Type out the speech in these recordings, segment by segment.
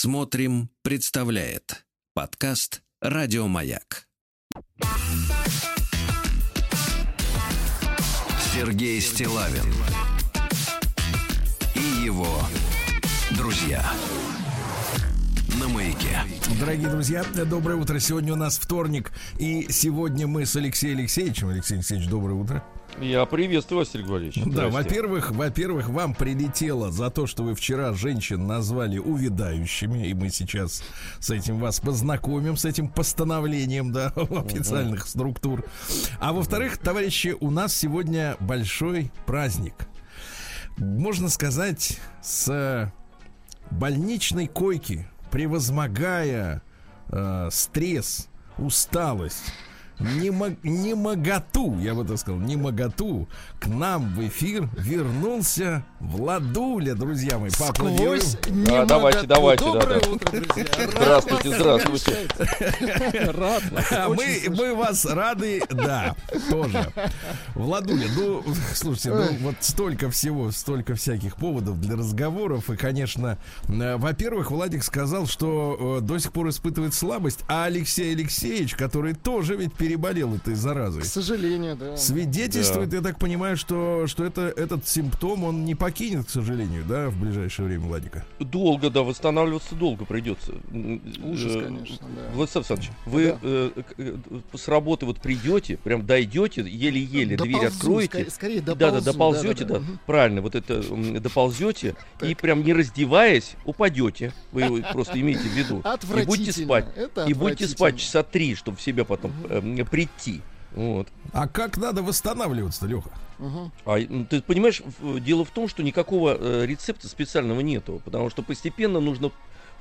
Смотрим, представляет подкаст Радиомаяк. Сергей Стилавин и его друзья на маяке. Дорогие друзья, доброе утро. Сегодня у нас вторник, и сегодня мы с Алексеем Алексеевичем. Алексей Алексеевич, доброе утро. Я приветствую вас, Сергей Валерьевич. Да, во-первых, во-первых, вам прилетело за то, что вы вчера женщин назвали увядающими, и мы сейчас с этим вас познакомим, с этим постановлением, да, официальных угу. структур. А во-вторых, товарищи, у нас сегодня большой праздник. Можно сказать, с больничной койки, превозмогая э, стресс, усталость, не, не моготу, я бы так сказал, не моготу, к нам в эфир вернулся Владуля, друзья мои. Поаплодируем. Да, давайте, давайте. Доброе да, утро, друзья. Здравствуйте, здравствуйте. Рад. Мы, мы вас рады, да, тоже. Владуля, ну, слушайте, ну вот столько всего, столько всяких поводов для разговоров. И, конечно, э, во-первых, Владик сказал, что э, до сих пор испытывает слабость, а Алексей Алексеевич, который тоже ведь переболел этой заразой. К сожалению, да. Свидетельствует, да. я так понимаю, что, что это, этот симптом, он не покинет, к сожалению, да, в ближайшее время, Владика? Долго, да, восстанавливаться долго придется. Ужас, э, конечно, да. Владислав Александрович, вы да. э, э, с работы вот придете, прям дойдете, еле-еле дверь откроете. Скорее, скорее доползу, да, да, доползете, да, да, да, да. правильно, вот это доползете и прям не раздеваясь, упадете. Вы просто имеете в виду. И будете спать. И будете спать часа три, чтобы в себя потом э, прийти. Вот. А как надо восстанавливаться, Леха? Угу. А, ты понимаешь, дело в том, что никакого э, рецепта специального нету, потому что постепенно нужно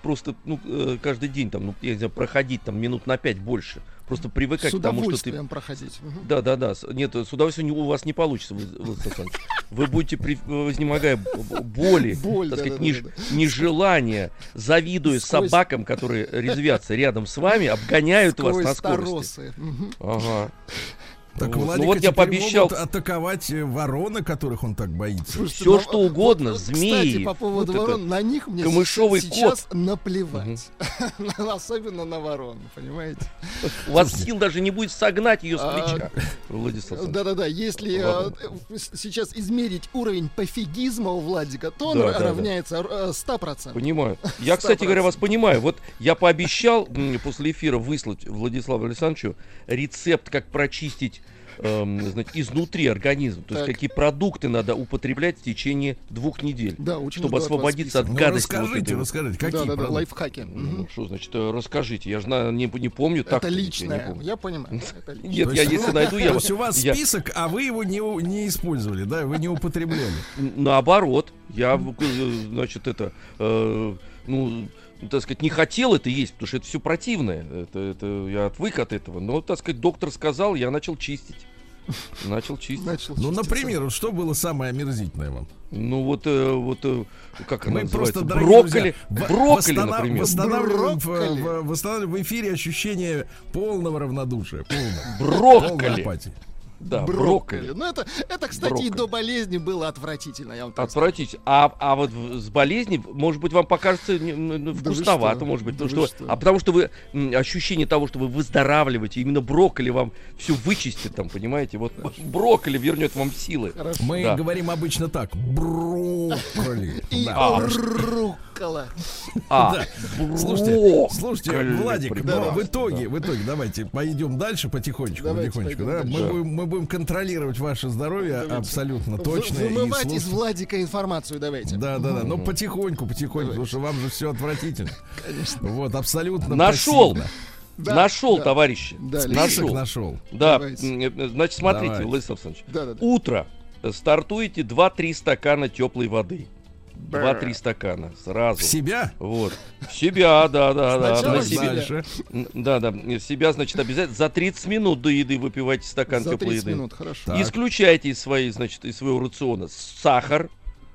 просто ну, э, каждый день там, ну, я не знаю, проходить там минут на пять больше. Просто привыкать к тому, что ты... проходить. Угу. Да, да, да. Нет, с удовольствием у вас не получится, Владислав Вы будете, при, вознемогая боли, Боль, так да, сказать, да, неж, да, да. нежелание, завидуя Сквозь... собакам, которые резвятся рядом с вами, обгоняют Сквозь вас на скорости. Угу. Ага. Так вот. Владика ну вот я пообещал атаковать э, вороны, которых он так боится. Слушайте, Все ну, что угодно, вот, змеи. Кстати, по поводу вот ворон, на них мне камышовый сейчас кот. наплевать. Угу. Особенно на ворон, понимаете? У вас сил даже не будет согнать ее с а, плеча, Владислав. Да-да-да, если э, сейчас измерить уровень пофигизма у Владика, то он равняется 100%. Э, понимаю. Я, кстати говоря, вас понимаю. Вот я пообещал после эфира выслать Владиславу Александровичу рецепт, как прочистить эм, значит, изнутри организма. То так. есть какие продукты надо употреблять в течение двух недель, да, чтобы освободиться от ну, гадости. Расскажите, вот расскажите, какие да, да, да, лайфхаки. Ну, что значит, э, расскажите, я же не, не помню. Это так, личное, я, не помню. я понимаю. Это Нет, я если найду, я... То есть у вас я... список, а вы его не, не использовали, да, вы не употребляли. Наоборот, я, э, значит, это, э, ну, так сказать, не хотел это есть, потому что это все противное. Это, это, я отвык от этого. Но, так сказать, доктор сказал, я начал чистить. Начал чистить. Начал ну, например, что было самое омерзительное вам? Ну вот, э, вот э, как Мы просто, брокколи, друзья, брокколи, восстанов, например. Восстанавливаем, брокколи. В, в, восстанавливаем в эфире ощущение полного равнодушия. Полного, брокколи. Да, брокколи. брокколи. Ну, это, это, кстати, брокколи. и до болезни было отвратительно. Я вам так Отвратительно. А, а вот с болезни, может быть, вам покажется да вкусновато, может быть. Да потому что, что? А потому что вы ощущение того, что вы выздоравливаете, именно брокколи вам все вычистит, там, понимаете? Вот Хорошо. брокколи вернет вам силы. Хорошо. Мы да. говорим обычно так. Брокколи. И да. Рукола. А, да. Слушайте, слушайте, Владик, но в итоге, в итоге, давайте пойдем дальше потихонечку, потихонечку. Да? Мы, мы будем контролировать ваше здоровье давайте. абсолютно точно. Вымывать из Владика информацию давайте. Да, да, да. Но потихоньку, потихоньку, потому что вам же все отвратительно. Конечно. Вот, абсолютно. Нашел. Да, нашел, да. товарищи. Да, нашел. нашел. Да, Давайте. значит, смотрите, Давайте. Владислав Александрович. Да, да, да. Утро. Стартуете 2-3 стакана теплой воды. Два-три стакана сразу. В себя? Вот. В себя, да, да, да. На себя. Да, да. Себя, значит, обязательно за 30 минут до еды выпивайте стакан за теплой еды. минут, хорошо. Так. Исключайте из своей, значит, из своего рациона сахар,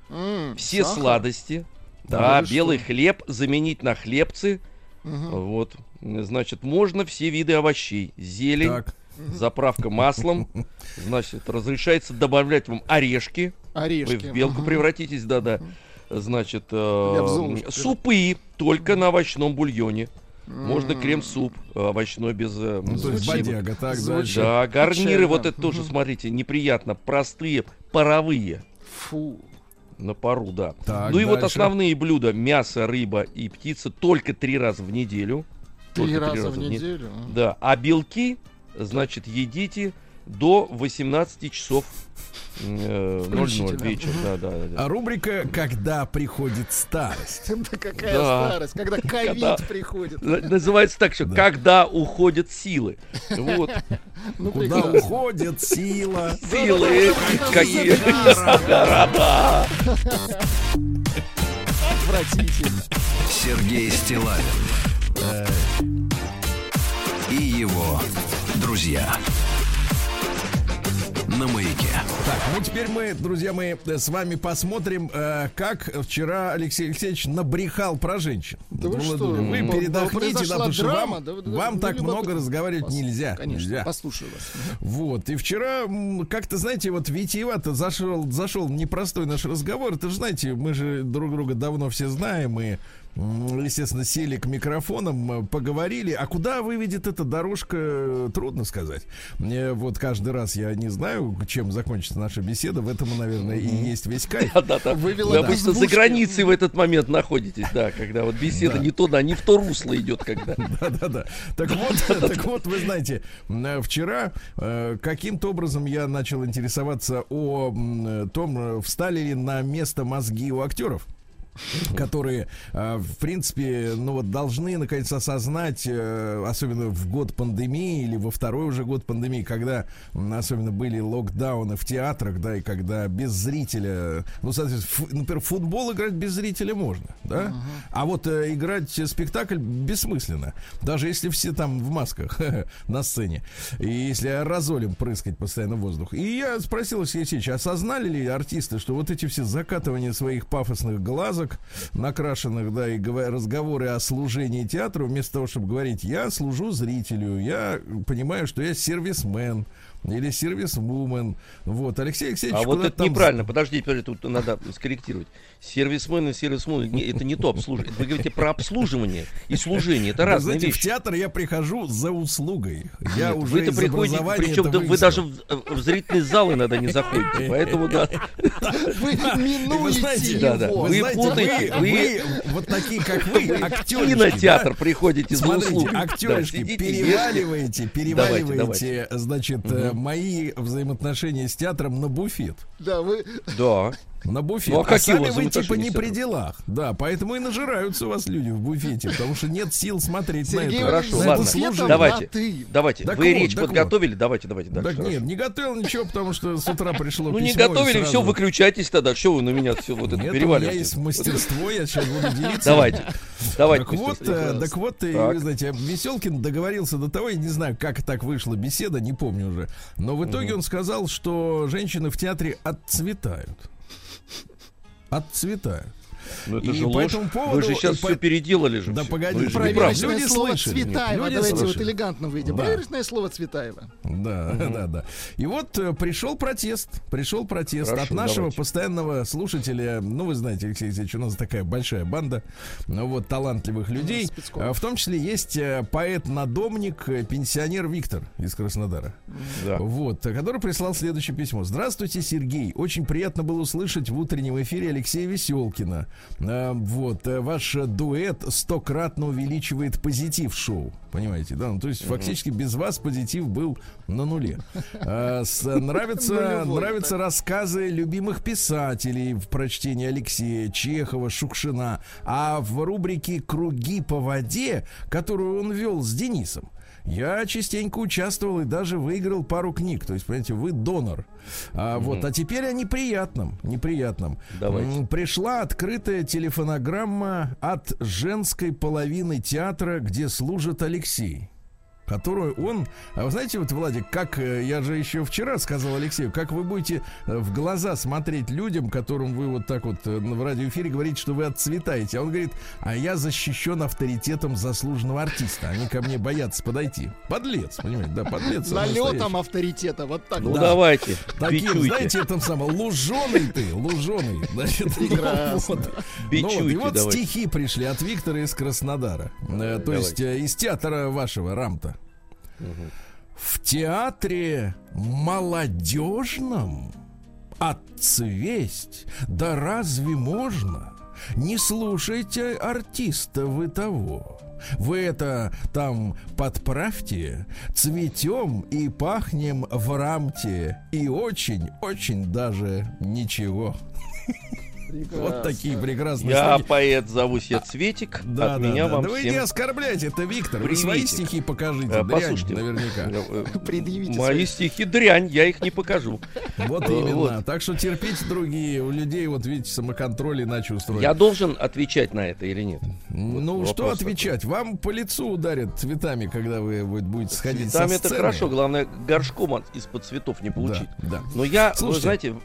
mm, все сахар? сладости, да, да белый что? хлеб заменить на хлебцы. Угу. Вот. Значит, можно все виды овощей. Зелень, так. заправка маслом. Значит, разрешается добавлять вам орешки. Орешки. Вы в белку угу. превратитесь, да-да. Угу. Значит, э, супы только на овощном бульоне. Можно крем-суп овощной без... Э, ну, то есть бодяга, так, Звучит. Да, гарниры, вот это тоже, смотрите, неприятно, простые, паровые. Фу. На пару, да. Так, ну и вот основные блюда, мясо, рыба и птица только три раза в неделю. Три раза, раза в неделю? Да, а белки, значит, едите до 18 часов 00 э, вечер, да, да, да. А рубрика «Когда приходит старость». Да какая старость? Когда ковид приходит. Называется так еще «Когда уходят силы». Вот. Ну, Куда уходит сила? Силы какие? Отвратительно. Сергей Стилавин и его друзья на маяке. Так, ну теперь мы, друзья мои, с вами посмотрим, э, как вчера Алексей Алексеевич набрехал про женщин. Да вы, что? вы передохните, да, потому что вам, да, вам да, так много разговаривать Пос... нельзя. Конечно, нельзя. послушаю вас. Вот, и вчера как-то, знаете, вот витиевато зашел, зашел непростой наш разговор. Это же, знаете, мы же друг друга давно все знаем, и естественно, сели к микрофонам, э, поговорили. А куда выведет эта дорожка, э, трудно сказать. Мне вот каждый раз я не знаю, чем закончится наша беседа. В этом, наверное, и есть весь кайф. Да, да, да. Вы обычно за границей в этот момент находитесь, да, когда вот беседа не туда, не в то русло идет, когда. Да, да, да. Так вот, так вот, вы знаете, э, вчера каким-то образом я начал интересоваться о том, встали ли на место мозги у актеров которые, э, в принципе, ну вот должны наконец осознать, э, особенно в год пандемии или во второй уже год пандемии, когда особенно были локдауны в театрах, да, и когда без зрителя, ну, соответственно, например, футбол играть без зрителя можно, да, uh-huh. а вот э, играть спектакль бессмысленно, даже если все там в масках на сцене, и если аэрозолем прыскать постоянно воздух. И я спросил Алексея Алексеевича, осознали ли артисты, что вот эти все закатывания своих пафосных глазок красок накрашенных, да, и разговоры о служении театру, вместо того, чтобы говорить, я служу зрителю, я понимаю, что я сервисмен, или сервис-вумен. Вот, Алексей Алексеевич... А вот это там... неправильно, подождите, подождите, тут надо скорректировать. Сервисмен и сервисмен, это не то обслуживание. Вы говорите про обслуживание и служение, это разные знаете, вещи. в театр я прихожу за услугой. Я Нет, уже вы-то приходите, причем вы даже в, в зрительный зал иногда не заходите, поэтому да. Вы минуете да. Вы путаете, вы вот такие, как вы, актеры. Кинотеатр приходите за услугой. актерышки, переваливаете, переваливаете, значит, мои взаимоотношения с театром на буфет. Да, вы... Да. На буфет. Ну, а, а сами вы типа не при делах. Да, поэтому и нажираются у вас люди в буфете, потому что нет сил смотреть Сергей, на это. Хорошо, на ладно. Это давайте, давайте. Так вы вот, речь подготовили? Вот. Давайте, давайте дальше. Так нет, не готовил ничего, потому что с утра пришло Ну не готовили, все, выключайтесь тогда. Что вы на меня все вот это переваливаете? у меня есть мастерство, я сейчас буду делиться. Давайте. Давайте. Так вот, э, так вот, вы знаете, Веселкин договорился до того, я не знаю, как так вышла беседа, не помню уже. Но в итоге он сказал, что женщины в театре отцветают отцветают. Ну это и же ложь. Поводу, Вы же сейчас по... все переделали же. Да все. погоди, проверочное люди слово слышали. Цветаева. Люди Давайте слышали. вот элегантно выйдем. Да. Проверочное слово Цветаева. Да, угу. да, да. И вот э, пришел протест. Пришел протест Хорошо, от нашего давайте. постоянного слушателя. Ну, вы знаете, Алексей Алексеевич, у нас такая большая банда ну, вот талантливых людей. Ну, в том числе есть э, поэт-надомник, э, пенсионер Виктор из Краснодара. Да. Вот, который прислал следующее письмо. Здравствуйте, Сергей. Очень приятно было услышать в утреннем эфире Алексея Веселкина. Э, вот, э, ваш дуэт стократно увеличивает позитив шоу. Понимаете, да? Ну, то есть, фактически без вас позитив был на нуле. Э, нравятся, нравятся рассказы любимых писателей в прочтении Алексея, Чехова, Шукшина. А в рубрике «Круги по воде», которую он вел с Денисом, я частенько участвовал и даже выиграл пару книг. То есть, понимаете, вы донор. А, mm Вот, а теперь о неприятном. Неприятном. Давайте. Пришла открытая телефонограмма от женской половины театра, где служит Алексей. Которую он... А вы знаете, вот, Владик, как э, я же еще вчера сказал Алексею, как вы будете э, в глаза смотреть людям, которым вы вот так вот э, в радиоэфире говорите, что вы отцветаете. А он говорит, а я защищен авторитетом заслуженного артиста. Они ко мне боятся подойти. Подлец, понимаете, да, подлец. Налетом авторитета, вот так. Ну да. давайте, Таким, бичуйте. знаете, это самое, луженый ты, луженый. Значит, ну, вот. Бичуйте, ну, вот, и вот давайте. стихи пришли от Виктора из Краснодара. Давай, то есть из театра вашего, Рамта. В театре молодежном отцвесть, да разве можно? Не слушайте артиста вы того. Вы это там подправьте, цветем и пахнем в рамте, и очень-очень даже ничего. Прекрасно. Вот такие прекрасные Я слоги. поэт, зовусь я Цветик. Да, От да, меня да. вам да всем... вы не оскорбляйте, это Виктор. Вы свои стихи покажите. А, послушайте, наверняка. Э, Предъявите Мои стихи дрянь, я их не покажу. Вот именно. Так что терпите другие. У людей, вот видите, самоконтроль иначе устроен. Я должен отвечать на это или нет? Ну, что отвечать? Вам по лицу ударят цветами, когда вы будете сходить Цветами со это хорошо. Главное, горшком из-под цветов не получить. Да, да. Но я, вы знаете,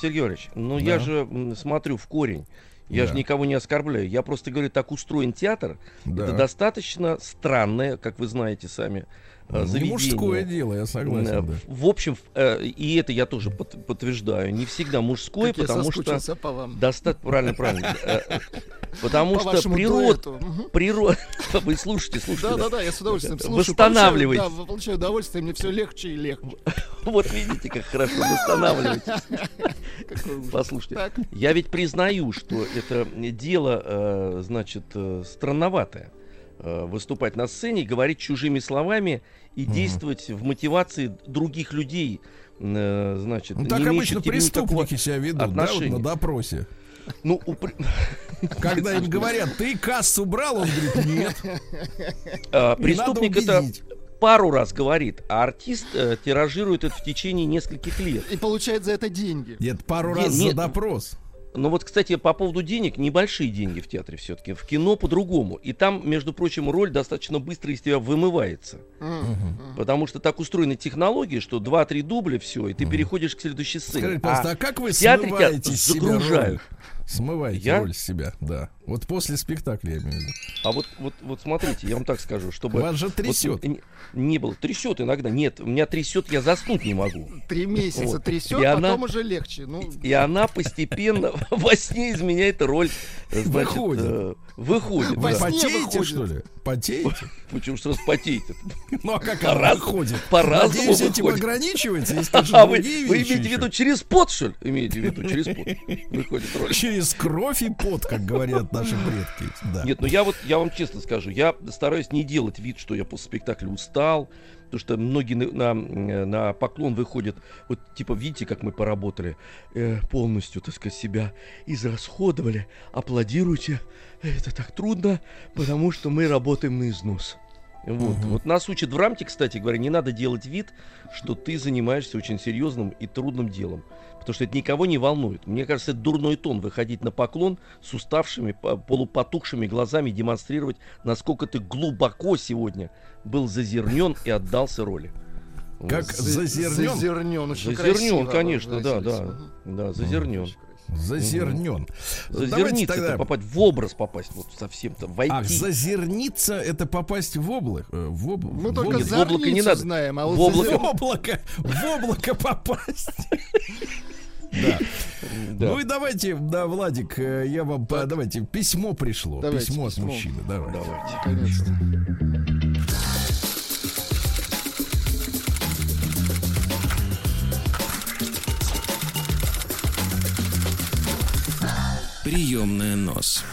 Сергей Иванович, ну да. я же смотрю смотрю в корень. Я да. же никого не оскорбляю. Я просто говорю, так устроен театр. Да. Это достаточно странное, как вы знаете сами, заведение. Не мужское дело, я согласен. Э, да. В общем, э, и это я тоже подтверждаю, не всегда мужское, как потому что по вам. достаточно правильно, правильно. Потому что природа, природа, вы слушайте, слушайте. Да, да, да, я с удовольствием слушаю. Восстанавливайте. Да, получаю удовольствие, мне все легче и легче. Вот видите, как хорошо восстанавливаете. Послушайте, я ведь признаю, что это дело, значит, странноватое. Э, выступать на сцене, говорить чужими словами и угу. действовать в мотивации других людей. Э, значит, ну, так обычно преступники себя ведут, отношения. да, вот на допросе. Ну, у... когда им говорят, ты кассу брал, он говорит, нет. А, преступник это пару раз говорит, а артист э, тиражирует это в течение нескольких лет. И получает за это деньги. Нет, пару нет, раз нет, за допрос. Но вот, кстати, по поводу денег, небольшие деньги в театре все-таки. В кино по-другому. И там, между прочим, роль достаточно быстро из тебя вымывается. Mm-hmm. Потому что так устроены технологии, что 2-3 дубля, все, и ты mm-hmm. переходишь к следующей сцене. Скажите, а, а как вы в театре тебя загружают? Смываете я? роль с себя, да. Вот после спектакля, я имею в виду. А вот, вот, вот смотрите, я вам так скажу, чтобы... Вас же трясет. Вот, не было. Трясет иногда. Нет, у меня трясет, я заснуть не могу. Три месяца вот. трясет, и потом она, уже легче. Ну... И она постепенно во сне изменяет роль. Значит, выходит. Выходит. Вы да. потеете, что ли? Потеете? Почему что потеете? Ну а как она выходит? По-разному Надеюсь, этим ограничивается, если А вы, вы имеете в виду через пот, что ли? Имеете в виду через пот? Выходит роль. Через кровь и пот, как говорят наши предки. Да. Нет, ну я вот, я вам честно скажу, я стараюсь не делать вид, что я после спектакля устал, потому что многие на, на, на поклон выходят, вот типа, видите, как мы поработали, э, полностью, так сказать, себя израсходовали, аплодируйте, это так трудно, потому что мы работаем на износ. Вот. Угу. вот нас учат в рамке, кстати говоря, не надо делать вид, что ты занимаешься очень серьезным и трудным делом потому что это никого не волнует. Мне кажется, это дурной тон выходить на поклон с уставшими, полупотухшими глазами, демонстрировать, насколько ты глубоко сегодня был зазернен и отдался роли. Как зазернен? Зазернен, очень Зазернен, конечно, да, да, да, зазернен. Зазернен. Зазерниться тогда... это попасть в образ попасть, вот совсем-то войти. А зазерниться это попасть в облако. Э, в об... Мы в только Нет, в облако не надо. знаем, а вот в облако, в облако, в облако попасть. Да. да. Ну и давайте, да, Владик, э, я вам, так. давайте, письмо пришло. Давайте, письмо, письмо от мужчины. Давай. Давайте. Конечно. Приемная нос.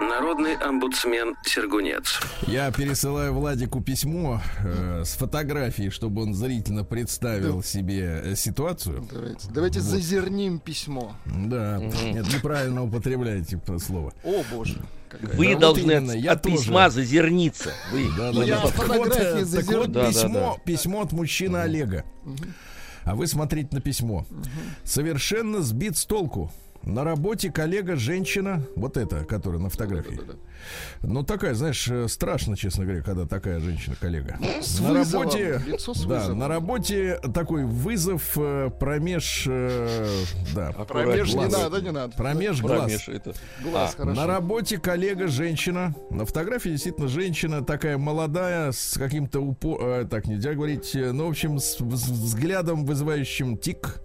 Народный омбудсмен Сергунец. Я пересылаю Владику письмо э, с фотографией, чтобы он зрительно представил да. себе э, ситуацию. Давайте, давайте вот. зазерним письмо. Да, угу. нет, неправильно употребляете слово. О, боже. Какая? Вы да, должны вот от, я от тоже. письма зазерниться. Вы. Да, да, я да. фотографии вот, так вот, да, письмо, да, да. письмо от мужчины угу. Олега. Угу. А вы смотрите на письмо. Угу. Совершенно сбит с толку На работе коллега женщина, вот эта, которая на фотографии. Да-да-да. Ну, такая, знаешь, э, страшно, честно говоря, когда такая женщина-коллега. С на вызовом, работе, лицо с да, вызовом. на работе такой вызов э, промеж, э, да, Промеж не глаз. надо, не надо. промеж глаз. Промеж это. Глаз, А, хорошо. На работе коллега женщина. На фотографии действительно женщина такая молодая, с каким-то упо... э, так нельзя говорить, ну, в общем, с, с взглядом, вызывающим тик.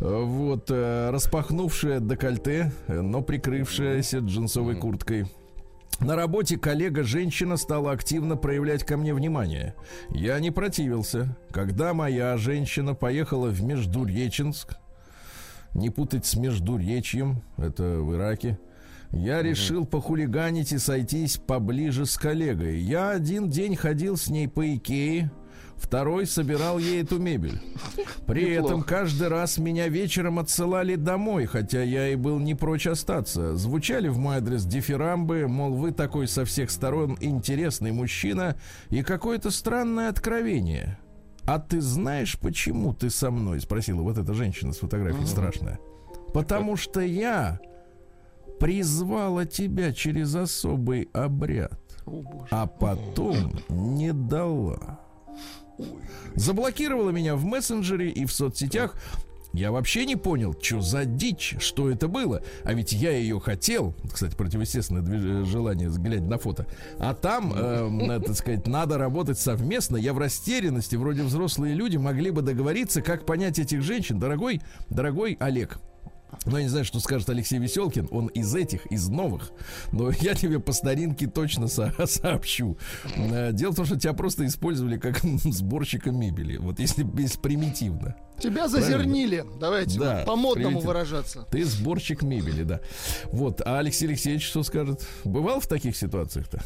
Э, Вот, э, распахнувшая декольте, э, но прикрывшаяся джинсовой курткой. На работе коллега женщина стала активно проявлять ко мне внимание. Я не противился. Когда моя женщина поехала в Междуреченск, не путать с Междуречьем, это в Ираке, я решил похулиганить и сойтись поближе с коллегой. Я один день ходил с ней по Икее, второй собирал ей эту мебель. При Неплохо. этом каждый раз меня вечером отсылали домой, хотя я и был не прочь остаться. Звучали в мой адрес дифирамбы, мол, вы такой со всех сторон интересный мужчина, и какое-то странное откровение. А ты знаешь, почему ты со мной? Спросила вот эта женщина с фотографией страшная. Потому что я призвала тебя через особый обряд, О, а потом не дала. Заблокировала меня в мессенджере и в соцсетях. Я вообще не понял, что за дичь, что это было. А ведь я ее хотел. Кстати, противоестественное движ- желание, глядя на фото. А там, эм, э, так сказать, надо работать совместно. Я в растерянности. Вроде взрослые люди могли бы договориться, как понять этих женщин. Дорогой, дорогой Олег, ну, я не знаю, что скажет Алексей Веселкин. Он из этих, из новых. Но я тебе по старинке точно со- сообщу. Э, Дело в том, что тебя просто использовали как сборщика мебели. Вот если, если примитивно. Тебя зазернили. Давайте Да, вот по-модному выражаться. Ты сборщик мебели, да. Вот. А Алексей Алексеевич что скажет? Бывал в таких ситуациях-то?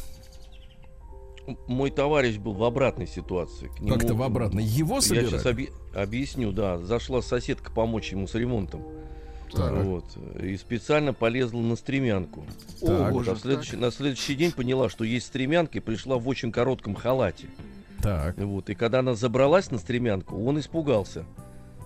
Мой товарищ был в обратной ситуации. К нему- Как-то в обратно. Его Я собирали? сейчас объясню, да. Зашла соседка помочь ему с ремонтом. Так. Вот. И специально полезла на стремянку. Так. О, боже, в следующий- на следующий день поняла, что есть стремянка, и пришла в очень коротком халате. Так. Вот. И когда она забралась на стремянку, он испугался.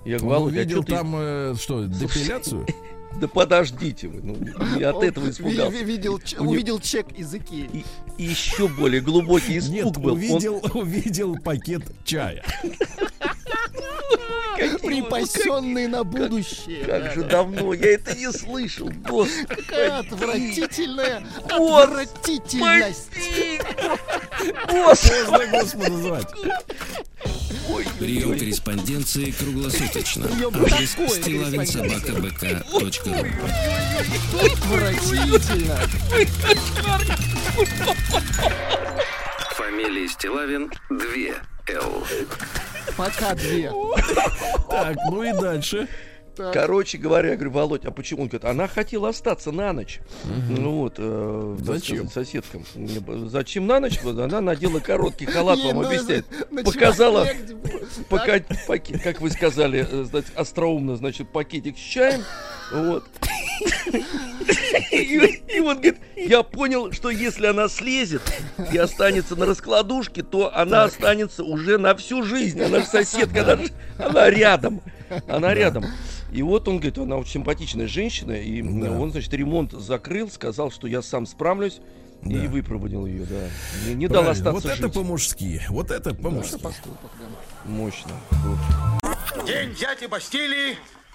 Я Он говорю, Володя, а увидел чё ты- там э, что, депиляцию? Да подождите вы. Ну, я от Он этого испугался. ви- видел, увидел чек из Икеи. И, и еще более глубокий испуг Нет, был. Он- увидел, увидел пакет чая. Припасенный на будущее. Как же да. давно я это не слышал, господи. Какая отвратительная отвратительность. Господи. Поздно Господа звать. Прием корреспонденции круглосуточно. Адрес стилавинсобакабк.ру Отвратительно. Фамилия Стилавин 2 Л. Пока две. Так, ну и дальше. Так. Короче говоря, я говорю, Володь, а почему? Он говорит, она хотела остаться на ночь. Ну вот, э, Зачем? сказать, соседкам. Зачем на ночь? Она надела короткий халат, вам ну, объясняет. Показала, пока, как вы сказали, э, значит, остроумно, значит, пакетик с чаем. Вот. И, и он говорит, я понял, что если она слезет и останется на раскладушке, то она останется уже на всю жизнь. Она же соседка, она, она рядом. Она рядом. И вот он говорит, она очень симпатичная женщина, и Да. он, значит, ремонт закрыл, сказал, что я сам справлюсь, и Да. выпроводил ее, да. Не, не дал остаться Вот это жить. по-мужски. Вот это по-мужски. Поступок, да. Мощно. День дяди Бастилии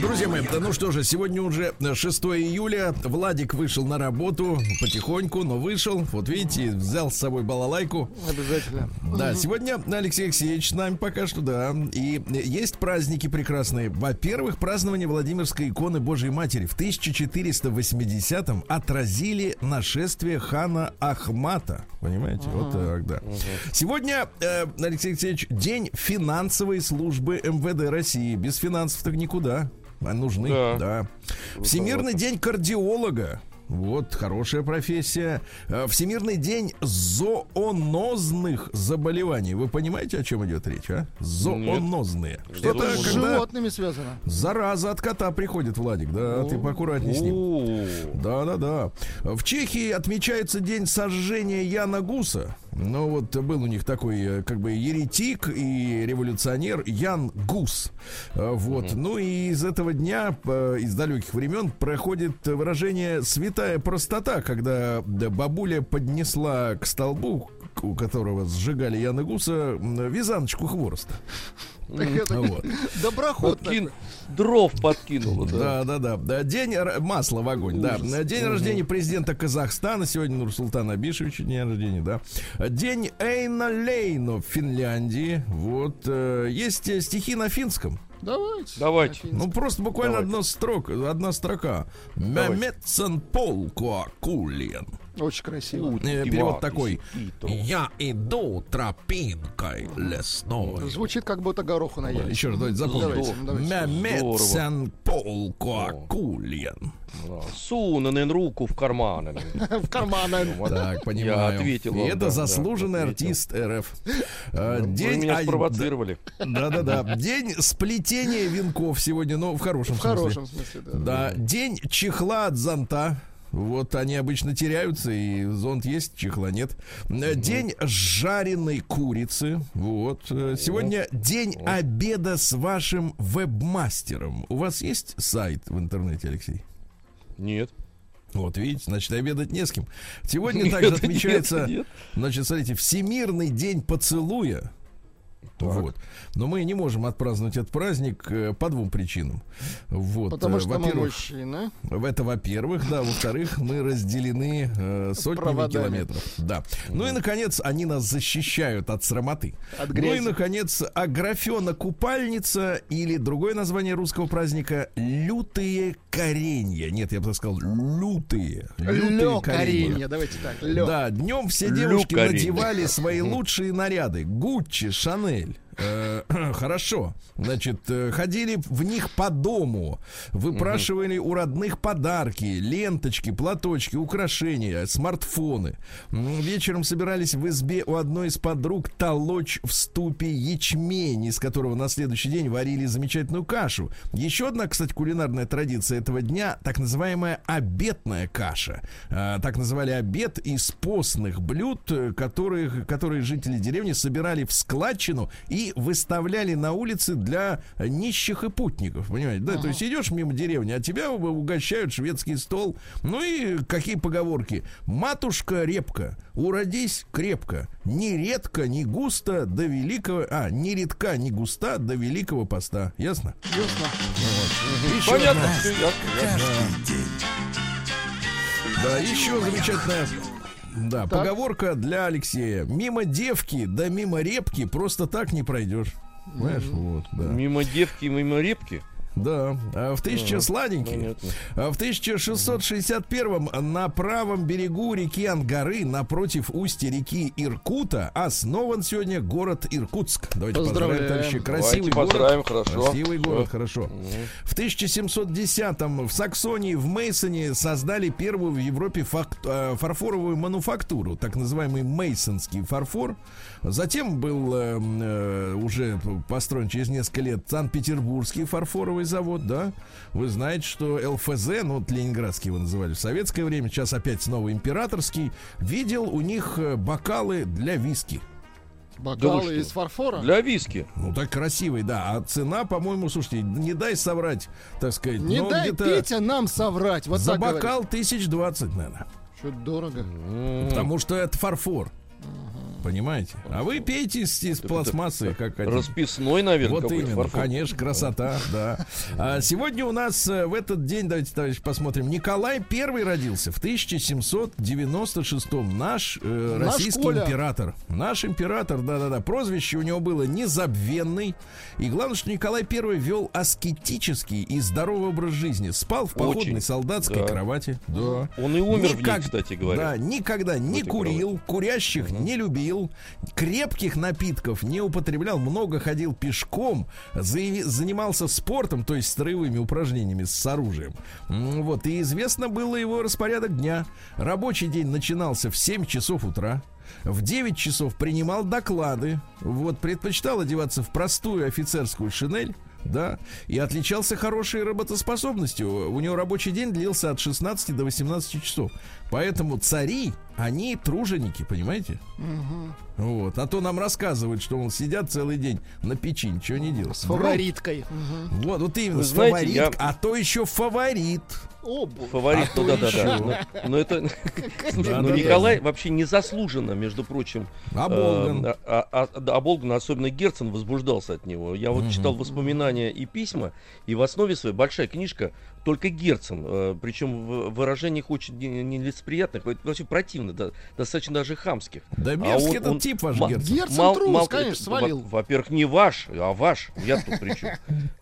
Друзья мои, да ну что же, сегодня уже 6 июля. Владик вышел на работу потихоньку, но вышел. Вот видите, взял с собой балалайку. Обязательно. Да, сегодня Алексей Алексеевич с нами пока что, да. И есть праздники прекрасные. Во-первых, празднование Владимирской иконы Божьей Матери в 1480-м отразили нашествие хана Ахмата. Понимаете? Вот так, да. Сегодня, э, Алексей Алексеевич, день финансовой службы МВД России. Без финансов так никуда. А нужны, Да. да. Всемирный день кардиолога. Вот, хорошая профессия. Э, Всемирный день зоонозных заболеваний. Вы понимаете, о чем идет речь, а? Зоонозные. Что-то с животными связано. зараза от кота приходит, Владик. Да, ты поаккуратней с ним. О, Да, да, да. В Чехии отмечается день сожжения Яна Гуса. Ну вот был у них такой э, как бы еретик и революционер Ян Гус. Э, Вот. Ну и из этого дня, э, из далеких времен, проходит выражение «святая простота», когда да, бабуля поднесла к столбу, у которого сжигали Яна Гуса, вязаночку хвороста. Вот. доброход. подкин- Дров подкинула, да. Да, да, да. День масла в огонь, да. День рождения президента Казахстана. Сегодня Нурсултан Абишевич день рождения, да. День Эйна Лейно в Финляндии. Вот. э, Есть э, стихи на финском. Давайте. Давайте. Ну, просто буквально Давайте. одна строка, одна строка. Мямецен полко кулен. Очень красиво. Э, Ива, Перевод такой. Я иду тропинкой лесной. Звучит, как будто гороху наели. Еще раз, давайте давайте. Мямецен полко кулен. Да. Сунанен руку в карманы. В карманы. Так, понимаю. ответил И вам, это заслуженный ответил. артист РФ. Э, День меня спровоцировали. Да, да, да. День сплетения винков сегодня, но в хорошем В смысле. хорошем смысле, да. Да, день чехла от зонта. Вот они обычно теряются, и зонт есть, чехла нет. Э, День жареной курицы. Вот. Э, Сегодня день обеда с вашим вебмастером. У вас есть сайт в интернете, Алексей? Нет. Вот, видите, значит, обедать не с кем. Сегодня Нет, также нет, отмечается, нет. значит, смотрите, Всемирный день поцелуя. Вот. Но мы не можем отпраздновать этот праздник э, по двум причинам. Вот. Потому э, что мы во-первых, мужчина. это во-первых, да. Во-вторых, мы разделены э, сотнями Проводами. километров. Да. Ну и, наконец, они нас защищают от срамоты. От Ну грязи. и, наконец, Аграфена купальница или другое название русского праздника лютые коренья. Нет, я бы так сказал, лютые. Лютые Лё коренья. Давайте так. Лё. Да, днем все девушки надевали свои лучшие наряды. Гуччи, Шанель. Э, Хорошо. Значит, э, ходили в них по дому, выпрашивали у родных подарки, ленточки, платочки, украшения, смартфоны. Вечером собирались в избе у одной из подруг толочь в ступе ячмень, из которого на следующий день варили замечательную кашу. Еще одна, кстати, кулинарная традиция этого дня, так называемая обетная каша. А, так называли обед из постных блюд, э, которых, которые жители деревни собирали в складчину и выставляли на улице для нищих и путников. Понимаете, да? То есть идешь мимо деревни, а тебя угощают шведский стол. Ну и какие поговорки? Матушка репка, уродись крепко, ни редко, ни густо до великого... А, ни редка, ни густа до великого поста. Ясно? Ясно. Еще Понятно. одна. всё ясно. Да, еще замечательная да, поговорка для Алексея. Мимо девки, да мимо репки просто так не пройдешь. Понимаешь, вот, да. Мимо девки, мимо репки. Да. А в тысяча сладенький. А в 1661 на правом берегу реки Ангары, напротив устья реки Иркута, основан сегодня город Иркутск. Давайте поздравим, Поздравляем. товарищи. Красивый Давайте город. поздравим, хорошо. Красивый город, Всё. хорошо. В 1710-м в Саксонии, в Мейсоне создали первую в Европе фак- э, фарфоровую мануфактуру, так называемый мейсонский фарфор. Затем был э, э, уже построен через несколько лет Санкт-Петербургский фарфоровый завод, да. Вы знаете, что ЛФЗ, ну вот Ленинградский его называли в советское время, сейчас опять снова императорский, видел у них э, бокалы для виски. Бокалы что? из фарфора. Для виски. Ну так красивый, да. А цена, по-моему, слушайте, не дай соврать, так сказать. Не дай Петя нам соврать. Вот за бокал тысяч двадцать, наверное. Что дорого. Потому что это фарфор. Понимаете? А вы пейте из, из пластмассы, как хотите. Расписной, наверное, Вот именно, фарфор. конечно, красота, да. А сегодня у нас э, в этот день, давайте, товарищи, посмотрим. Николай I родился в 1796-м. Наш э, Наш российский Коля. император. Наш император, да-да-да. Прозвище у него было Незабвенный. И главное, что Николай I вел аскетический и здоровый образ жизни. Спал в походной Очень, солдатской да. кровати. Да. Он и умер в ней, Никак- кстати говоря. Да, никогда не курил, курящих не любил, крепких напитков не употреблял, много ходил пешком, занимался спортом, то есть строевыми упражнениями с оружием. Вот, и известно было его распорядок дня. Рабочий день начинался в 7 часов утра. В 9 часов принимал доклады. Вот, предпочитал одеваться в простую офицерскую шинель да, и отличался хорошей работоспособностью. У него рабочий день длился от 16 до 18 часов. Поэтому цари, они труженики, понимаете? Угу. Вот. А то нам рассказывают, что он сидят целый день на печи, ничего не делают. С фавориткой. Угу. Вот, вот именно, Вы с знаете, фаворит, я... а то еще фаворит. Обувь. Фаворит, а ну да, да, да. Но, но это, слушай, ну Николай вообще незаслуженно, между прочим. Оболган. Э, а, а, а, оболган, особенно Герцен, возбуждался от него. Я вот читал воспоминания и письма, и в основе своей большая книжка только Герцен, э, причем в выражениях очень нелицеприятных, вообще противно, да, достаточно даже хамских. Да а мерзкий а этот он, тип ваш Герцен. Герцен мал, трус, мал, конечно, свалил. Во-первых, не ваш, а ваш, я тут при чем.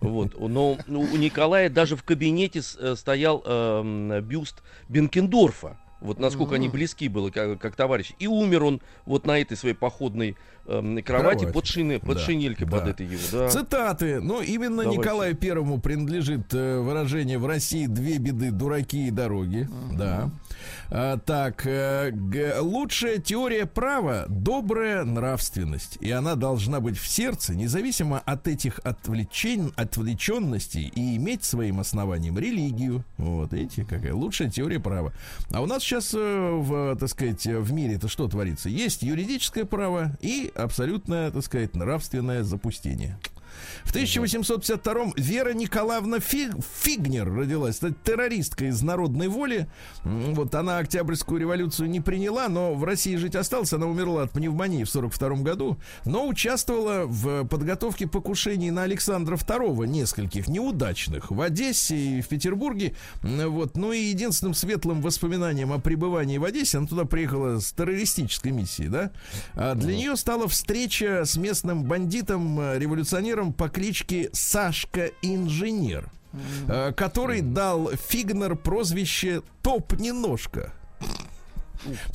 Вот, но ну, у Николая даже в кабинете э, стоял э, бюст Бенкендорфа. Вот насколько mm-hmm. они близки были, как, как товарищи. И умер он вот на этой своей походной э, кровати Кровать. под, шины, под да. шинелькой да. под этой его. Да. Цитаты. Ну, именно Давайте. Николаю Первому принадлежит э, выражение в России две беды дураки и дороги. Mm-hmm. Да. А, так, э, г, лучшая теория права добрая нравственность. И она должна быть в сердце, независимо от этих отвлечен, отвлеченностей, и иметь своим основанием религию. Вот, видите, какая лучшая теория права. А у нас сейчас, э, в, так сказать, в мире это что творится? Есть юридическое право и абсолютное, так сказать, нравственное запустение. В 1852-м Вера Николаевна Фиг, Фигнер родилась. Это террористка из народной воли. Вот она Октябрьскую революцию не приняла, но в России жить осталась. Она умерла от пневмонии в 42 году, но участвовала в подготовке покушений на Александра II, нескольких неудачных, в Одессе и в Петербурге. Вот. Ну и единственным светлым воспоминанием о пребывании в Одессе, она туда приехала с террористической миссией, да, а для нее стала встреча с местным бандитом, э, революционером по кличке Сашка Инженер, mm-hmm. который дал Фигнер прозвище Топ-неножка.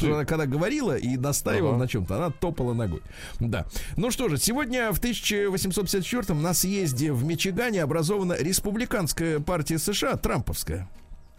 Она когда говорила и настаивала ага. на чем-то, она топала ногой. Да. Ну что же, сегодня в 1854-м на съезде в Мичигане образована республиканская партия США, Трамповская.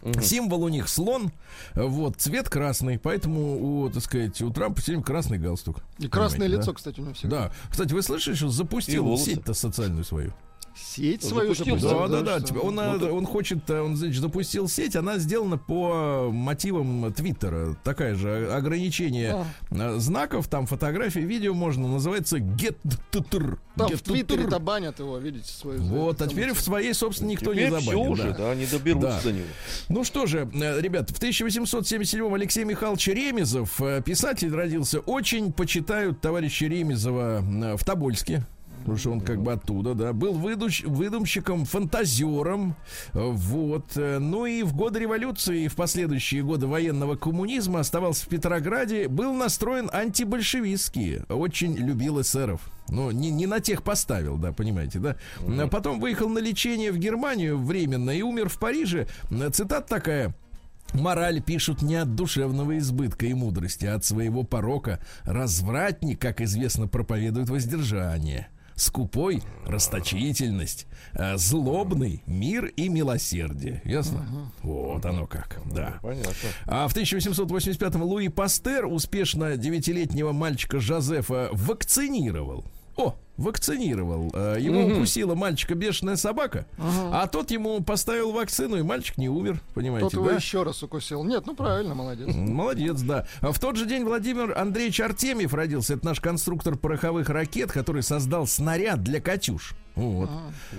Угу. Символ у них слон, вот, цвет красный, поэтому, у, так сказать, у Трампа сегодня красный галстук. И красное лицо, да? кстати, у него всегда. Да. Кстати, вы слышали, что запустил сеть-то социальную свою? Сеть свою запустил. Да, да, да. да. Он, вот. он хочет, э, он, значит, запустил сеть, она сделана по мотивам Твиттера. Такая же ограничение а. Э, знаков, там фотографии, видео можно, называется get Там get в Твиттере-то банят его, видите, свою. Вот, а теперь в своей, собственно, никто теперь не забанил. Все уже, да, не доберутся да. до него. Ну что же, э, ребят, в 1877 Алексей Михайлович Ремезов, писатель родился, очень почитают товарища Ремезова в Тобольске потому что он как бы оттуда, да, был выдуч, выдумщиком, фантазером, вот, ну и в годы революции и в последующие годы военного коммунизма оставался в Петрограде, был настроен антибольшевистски, очень любил эсеров. Ну, не, не на тех поставил, да, понимаете, да. Потом выехал на лечение в Германию временно и умер в Париже. Цитат такая. Мораль пишут не от душевного избытка и мудрости, а от своего порока. Развратник, как известно, проповедует воздержание скупой расточительность, э, злобный мир и милосердие. Ясно? Угу. Вот оно как. Да. Понятно. А в 1885-м Луи Пастер успешно девятилетнего мальчика Жозефа вакцинировал. О, вакцинировал. Э, его угу. укусила мальчика бешеная собака, угу. а тот ему поставил вакцину, и мальчик не умер, понимаете, тот да? его еще раз укусил. Нет, ну правильно, молодец. Молодец, да. А в тот же день Владимир Андреевич Артемьев родился. Это наш конструктор пороховых ракет, который создал снаряд для «Катюш». Вот.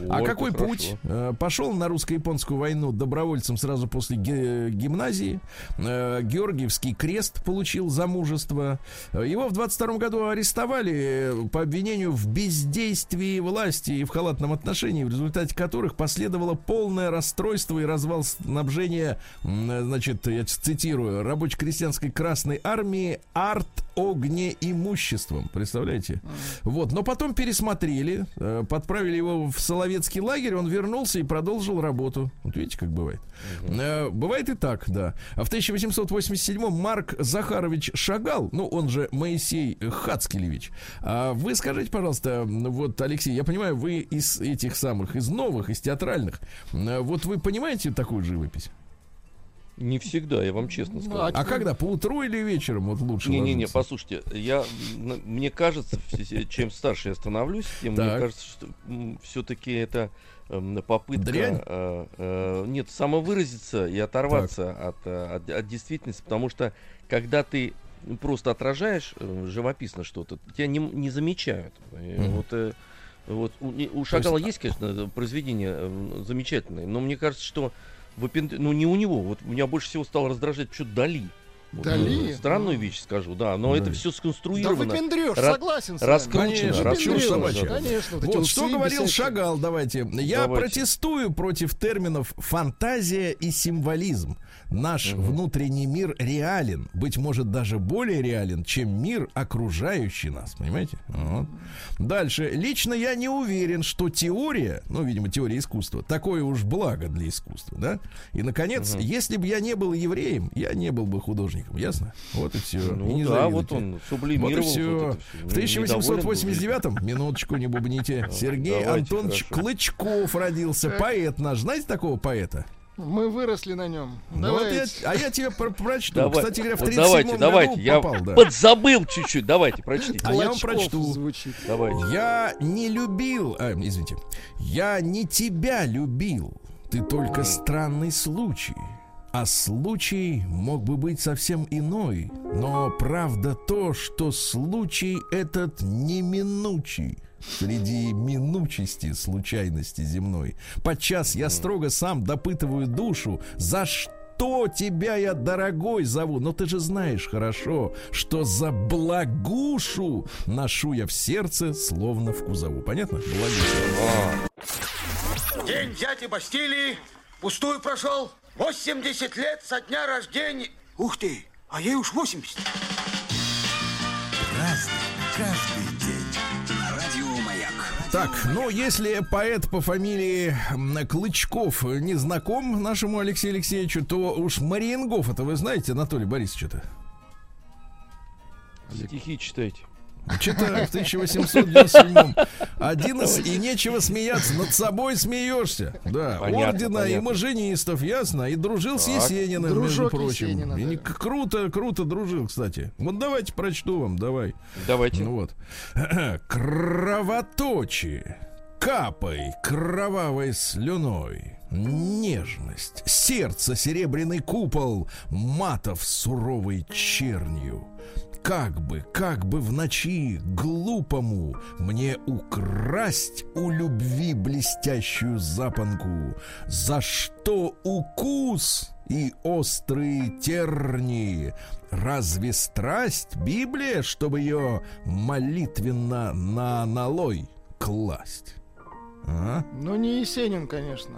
А, а какой путь? Хорошо. Э, пошел на русско-японскую войну добровольцем сразу после гимназии. Э, Георгиевский крест получил за мужество. Его в 22 году арестовали по обвинению в бездействии власти и в халатном отношении, в результате которых последовало полное расстройство и развал снабжения, значит, я цитирую, рабоче-крестьянской Красной Армии арт огнеимуществом. Представляете? Вот. Но потом пересмотрели, э, подправили отправили его в Соловецкий лагерь, он вернулся и продолжил работу. Вот видите, как бывает. Э, бывает и так, да. А в 1887 Марк Захарович Шагал, ну, он же Моисей Хацкелевич. А вы скажите, пожалуйста, вот, Алексей, я понимаю, вы из этих самых, из новых, из театральных, э, вот вы понимаете такую живопись? Не всегда, я вам честно Ну, скажу. а А когда? По утру или вечером вот лучше Не-не-не, ложиться? послушайте, я, мне кажется, чем старше я становлюсь, тем Так. мне кажется, что все-таки это эм, попытка... Дрянь? э, э, нет, самовыразиться и оторваться от, э, от, от действительности, потому что когда ты просто отражаешь э, живописно что-то, тебя не, не замечают. Мгм. Вот, э, вот у, не- у Шагала есть, конечно, произведение э, замечательное, но мне кажется, что выпенд- ну не у него, вот меня больше всего стало раздражать что-то Дали. Вот, Дали? э, Странную вещь скажу, да, но это Дали. все Да сконструировано. выпендрешь, Ра- согласен с раскручено, вами. Конечно, раскручено, чушь собачья. Конечно, вот Вот что говорил висячие. Шагал, давайте. Я Давайте. протестую против терминов фантазия и символизм. Наш внутренний мир реален, быть может даже более реален, чем мир окружающий нас, понимаете? Вот. Дальше. Лично я не уверен, что теория, ну, видимо, теория искусства, такое уж благо для искусства, да? И, наконец, если бы я не был евреем, я не был бы художником, ясно? Вот и все. Ну да, вот он Вот сублимировал. и все. вот. В Не- недоволен был. 1889-м, минуточку не бубните, Сергей давайте, Антонович хорошо. Клычков родился. Поэт наш. Знаете такого поэта? Мы выросли на нем. Ну вот я- Давайте. а я тебе про- прочту. Давай. Кстати говоря, в Вот 37 давайте, году давайте, я попал, да. подзабыл чуть-чуть. Давайте, прочтите. А я вам прочту. звучит. Давайте. Я не любил, а, извините, я не тебя любил, ты только странный случай. А случай мог бы быть совсем иной, но правда то, что случай этот неминучий. Среди минучести случайности земной. Подчас я строго сам допытываю душу, за что что тебя я, дорогой, зову? Но ты же знаешь хорошо, что за благушу ношу я в сердце, словно в кузову. Понятно? Благуша. День дяди Бастилии пустую прошел. 80 лет со дня рождения. Ух ты, а ей уж 80. Так, ну, если поэт по фамилии Клычков не знаком нашему Алексею Алексеевичу, то уж Мариенгоф, это вы знаете, Анатолий Борисович-то? Стихи читайте. Читаю в 1897 один из, и нечего смеяться, над собой смеешься. Да, Понятно, ордена и понятно. маженистов, ясно, и дружил с Так. Есениным, между Дружок прочим. Есенина, И да. круто, круто дружил, кстати. Вот давайте прочту вам, давай. Давайте. Ну вот. Кровоточие. Капай кровавой слюной. Нежность. Сердце серебряный купол. Матов суровой чернью. Как бы, как бы в ночи глупому мне украсть у любви блестящую запонку, за что укус и острые терни. Разве страсть Библия, чтобы ее молитвенно на налой класть? А? Ну, не Есенин, конечно.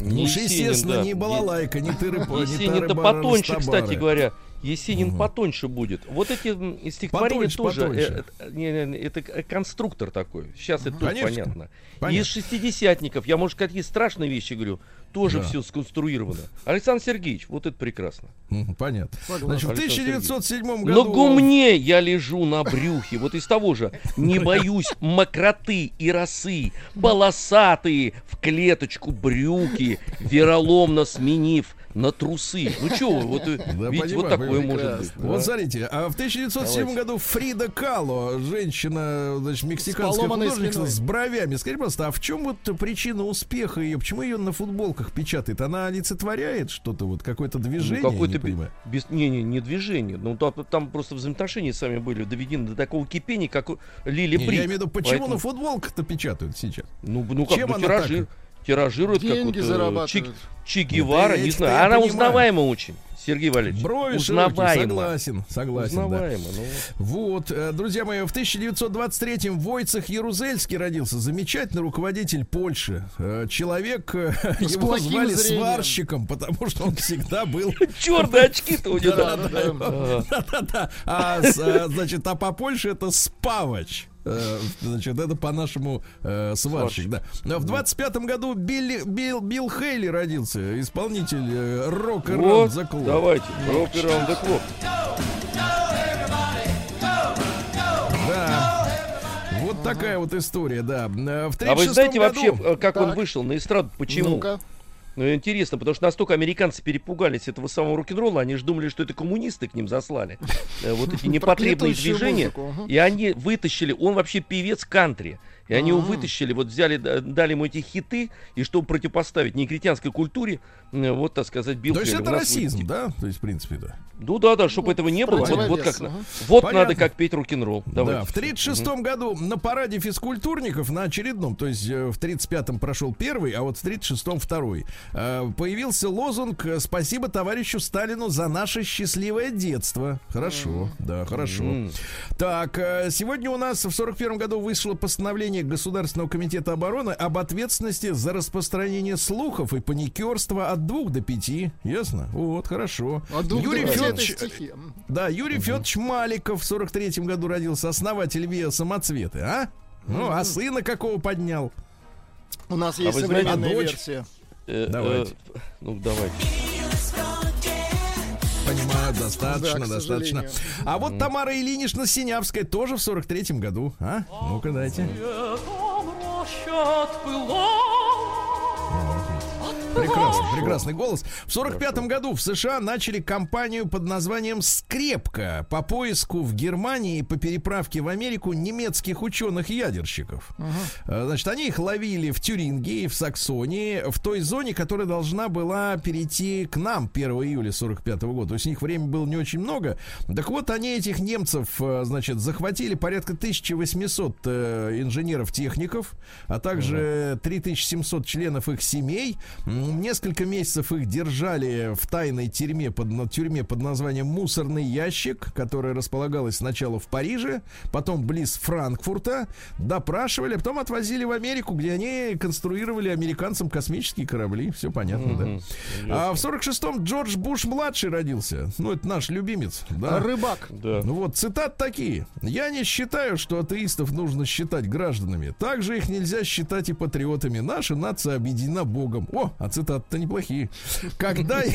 Не Уж, естественно, да. не балалайка, не тыры-па, не Есенин-то тары-бары, потоньше, кстати говоря. Есенин Мгм. потоньше будет. Вот эти стихотворения Потоньше, тоже. потоньше. э, э, не, не, это конструктор такой. Сейчас это тоже понятно. Понятно. Из шестидесятников, я, может, какие страшные вещи говорю, тоже Да. все сконструировано. Александр Сергеевич, вот это прекрасно. Мгм, Понятно. Значит, в Александр 1907 На году... гумне я лежу на брюхе. Вот из того же. Не боюсь мокроты и росы. Полосатые в клеточку брюки, вероломно сменив на трусы. Ну что, вот, э, Да, видите, вот такое понимаю. может быть. Вот да. смотрите, а в 1907 Давайте. году Фрида Кало, женщина, значит, мексиканская художница спиной. с бровями. Скажите, пожалуйста, а в чем вот причина успеха ее? Почему ее на футболках печатает? Она олицетворяет что-то, вот какое-то Ну, движение? какое-то не без, не, не, не движение. Ну, там, там просто взаимоотношения сами были доведены до такого кипения, как у Лили Не, Брик. я имею в виду, почему Поэтому- на футболках-то печатают сейчас? Ну, ну как, Чем ну, тиражи- так? Тиражируют как Деньги вот, э, зарабатывают. Че, Че Гевара, я- не знаю. Она понимаю. узнаваема очень, Сергей Валерьевич. Брови широкие, узнаваема. согласен, согласен, да. Узнаваемо, ну. Вот, э, друзья мои, в 1923-м Войцех Ярузельский родился. Замечательный руководитель Польши. Э, Человек, э, С его звали зрением. сварщиком, потому что он всегда был... Черные очки-то у него. Да, да, да. Да-да-да. А, значит, а по Польше это спавач. Э, значит, это по-нашему э, сварщик, да. Но в 25-м году Билли, Билл, Билл Хейли родился, исполнитель э, рок и Вот, the Clock. давайте, Rock Around the Clock. Да. Вот такая вот история, да. Э, В А вы 36-м знаете году... вообще, э, как он Так. вышел на эстраду? Почему? Ну-ка. Ну, интересно, потому что настолько американцы перепугались этого самого рок-н-ролла, они же думали, что это коммунисты к ним заслали. Э, Вот эти непотребные движения. И они вытащили, он вообще певец кантри. И они его вытащили, вот взяли, да, дали ему эти хиты, и чтобы противопоставить негритянской культуре, э, вот, так сказать, Билл То есть это расизм, да? То есть, в принципе, да. Ну да, да, чтобы Ну, этого не было. Вот, вот как, вот надо как петь рок-н-ролл. Да, в 36 году на параде физкультурников, на очередном, то есть э, в 35-м прошел первый, а вот в 36-м второй, э, появился лозунг «Спасибо товарищу Сталину за наше счастливое детство». Хорошо, да, хорошо. Так, сегодня у нас в 41 году вышло постановление Государственного комитета обороны об ответственности за распространение слухов и паникерства от двух до пяти. Ясно? Вот, хорошо. А двух Юрий до Федорович, да, Юрий Федорович Маликов в 43-м году родился, основатель ВИА «Самоцветы», а? Ну, а сына какого поднял? У нас А есть знаете, современная дочь? версия. Э, Давайте. э, ну, давайте. Понимаю, достаточно, достаточно. А вот Тамара Ильинична Синявская тоже в 43-м году, а? Ну-ка, дайте. Прекрасный, прекрасный голос. В 45-м году в США начали кампанию под названием «Скрепка» по поиску в Германии и по переправке в Америку немецких ученых-ядерщиков. Э, Значит, они их ловили в Тюрингии, в Саксонии, в той зоне, которая должна была перейти к нам 1 июля 45 года. То есть у них времени было не очень много. Так вот, они этих немцев, э, значит, захватили порядка 1800 э, инженеров-техников, а также 3700 членов их семей. Несколько месяцев их держали в тайной тюрьме под, на- тюрьме под названием «Мусорный ящик», которая располагалась сначала в Париже, потом близ Франкфурта, допрашивали, а потом отвозили в Америку, где они конструировали американцам космические корабли. Все понятно, да. А в 46-м Джордж Буш-младший родился. Ну, это наш любимец. Да. Рыбак. Да. Ну вот, цитат такие. «Я не считаю, что атеистов нужно считать гражданами. Также их нельзя считать и патриотами. Наша нация объединена Богом». О, а цитаты-то неплохие. «Когда.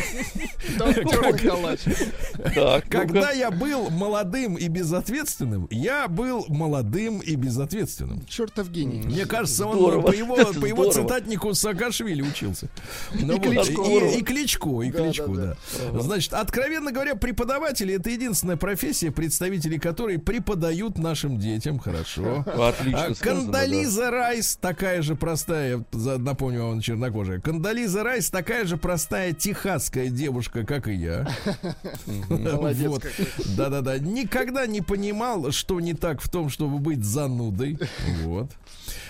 Так, когда я был молодым и безответственным, я был молодым и безответственным». Чертов гений. Мне кажется, он по его, цитатнику Саакашвили учился. Ну вот, Кличко. И, и Кличко, и Да, Кличко, да, да. Значит, откровенно говоря, преподаватели это единственная профессия, представители которой преподают нашим детям. Хорошо. Отлично А, сказано, Кандализа Райс такая же простая, напомню вам, чернокожая. Кандализа Райс такая же простая техасская девушка, как и я. Молодец. Да-да-да. Никогда не понимал, что не так в том, чтобы быть занудой. Вот.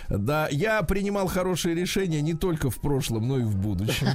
Да, я принимал хорошие решения не только в прошлом, но и в будущем.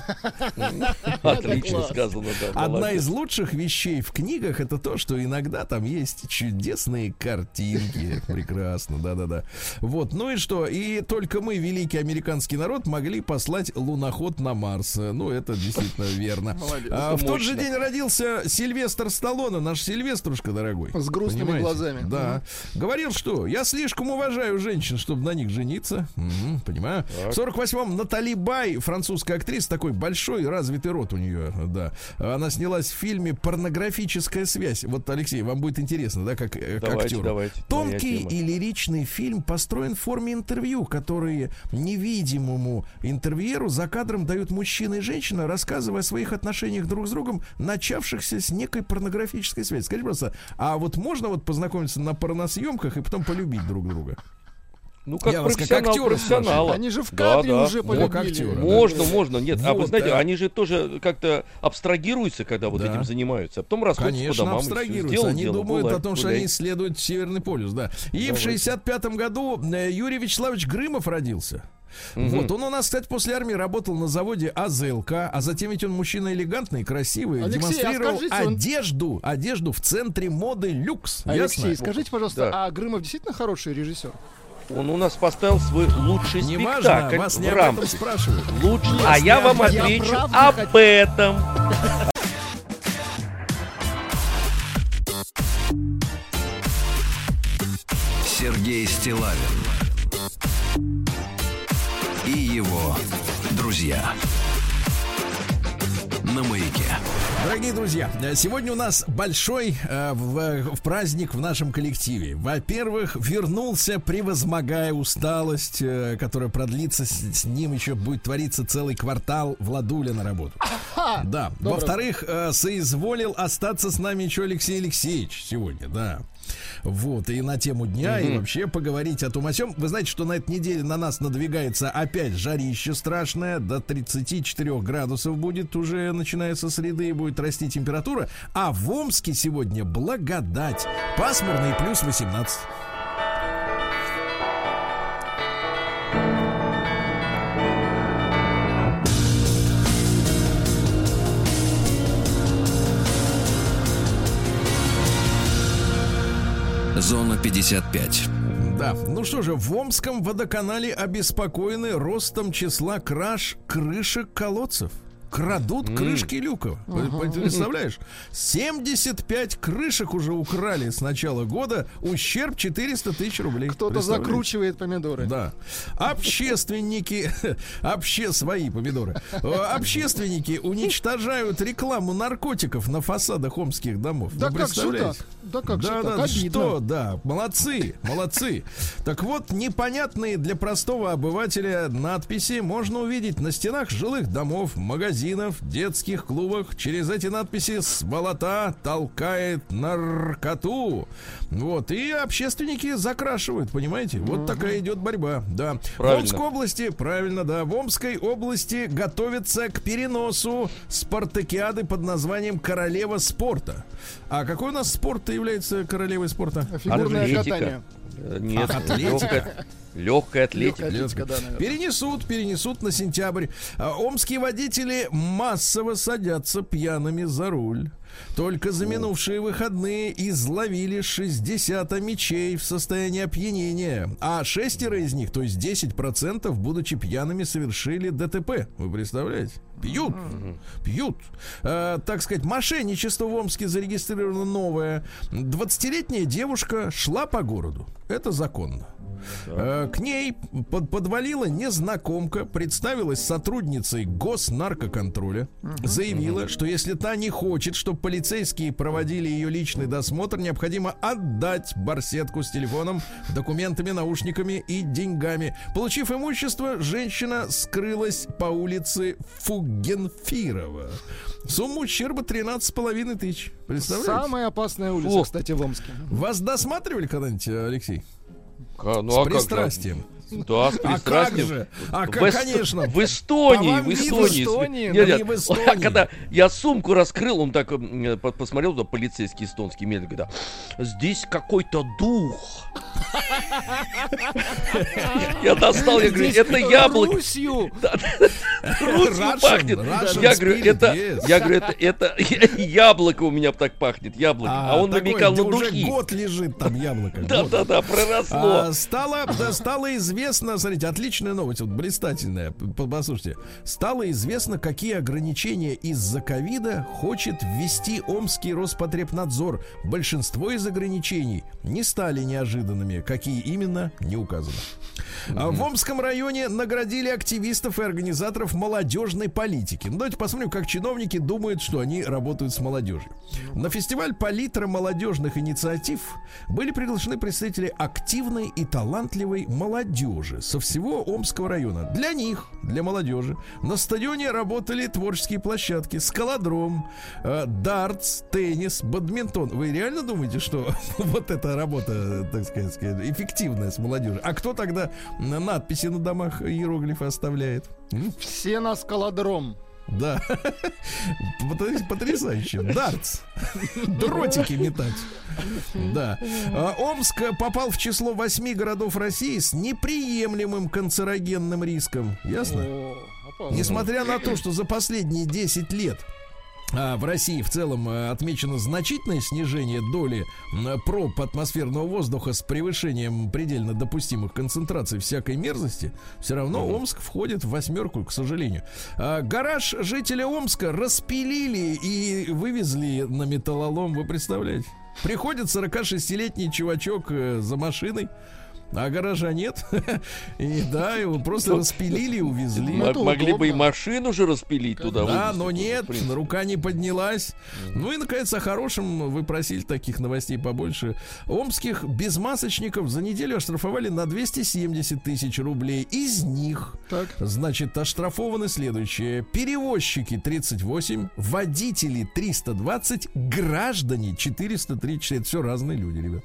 Отлично сказано, да. Одна из лучших вещей в книгах это то, что иногда там есть чудесные картинки. Прекрасно, да-да-да. Вот, ну и что? И только мы, великий американский народ, могли послать луноход на Марс. Ну, это действительно верно. А, в тот же день родился Сильвестр Сталлоне, наш Сильвеструшка дорогой. С грустными Понимаете? глазами. Да. Говорил, что я слишком уважаю женщин, чтобы на них жениться. Мгм, понимаю. В 48-м Натали Бай, французская актриса, такой большой развитый рот у нее, да. Она снялась в фильме «Порнографическая связь». Вот, Алексей, вам будет интересно, да, как, э, как Давайте, актеру. давайте. Тонкий и лиричный фильм построен в форме интервью, которые невидимому интервьюеру за кадром дают мужчина и женщина, рассказывая о своих отношениях друг с другом, начавшихся с некой порнографической связи. Скажите просто, а вот можно вот познакомиться на порносъемках и потом полюбить друг друга? Ну, как Я вас как профессионал актера профессионала. Они же в Да, кадре да. уже Ну, как полюбили. актера, да. Можно, можно, нет. а вы Вот, знаете, да. они же тоже как-то абстрагируются, когда вот Да. этим занимаются, а потом расходятся по Конечно, домам. и всё. абстрагируются. Сделал они дело, думают гуляй, о том, что гуляй. они исследуют Северный полюс, да. И в Давайте. 65 году э, Юрий Вячеславович Грымов родился. Мгм. Вот, он у нас, кстати, после армии работал на заводе АЗЛК, а затем ведь он мужчина элегантный, красивый, Алексей, а демонстрировал скажите, он- одежду, одежду в центре моды люкс. Алексей, Ясно? скажите, пожалуйста, Да. а Грымов действительно хороший режиссер? Он у нас поставил свой лучший не спектакль важно, вас в рамках. спрашивают. Лучший, а я вам я отвечу об хочу. этом. Сергей Стилавин и его друзья. На маяке. Дорогие друзья, сегодня у нас большой э, в, в праздник в нашем коллективе. Во-первых, вернулся, превозмогая усталость, э, которая продлится с, с ним еще будет твориться целый квартал Владуля на работу. Да. Во-вторых, э, соизволил остаться с нами еще Алексей Алексеевич сегодня, да. Вот, и на тему дня, и вообще поговорить о том о сём. Вы знаете, что на этой неделе на нас надвигается опять жарище страшное. До 34 градусов будет уже, начиная со среды, и будет расти температура. А в Омске сегодня благодать. Пасмурный плюс 18. Зона 55. Да, ну что же, в Омском водоканале обеспокоены ростом числа краж крышек колодцев. Крадут крышки люков. Представляешь? 75 крышек уже украли с начала года. Ущерб 400 тысяч рублей. Кто-то закручивает помидоры. Да. Общественники, обще свои помидоры. Э, Общественники уничтожают рекламу наркотиков на фасадах омских домов. Да Вы как же так? Да как же да, так? да, Обидно. что, да, молодцы, молодцы. Так вот, непонятные для простого обывателя надписи можно увидеть на стенах жилых домов, магазинов, детских клубах. Через эти надписи с болота толкает наркоту. Вот, и общественники закрашивают, понимаете? Вот такая идет борьба, да. Правильно. В Омской области, правильно, да, в Омской области готовятся к переносу спартакиады под названием «Королева спорта». А какой у нас спорт является королевой спорта? Фигурное Атлетика. катание. Э, Нет, атлетика. легкая, легкая атлетика. Легкая атлетика, да, наверное. Перенесут, перенесут на сентябрь. А, Омские водители массово садятся пьяными за руль. Только за минувшие выходные изловили 60 мечей в состоянии опьянения. А шестеро из них, то есть 10%, будучи пьяными, совершили ДТП. Вы представляете? Пьют, пьют. Э, так сказать, мошенничество в Омске зарегистрировано новое. 20-летняя девушка шла по городу. Это законно. Э, К ней под- подвалила незнакомка, представилась сотрудницей госнаркоконтроля, заявила, что если та не хочет, чтобы полицейские проводили ее личный досмотр, необходимо отдать барсетку с телефоном, документами, наушниками и деньгами. Получив имущество, женщина скрылась по улице Фугенфирова. Сумма ущерба 13,5 тысяч. Представляете? Самая опасная улица, О. кстати, в Омске. Вас досматривали когда-нибудь, Алексей? Ка- ну, С а как же? Пристрастием. Да, с А как пристрастием. же? А В Эст- конечно. В Эстонии, вам в Эстонии. в Эстонии, Нет, нет. не в Эстонии. Когда я сумку раскрыл, он так по- посмотрел туда, полицейский эстонский медленно, говорит, «А, здесь какой-то дух. Я достал, я говорю, это яблоко. Русью. Русью пахнет. Я говорю, это, я говорю, это, это яблоко у меня так пахнет, яблоко. А он такой, намекал на уже духи. год лежит там яблоко. Да, да, да, проросло. А, стало, да, стало известно, смотрите, отличная новость, вот блистательная, послушайте. Стало известно, какие ограничения из-за ковида хочет ввести Омский Роспотребнадзор. Большинство из ограничений не стали неожиданными, какие именно, не указано. А В Омском районе наградили активистов и организаторов молодежной политики. Ну, давайте посмотрим, как чиновники думают, что они работают с молодежью. На фестиваль палитра молодежных инициатив были приглашены представители активной и талантливой молодежи со всего Омского района. Для них, для молодежи, на стадионе работали творческие площадки, скалодром, э, дартс, теннис, бадминтон. Вы реально думаете, что вот эта работа, так сказать, эффективная с молодежью? А кто тогда на надписи на домах иероглифы оставляет? Все на скалодром. Да. Потряс- Потрясающе. Дартс. Дротики метать. Да. А, Омск попал в число восьми городов России с неприемлемым канцерогенным риском. Ясно? Несмотря на то, что за последние 10 лет в России в целом э, отмечено значительное снижение доли проб атмосферного воздуха с превышением предельно допустимых концентраций всякой мерзости, все равно Омск входит в восьмерку, к сожалению. А, гараж жителя Омска распилили и вывезли на металлолом, вы представляете? Приходит 46-летний чувачок э, за машиной, а гаража нет. И да, его просто распилили и увезли. М- Могли бы и машину же распилить туда. Да, вывезти, но нет, рука не поднялась. Ну и, наконец, о хорошем. Вы просили таких новостей побольше. Омских безмасочников за неделю оштрафовали на 270 тысяч рублей. Из них, Так. значит, оштрафованы следующие. Перевозчики 38, водители 320, граждане 434. Это все разные люди, ребят.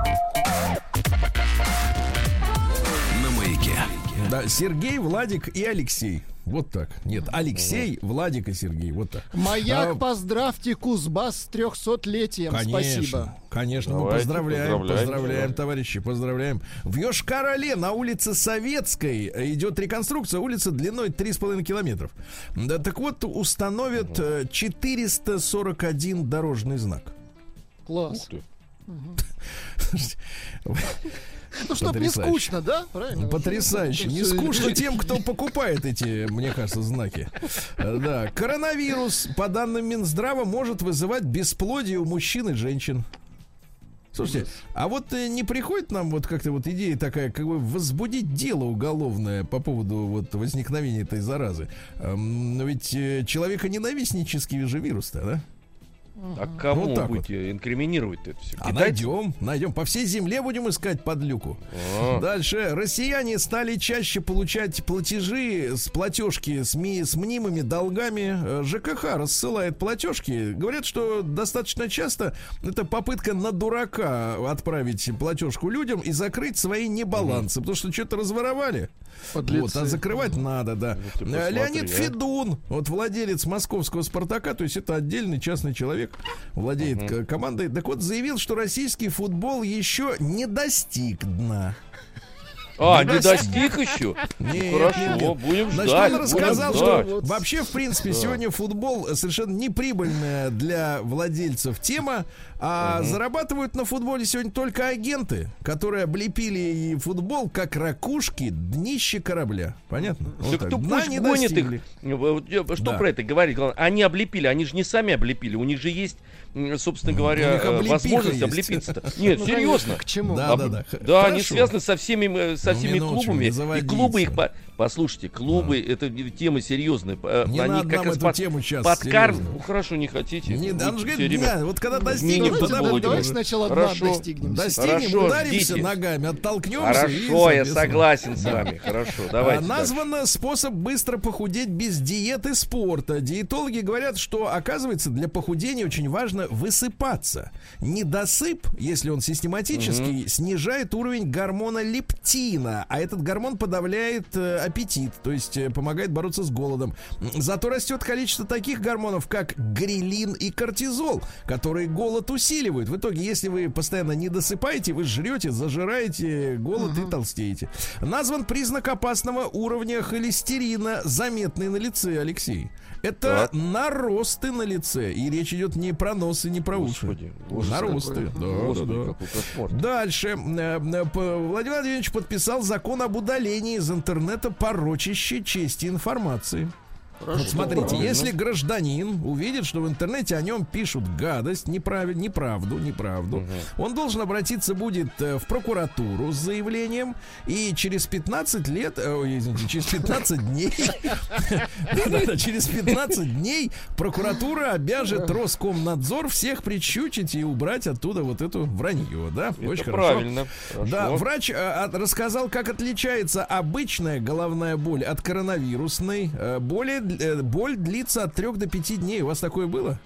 Да, Сергей, Владик и Алексей. Вот так. Нет, Алексей, Владик и Сергей. Вот так. Маяк, А, поздравьте Кузбасс с трехсотлетием. Конечно, Спасибо. конечно, мы Давайте, поздравляем, поздравляем, поздравляем, да. товарищи, поздравляем. В Йошкар-Оле на улице Советской э, идет реконструкция, улица длиной 3,5 километров. Да, так вот, установят э, 441 дорожный знак. Класс. ты. Ну, чтоб не скучно, да? Правильно? Потрясающе. Не скучно тем, кто покупает эти, мне кажется, знаки. Да. Коронавирус, по данным Минздрава, может вызывать бесплодие у мужчин и женщин. Слушайте, а вот э, не приходит нам вот как-то вот идея такая, как бы возбудить дело уголовное по поводу вот возникновения этой заразы? Эм, Но ведь э, человеконенавистнический же вирус-то, да? А кому Вот будете инкриминировать это все? А найдем, найдем. По всей земле будем искать подлюку. А. Дальше. Россияне стали чаще получать платежи с платежки с, ми- с мнимыми долгами. Э, ЖКХ рассылает платежки. Говорят, что достаточно часто это попытка на дурака отправить платежку людям и закрыть свои небалансы. Потому что что-то разворовали. Подлецы. Вот, а закрывать надо, да. ты посмотри, Э, Леонид а. Федун, вот владелец московского Спартака, то есть это отдельный частный человек, владеет к- командой. Так вот, заявил, что российский футбол еще не достиг дна. А, Не достиг. еще? Нет, Ну, Хорошо, нет, нет. будем Значит, ждать. он рассказал, ждать. что вообще, в принципе, сегодня футбол совершенно неприбыльная для владельцев тема, а зарабатывают на футболе сегодня только агенты, которые облепили и футбол как ракушки днище корабля. Понятно? Вот Так так. кто Дна пусть не гонит достигли. их. Вот, э, Что Да. про это говорить? Главное, Они облепили, они же не сами облепили. У них же есть, собственно говоря, них э, возможность облепиться. Нет, Ну, серьезно. конечно, К чему? Да, Об- да, да. Да, они связаны со всеми, э, со Ну, всеми клубами. И клубы их... по- Послушайте, клубы, это тема серьезная. Э, Не они надо как нам раз эту под- тему щас подкарм-. Ну хорошо, не хотите. Не, он же все говорит, время- «Да, вот когда Не достигнем, тогда играть. Давайте сначала дна Хорошо. достигнем. Достигнем, Хорошо, ударимся ждите. ногами, оттолкнемся. и, Хорошо, я соответственно, согласен с вами. Хорошо, А, давайте. дальше. Назван способ быстро похудеть без диеты спорта. Диетологи говорят, что, оказывается, для похудения очень важно высыпаться. Недосып, если он систематический, снижает уровень гормона лептина, а этот гормон подавляет э, аппетит, то есть э, помогает бороться с голодом. Зато растет количество таких гормонов, как грилин и кортизол, которые голод усиливают. В итоге, если вы постоянно не досыпаете, вы жрете, зажираете голод и толстеете. Назван признак опасного уровня холестерина, заметный на лице, Алексей. Это Так. наросты на лице. И речь идет не про нос и не про уши. Господи, наросты. какой. Да, Господи, да. Дальше. Э, э, Владимир Владимирович подписал закон об удалении из интернета порочащей чести информации. Вот смотрите, правильно. если гражданин увидит, что в интернете о нем пишут гадость, неправильно, неправду, неправду, он должен обратиться будет э, в прокуратуру с заявлением, и через 15 лет, э, ой, извините, через 15 дней, через 15 дней прокуратура обяжет Роскомнадзор всех прищучить и убрать оттуда вот эту вранье, да? Очень хорошо. правильно. Да, Хорошо. врач э, рассказал, как отличается обычная головная боль от коронавирусной. Более, боль длится от 3 до 5 дней. У вас такое было?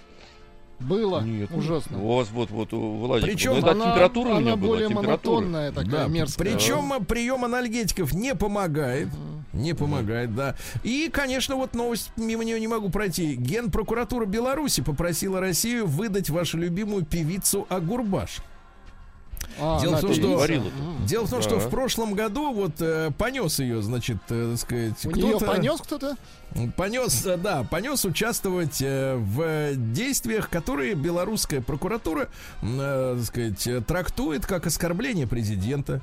Было. Нет, Ужасно. У вас вот, вот, у Владика. Причем Ну, это Она- температура у она меня была, более температура. монотонная такая, мерзкая. Причем э, прием анальгетиков не помогает. Не помогает, да. И, конечно, вот новость мимо нее не могу пройти. Генпрокуратура Беларуси попросила Россию выдать вашу любимую певицу Агурбаш. А, дело, в том, что, дело в том, что в прошлом году вот э, понес ее, значит, э, так сказать, У нее понес кто-то? Понес, да, понес участвовать э, в действиях, которые белорусская прокуратура, э, так сказать, трактует как оскорбление президента.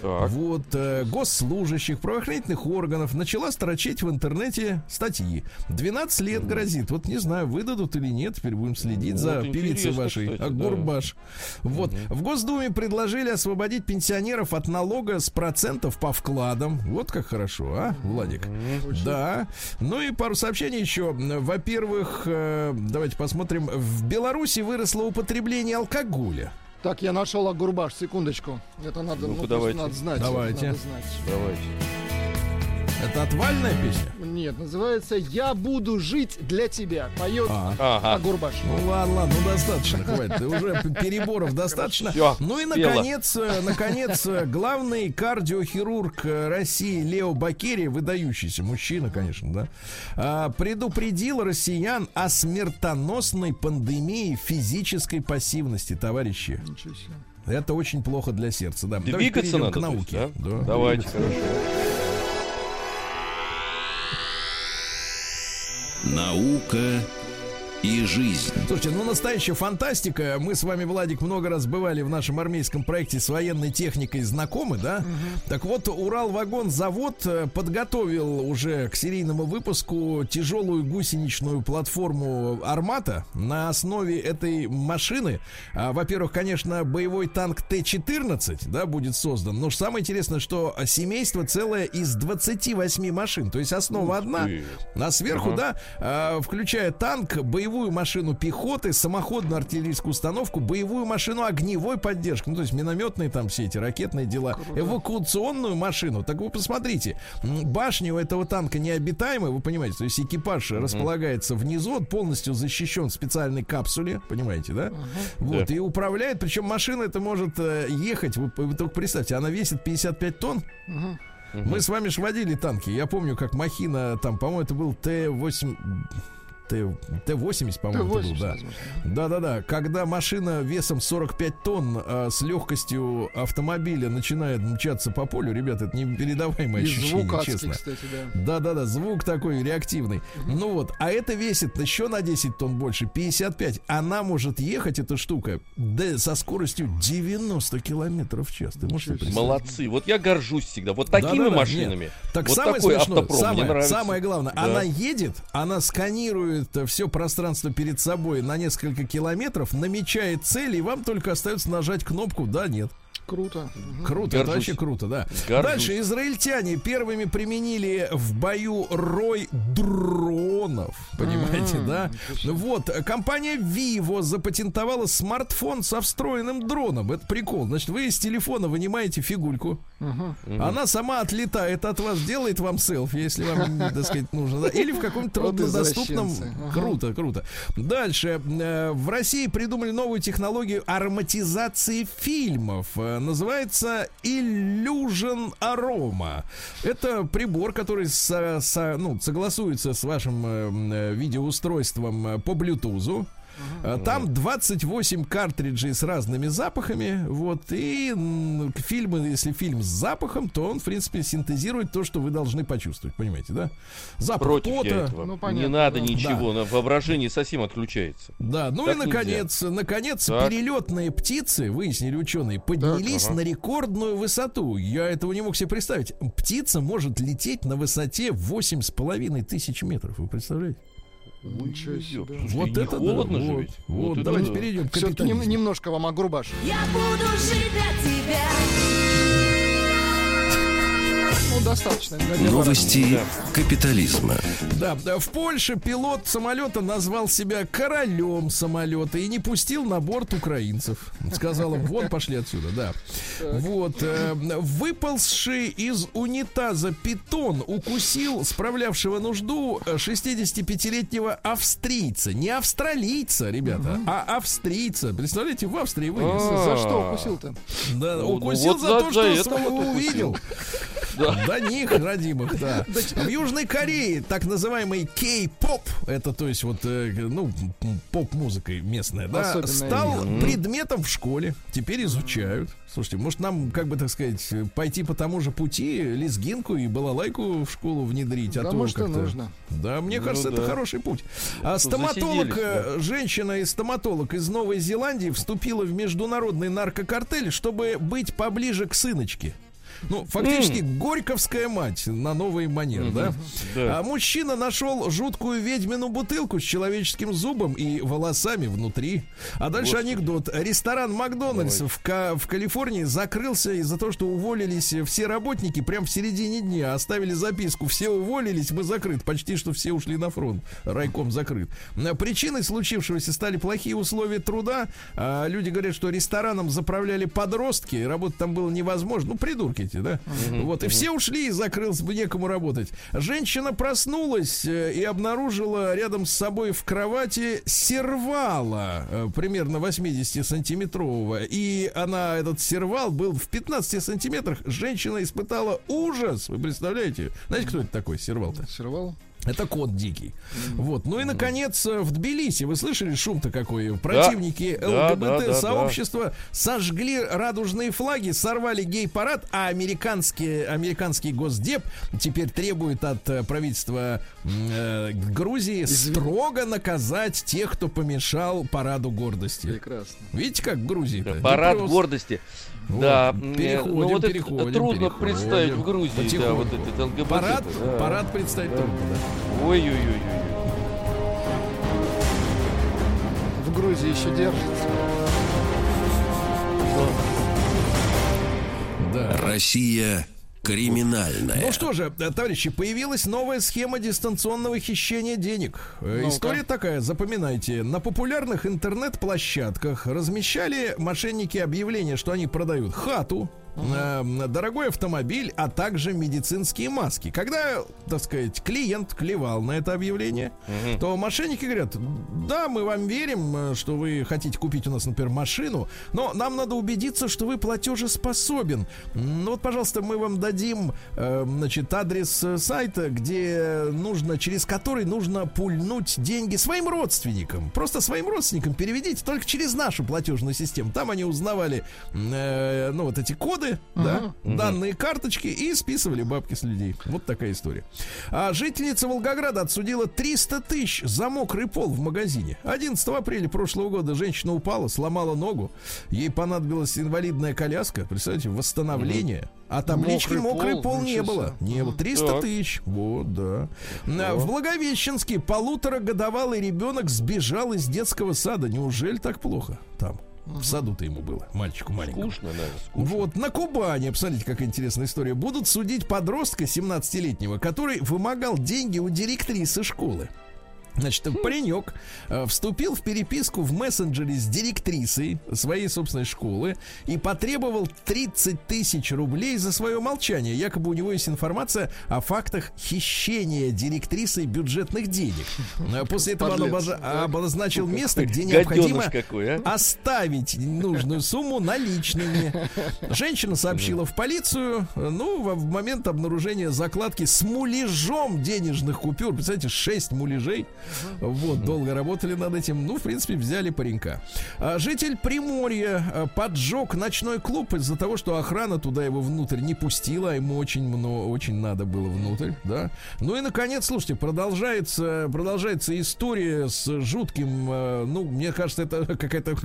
Так. Вот э, госслужащих, правоохранительных органов начала строчить в интернете статьи. 12 лет грозит. Вот не знаю, выдадут или нет. Теперь будем следить ну, за певицей вашей кстати, Агурбаш. Да. Вот. Угу. В Госдуме предложили освободить пенсионеров от налога с процентов по вкладам. Вот как хорошо, а, Владик? Угу. Да. Ну и пару сообщений еще. Во-первых, э, давайте посмотрим. В Беларуси выросло употребление алкоголя. Так, я нашел Агурбаш, секундочку. Это надо, ну, давайте. надо знать. Давайте. Надо знать. Давайте. Это отвальная песня? Нет, называется «Я буду жить для тебя». Поет а. ага. Агурбаш. Ну ладно, ладно, ну достаточно, хватит. Уже переборов достаточно. Все, ну и наконец, э, наконец, э, главный кардиохирург э, России Лео Бакери, выдающийся мужчина, конечно, да, а, предупредил россиян о смертоносной пандемии физической пассивности, товарищи. Это очень плохо для сердца, да. Двигаться надо, к науке. Есть, да? Да. Давайте, хорошо. Наука и жизнь. Слушайте, ну настоящая фантастика. Мы с вами, Владик, много раз бывали в нашем армейском проекте с военной техникой знакомы, да? Угу. Так вот, Урал-вагон-завод э, подготовил уже к серийному выпуску тяжелую гусеничную платформу «Армата». На основе этой машины, а, во-первых, конечно, боевой танк Т-14, да, будет создан. Но самое интересное, что семейство целое из 28 машин. То есть основа одна, а сверху, ага. да, а, включая танк, боевой боевую машину пехоты, самоходную артиллерийскую установку, боевую машину огневой поддержки, ну, то есть минометные там все эти ракетные дела, Круто. эвакуационную машину. Так вы посмотрите, башня у этого танка необитаемая, вы понимаете, то есть экипаж угу. располагается внизу, он полностью защищен в специальной капсуле, понимаете, да? Угу. Вот, да. и управляет, причем машина это может э, ехать, вы, вы только представьте, она весит 55 тонн. Угу. Мы с вами ж водили танки. Я помню, как Махина, там, по-моему, это был Т-8... Т-80, по-моему, Т-80, был, да. Да-да-да. Когда машина весом 45 тонн а, с легкостью автомобиля начинает мчаться по полю, ребята, это непередаваемое И ощущение, звук адский, честно. Кстати, да. Да-да-да, звук такой реактивный. Ну вот, а это весит еще на 10 тонн больше, 55. Она может ехать, эта штука, да, со скоростью 90 километров в час. Ты можешь Молодцы. Вот я горжусь всегда. Вот такими да, да, машинами. Нет. Так вот самое такой смешное, автопром. Самое, самое главное, да. она едет, она сканирует использует все пространство перед собой на несколько километров, намечает цель, и вам только остается нажать кнопку «да», «нет». Круто. Круто, Горжусь. это вообще круто, да. Горжусь. Дальше израильтяне первыми применили в бою рой дронов. Понимаете, mm-hmm. да? Вот, компания Vivo запатентовала смартфон со встроенным дроном. Это прикол. Значит, вы из телефона вынимаете фигульку. Она сама отлетает от вас, делает вам селфи, если вам, так сказать, нужно. Да? Или в каком-то труднодоступном... Круто, круто. Дальше. Э, в России придумали новую технологию ароматизации фильмов называется Illusion Aroma. Это прибор, который со, со, ну, согласуется с вашим э, э видеоустройством э, по Bluetooth. Uh-huh. Там 28 картриджей с разными запахами. Вот. И фильмы, если фильм с запахом, то он, в принципе, синтезирует то, что вы должны почувствовать. Понимаете, да? Запах Против пота. этого. Ну, понятно, Не надо да. ничего, да. воображение совсем отключается. Да, ну так и наконец, нельзя. наконец, так. перелетные птицы, выяснили ученые, поднялись так, ага. на рекордную высоту. Я этого не мог себе представить. Птица может лететь на высоте 8,5 тысяч метров. Вы представляете? Ничего себе. Вот это холодно да, же ведь. Вот, вот давайте да. перейдем к Все-таки немножко вам огрубаш. Я буду жить для тебя. Ну, достаточно. Новости капитализма. Да, в Польше пилот самолета назвал себя королем самолета и не пустил на борт украинцев. Сказал им, вон пошли отсюда, да. Вот. Э, выползший из унитаза питон укусил справлявшего нужду 65-летнего австрийца. Не австралийца, ребята, а австрийца. Представляете, в Австрии вынес. За что укусил-то? Да, ну, укусил за то, что увидел. До них, родимых, да. В Южной Корее так называемый кей-поп, это то есть вот, э, ну, поп-музыка местная, да, стал предметом в школе. Теперь изучают. Слушайте, может нам, как бы так сказать, пойти по тому же пути, лезгинку и балалайку в школу внедрить? А да, то может, и нужно. Да, мне ну, кажется, да. это хороший путь. А стоматолог, э, да. женщина и стоматолог из Новой Зеландии вступила в международный наркокартель, чтобы быть поближе к сыночке. Ну, фактически mm. горьковская мать на новый манер, mm-hmm. да? да? А мужчина нашел жуткую ведьмину бутылку с человеческим зубом и волосами внутри. А дальше Господи. анекдот. Ресторан Макдональдс в, Ка- в Калифорнии закрылся из-за того, что уволились все работники прямо в середине дня. Оставили записку. Все уволились, мы закрыт. Почти что все ушли на фронт. Райком закрыт. Причиной случившегося стали плохие условия труда. А люди говорят, что рестораном заправляли подростки. Работать там было невозможно. Ну, придурки понимаете, да? Угу, вот, и все ушли, и закрылся, некому работать. Женщина проснулась э, и обнаружила рядом с собой в кровати сервала э, примерно 80-сантиметрового. И она, этот сервал был в 15 сантиметрах. Женщина испытала ужас. Вы представляете? Знаете, кто это такой сервал-то? Сервал? Это кот дикий. Вот. Ну и, наконец, э, в Тбилиси, вы слышали шум-то какой? Противники да, ЛГБТ-сообщества да, да, да, сожгли радужные флаги, сорвали гей-парад, а американский, американский госдеп теперь требует от э, правительства э, Грузии строго наказать тех, кто помешал параду гордости. Прекрасно. Видите, как в Грузии? Парад гордости. Вот, да, переходим, ну вот переходим, это трудно переходим. представить в Грузии, да, вот этот ЛГБТ. Парад, да. парад представить да. трудно, да. Ой-ой-ой. В Грузии еще держится. Да. Россия Криминальная. Ну что же, товарищи, появилась новая схема дистанционного хищения денег. ну История такая, запоминайте. На популярных интернет-площадках размещали мошенники объявления, что они продают хату, uh дорогой автомобиль, а также медицинские маски. Когда, так сказать, клиент клевал на это объявление, то мошенники говорят, да, мы вам верим, э, что вы хотите купить у нас, например, машину, но нам надо убедиться, что вы платежеспособен. Ну вот, пожалуйста, мы вам дадим, э, значит, адрес э, сайта, где нужно, через который нужно пульнуть деньги своим родственникам. Просто своим родственникам переведите только через нашу платежную систему. Там они узнавали, э, ну, вот эти коды, коды, uh-huh. да, uh-huh. данные карточки и списывали бабки с людей. Вот такая история. А жительница Волгограда отсудила 300 тысяч за мокрый пол в магазине. 11 апреля прошлого года женщина упала, сломала ногу. Ей понадобилась инвалидная коляска. Представляете, восстановление. Uh-huh. А таблички мокрый, мокрый пол, пол не было. Не было. 300 тысяч. Вот, да. О. В Благовещенске полуторагодовалый ребенок сбежал из детского сада. Неужели так плохо там? В саду-то ему было, мальчику маленькому. Скучно, да, скучно. Вот, на Кубани, посмотрите, какая интересная история. Будут судить подростка 17-летнего, который вымогал деньги у директрисы школы. Значит, паренек э, вступил в переписку в мессенджере с директрисой своей собственной школы и потребовал 30 тысяч рублей за свое молчание. Якобы у него есть информация о фактах хищения директрисой бюджетных денег. Э, после этого он обозначил место, где необходимо какой, а? оставить нужную сумму наличными. Женщина сообщила в полицию, ну, в момент обнаружения закладки с муляжом денежных купюр. Представляете, 6 муляжей. Вот, долго работали над этим. Ну, в принципе, взяли паренька. А, житель Приморья а, поджег ночной клуб из-за того, что охрана туда его внутрь не пустила, а ему очень много, очень надо было внутрь, да. Ну и, наконец, слушайте, продолжается, продолжается история с жутким, а, ну, мне кажется, это какая-то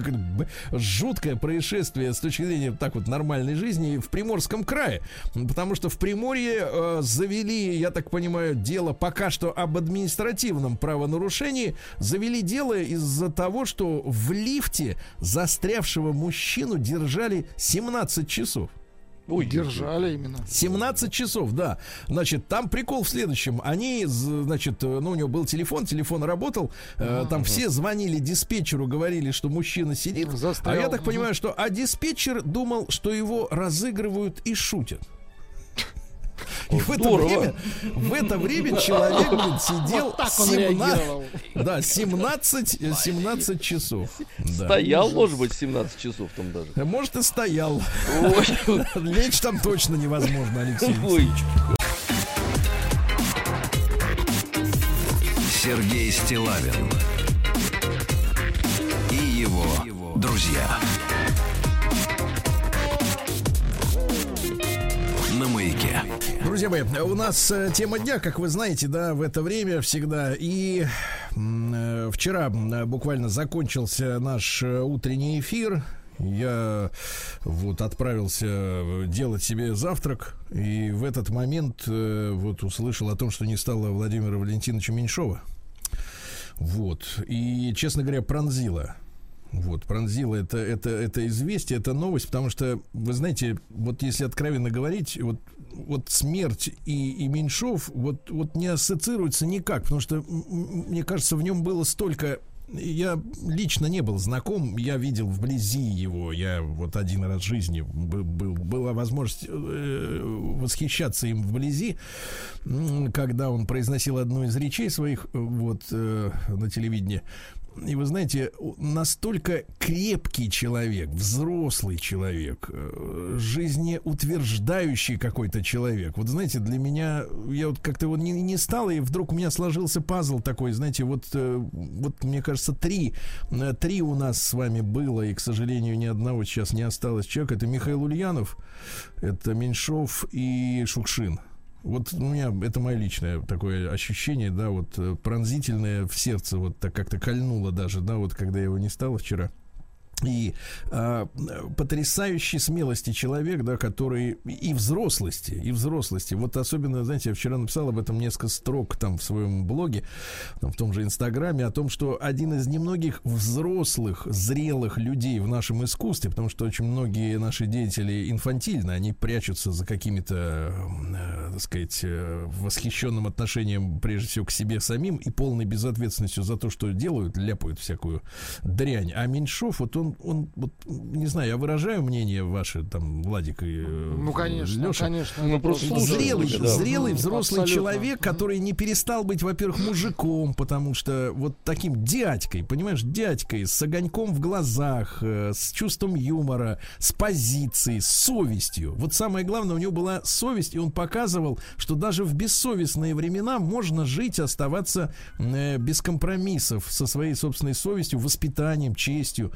жуткое происшествие с точки зрения так вот нормальной жизни в Приморском крае. Потому что в Приморье завели, я так понимаю, дело пока что об административном правонарушении правонарушении завели дело из-за того, что в лифте застрявшего мужчину держали 17 часов. Ой, держали именно. 17 часов, да. Значит, там прикол в следующем. Они, значит, ну, у него был телефон, телефон работал. Uh-huh. Там все звонили диспетчеру, говорили, что мужчина сидит. Застрял. А я так понимаю, что а диспетчер думал, что его разыгрывают и шутят. И в это время, в это время человек блин, сидел вот 17, да, 17, 17 часов. Стоял, да. может быть, 17 часов там даже. Может, и стоял. Лечь там точно невозможно, Алексей. Ой. Сергей Стилавин и его друзья. На маяке. Друзья мои, у нас э, тема дня, как вы знаете, да, в это время всегда. И э, вчера буквально закончился наш э, утренний эфир. Я вот отправился делать себе завтрак, и в этот момент вот услышал о том, что не стало Владимира Валентиновича Меньшова. Вот. И, честно говоря, пронзило. Вот, пронзило это, это, это известие, это новость, потому что, вы знаете, вот если откровенно говорить, вот, вот смерть и, и Меньшов вот, вот не ассоциируются никак, потому что, мне кажется, в нем было столько я лично не был знаком, я видел вблизи его, я вот один раз в жизни был, был, была возможность э, восхищаться им вблизи, когда он произносил одну из речей своих вот э, на телевидении. И вы знаете, настолько крепкий человек, взрослый человек, э, жизнеутверждающий какой-то человек. Вот знаете, для меня, я вот как-то вот не, не стал, и вдруг у меня сложился пазл такой, знаете, вот, э, вот мне кажется, три, э, три у нас с вами было, и, к сожалению, ни одного сейчас не осталось человека. Это Михаил Ульянов, это Меньшов и Шукшин. Вот у меня это мое личное такое ощущение, да, вот э, пронзительное в сердце, вот так как-то кольнуло даже, да, вот когда я его не стало вчера и а, потрясающей смелости человек, да, который и взрослости, и взрослости. Вот особенно, знаете, я вчера написал об этом несколько строк там в своем блоге, там, в том же Инстаграме, о том, что один из немногих взрослых, зрелых людей в нашем искусстве, потому что очень многие наши деятели инфантильны, они прячутся за какими-то, э, так сказать, э, восхищенным отношением, прежде всего, к себе самим и полной безответственностью за то, что делают, ляпают всякую дрянь. А Меньшов, вот он он, он вот, не знаю, я выражаю мнение ваше, там, Владик и э, Ну, конечно, Леша. конечно. Ну, просто зрелый, да. зрелый взрослый Абсолютно. человек, который не перестал быть, во-первых, мужиком, потому что вот таким дядькой, понимаешь, дядькой, с огоньком в глазах, э, с чувством юмора, с позицией, с совестью. Вот самое главное, у него была совесть, и он показывал, что даже в бессовестные времена можно жить, оставаться э, без компромиссов со своей собственной совестью, воспитанием, честью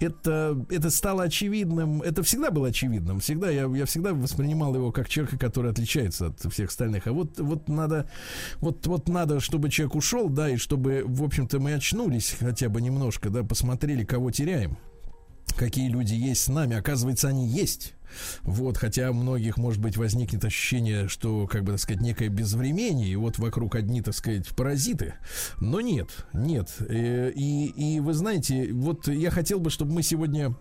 это, это стало очевидным, это всегда было очевидным, всегда, я, я всегда воспринимал его как человека, который отличается от всех остальных, а вот, вот надо, вот, вот надо, чтобы человек ушел, да, и чтобы, в общем-то, мы очнулись хотя бы немножко, да, посмотрели, кого теряем, какие люди есть с нами, оказывается, они есть, вот, хотя у многих, может быть, возникнет ощущение, что, как бы, так сказать, некое безвремение, и вот вокруг одни, так сказать, паразиты. Но нет, нет. Э, и, и вы знаете, вот я хотел бы, чтобы мы сегодня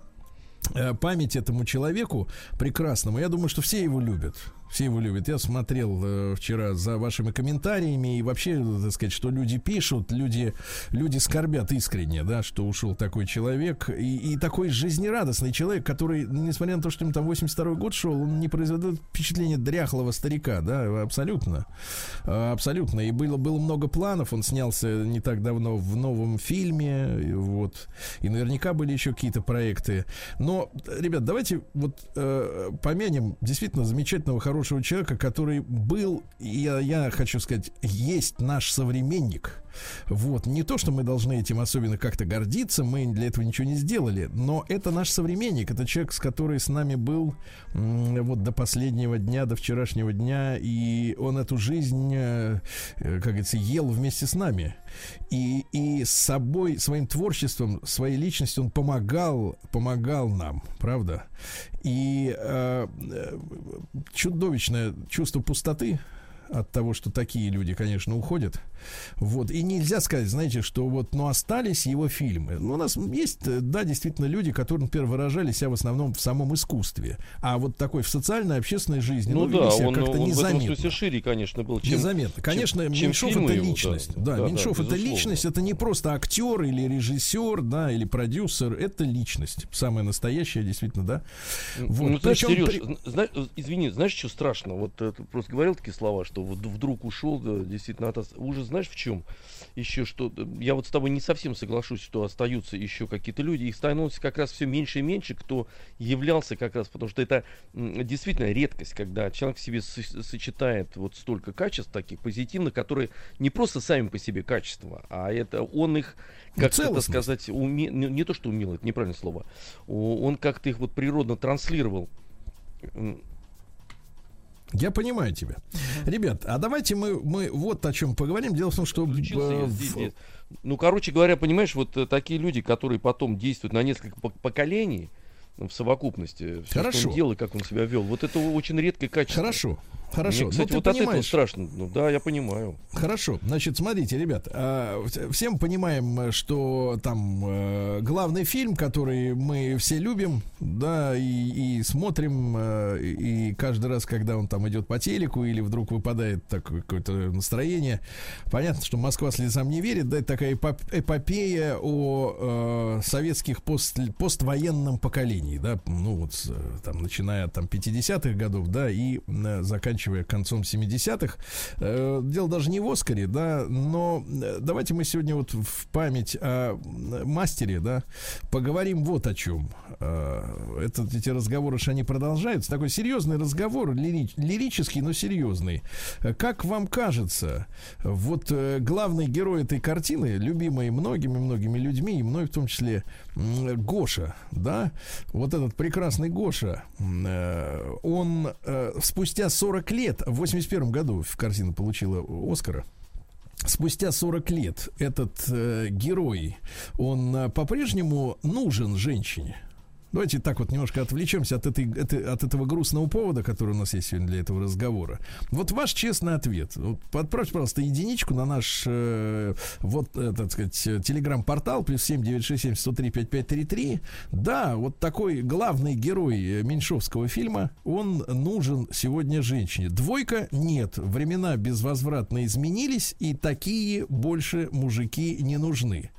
э, память этому человеку прекрасному. Я думаю, что все его любят. Все его любят. Я смотрел э, вчера за вашими комментариями и вообще, так сказать, что люди пишут, люди, люди скорбят искренне, да, что ушел такой человек и, и такой жизнерадостный человек, который, несмотря на то, что ему там 82 год шел, он не производит впечатление дряхлого старика, да, абсолютно, а, абсолютно. И было было много планов. Он снялся не так давно в новом фильме, вот, и наверняка были еще какие-то проекты. Но, ребят, давайте вот э, помянем действительно замечательного хорошего хорошего человека, который был, я, я хочу сказать, есть наш современник. Вот. Не то, что мы должны этим особенно как-то гордиться, мы для этого ничего не сделали, но это наш современник, это человек, с который с нами был вот до последнего дня, до вчерашнего дня, и он эту жизнь, э, как говорится, ел вместе с нами. И, и с собой, своим творчеством, своей личностью он помогал, помогал нам, правда? И э, э чудовищное чувство пустоты, от того, что такие люди, конечно, уходят. Вот. И нельзя сказать, знаете, что вот, ну, остались его фильмы. Ну, у нас есть, да, действительно, люди, которые, например, выражали себя в основном в самом искусстве. А вот такой в социальной, общественной жизни, ну, ну да, себя он, как-то он незаметно. в этом смысле шире, конечно, был. Чем, Незаметно. Конечно, чем, Меньшов чем это его, личность. да. Да, Да, Меньшов да, это безусловно. личность, это не просто актер или режиссер, да, или продюсер, это личность. Самая настоящая, действительно, да. Вот. Ну, знаешь, Причем Сереж, при- зна- извини, знаешь, что страшно? Вот э, ты просто говорил такие слова, что вот вдруг ушел, да, действительно, от. Уже знаешь в чем? Еще что, э, я вот с тобой не совсем соглашусь, что остаются еще какие-то люди. Их становится как раз все меньше и меньше, кто являлся как раз, потому что это действительно редкость, когда человек в себе со- сочетает вот столько качеств таких позитивных, которые не просто сами по себе качества, а это он их, Ну, как это сказать, уме- не, не то, что умел, это неправильное слово, он как-то их вот природно транслировал. Я понимаю тебя. Ребят, а давайте мы, мы вот о чем поговорим. Дело в том, что... Э, здесь, здесь. Ну, короче говоря, понимаешь, вот э, такие люди, которые потом действуют на несколько пок- поколений в совокупности, что Хорошо. он делал и как он себя вел, вот это очень редкое качество. Хорошо, хорошо. Мне, Ну, кстати, ты вот от этого понимаешь- страшно. Ну да, я понимаю. Хорошо, значит, смотрите, ребят, вс- всем понимаем, э, что там э, главный фильм, который мы все любим, да, и, и смотрим, э, и каждый раз, когда он там идет по телеку или вдруг выпадает такое какое-то настроение, понятно, что Москва слезам не верит, да, это такая эпоп- эпопея о э, советских пост, поствоенном поколении, да, ну вот э, там, начиная от там 50-х годов, да, и э, заканчивая концом 70-х. Э, дело даже не в Оскаре, да, но э, давайте мы сегодня вот в память о м, мастере, да, поговорим вот о чем. Э, это, эти разговоры же они продолжаются. Такой серьезный разговор, лири- лирический, но серьезный. Э, Как вам кажется, вот э, главный герой этой картины, любимый многими-многими людьми, и мной в том числе, Гоша, да, вот этот прекрасный Гоша, э, он э, спустя 40 лет, в 81 году в картина получила Оскара, Спустя 40 лет этот э, герой, он э, по-прежнему нужен женщине. Давайте так вот немножко отвлечемся от, этой, это- от этого грустного повода, который у нас есть сегодня для этого разговора. Вот ваш честный ответ. Вот отправьте, пожалуйста, единичку на наш э, вот, э, так сказать, э, телеграм-портал плюс 7967 103 5533. Да, вот такой главный герой э, Меньшовского фильма, он нужен сегодня женщине. Двойка нет. Времена безвозвратно изменились, и такие больше мужики не нужны.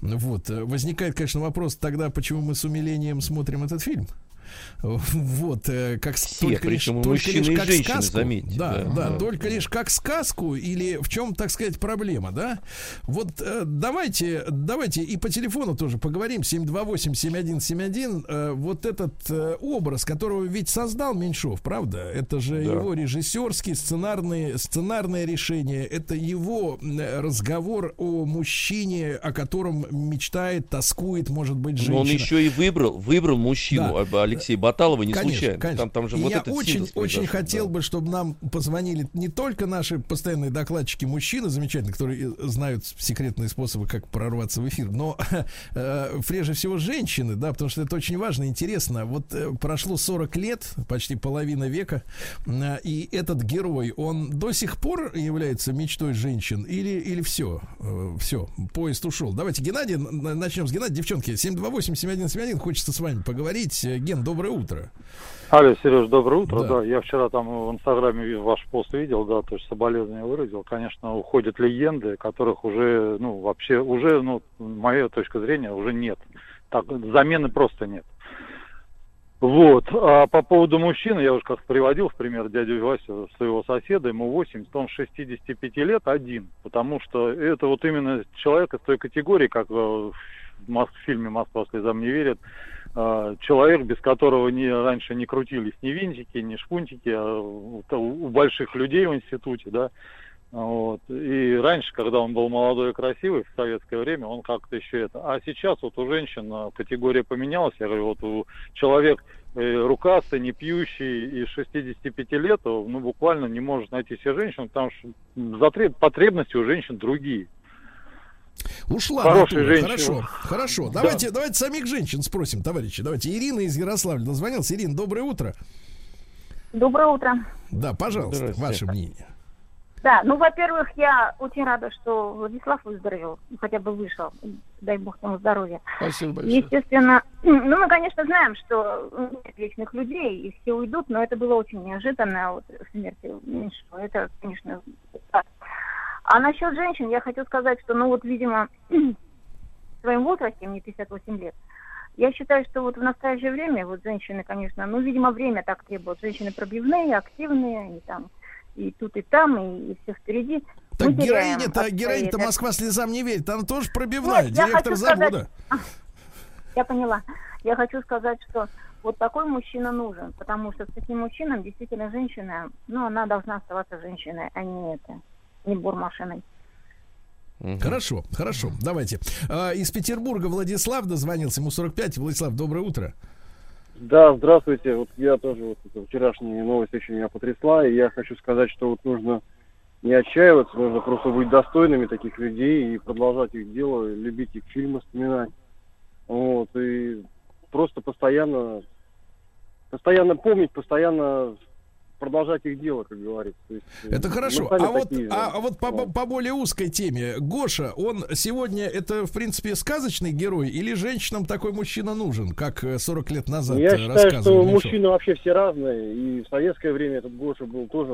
Вот. э, Возникает, конечно, вопрос тогда, почему мы с умилением смотрим этот фильм. Вот, э, как Все, только лишь, только лишь как женщины, сказку. заметьте, Да, да. да, Да. только лишь как сказку или в чем, так сказать, проблема, да? Вот э, давайте, давайте и по телефону тоже поговорим. 728-7171. Э, вот этот образ, которого ведь создал Меньшов, правда? Это же Да. его режиссерский, сценарный, сценарное решение. Это его разговор о мужчине, о котором мечтает, тоскует, может быть, женщина. Но он еще и выбрал, выбрал мужчину Да. а- Алексея Баталова не Конечно, случайно. конечно. Там, там же И вот я этот очень, очень хотел да. бы, чтобы нам позвонили не только наши постоянные докладчики мужчины замечательные, которые э, знают секретные способы, как прорваться в эфир, но э, прежде всего женщины, да, потому что это очень важно, интересно. Вот э, прошло 40 лет, почти половина века, э, и этот герой, он до сих пор является мечтой женщин или, или все, все, поезд ушел. Давайте, Геннадий, начнем с Геннадия. Девчонки, 728-7171, хочется с вами поговорить. Э, Ген, доброе утро. Алло, Сереж, доброе утро. Да. Да. я вчера там в Инстаграме ваш пост видел, да, то есть соболезнования выразил. Конечно, уходят легенды, которых уже, ну, вообще, уже, ну, моя точка зрения, уже нет. Так, замены просто нет. Вот. А по поводу мужчины, я уже как приводил в пример дядю Васю, своего соседа, ему 80, он 65 лет один, потому что это вот именно человек из той категории, как э, в в фильме «Москва слезам не верит», человек, без которого ни, раньше не крутились ни винтики, ни шпунтики, а у, у больших людей в институте, да, вот. И раньше, когда он был молодой и красивый в советское время, он как-то еще это. А сейчас вот у женщин э, категория поменялась. Я говорю, вот у человек э, рукастый, не пьющий и 65 лет, ну, буквально не может найти себе женщину, потому что потребности у женщин другие. Ушла Хорошая женщина. Хорошо, хорошо. Давайте, давайте самих женщин спросим, товарищи. Давайте. Ирина из Ярославля дозвонилась. Ирина, доброе утро. Доброе утро. Да, пожалуйста, ваше мнение. Да, ну, во-первых, я очень рада, что Владислав выздоровел, хотя бы вышел, дай бог ему здоровья. Спасибо большое. Естественно, ну, мы, конечно, знаем, что нет вечных людей, и все уйдут, но это было очень неожиданно, вот, смерть Меньшова. Это, конечно, так. А насчет женщин я хочу сказать, что, ну, вот, видимо, в своем возрасте, мне 58 лет, я считаю, что вот в настоящее время, вот женщины, конечно, ну, видимо, время так требует. Женщины пробивные, активные, и там и тут, и там, и, и все впереди. Так героиня-то, героиня-то Москва слезам не верит. Она тоже пробивная, Нет, директор завода. Сказать... Я поняла. Я хочу сказать, что вот такой мужчина нужен, потому что с таким мужчиной действительно женщина, ну, она должна оставаться женщиной, а не это, не бурмашиной. Хорошо, хорошо, давайте. А, из Петербурга Владислав дозвонился, ему 45. Владислав, доброе утро. Да, здравствуйте. Вот я тоже вот эта вчерашняя новость очень меня потрясла, и я хочу сказать, что вот нужно не отчаиваться, нужно просто быть достойными таких людей и продолжать их дело, любить их фильмы, вспоминать. Вот, и просто постоянно, постоянно помнить, постоянно продолжать их дело, как говорится. Есть, э, это хорошо. А вот, а, а вот по, по более узкой теме, Гоша, он сегодня это в принципе сказочный герой или женщинам такой мужчина нужен, как 40 э, лет назад Я считаю, что мужчины вообще все разные, и в советское время этот Гоша был тоже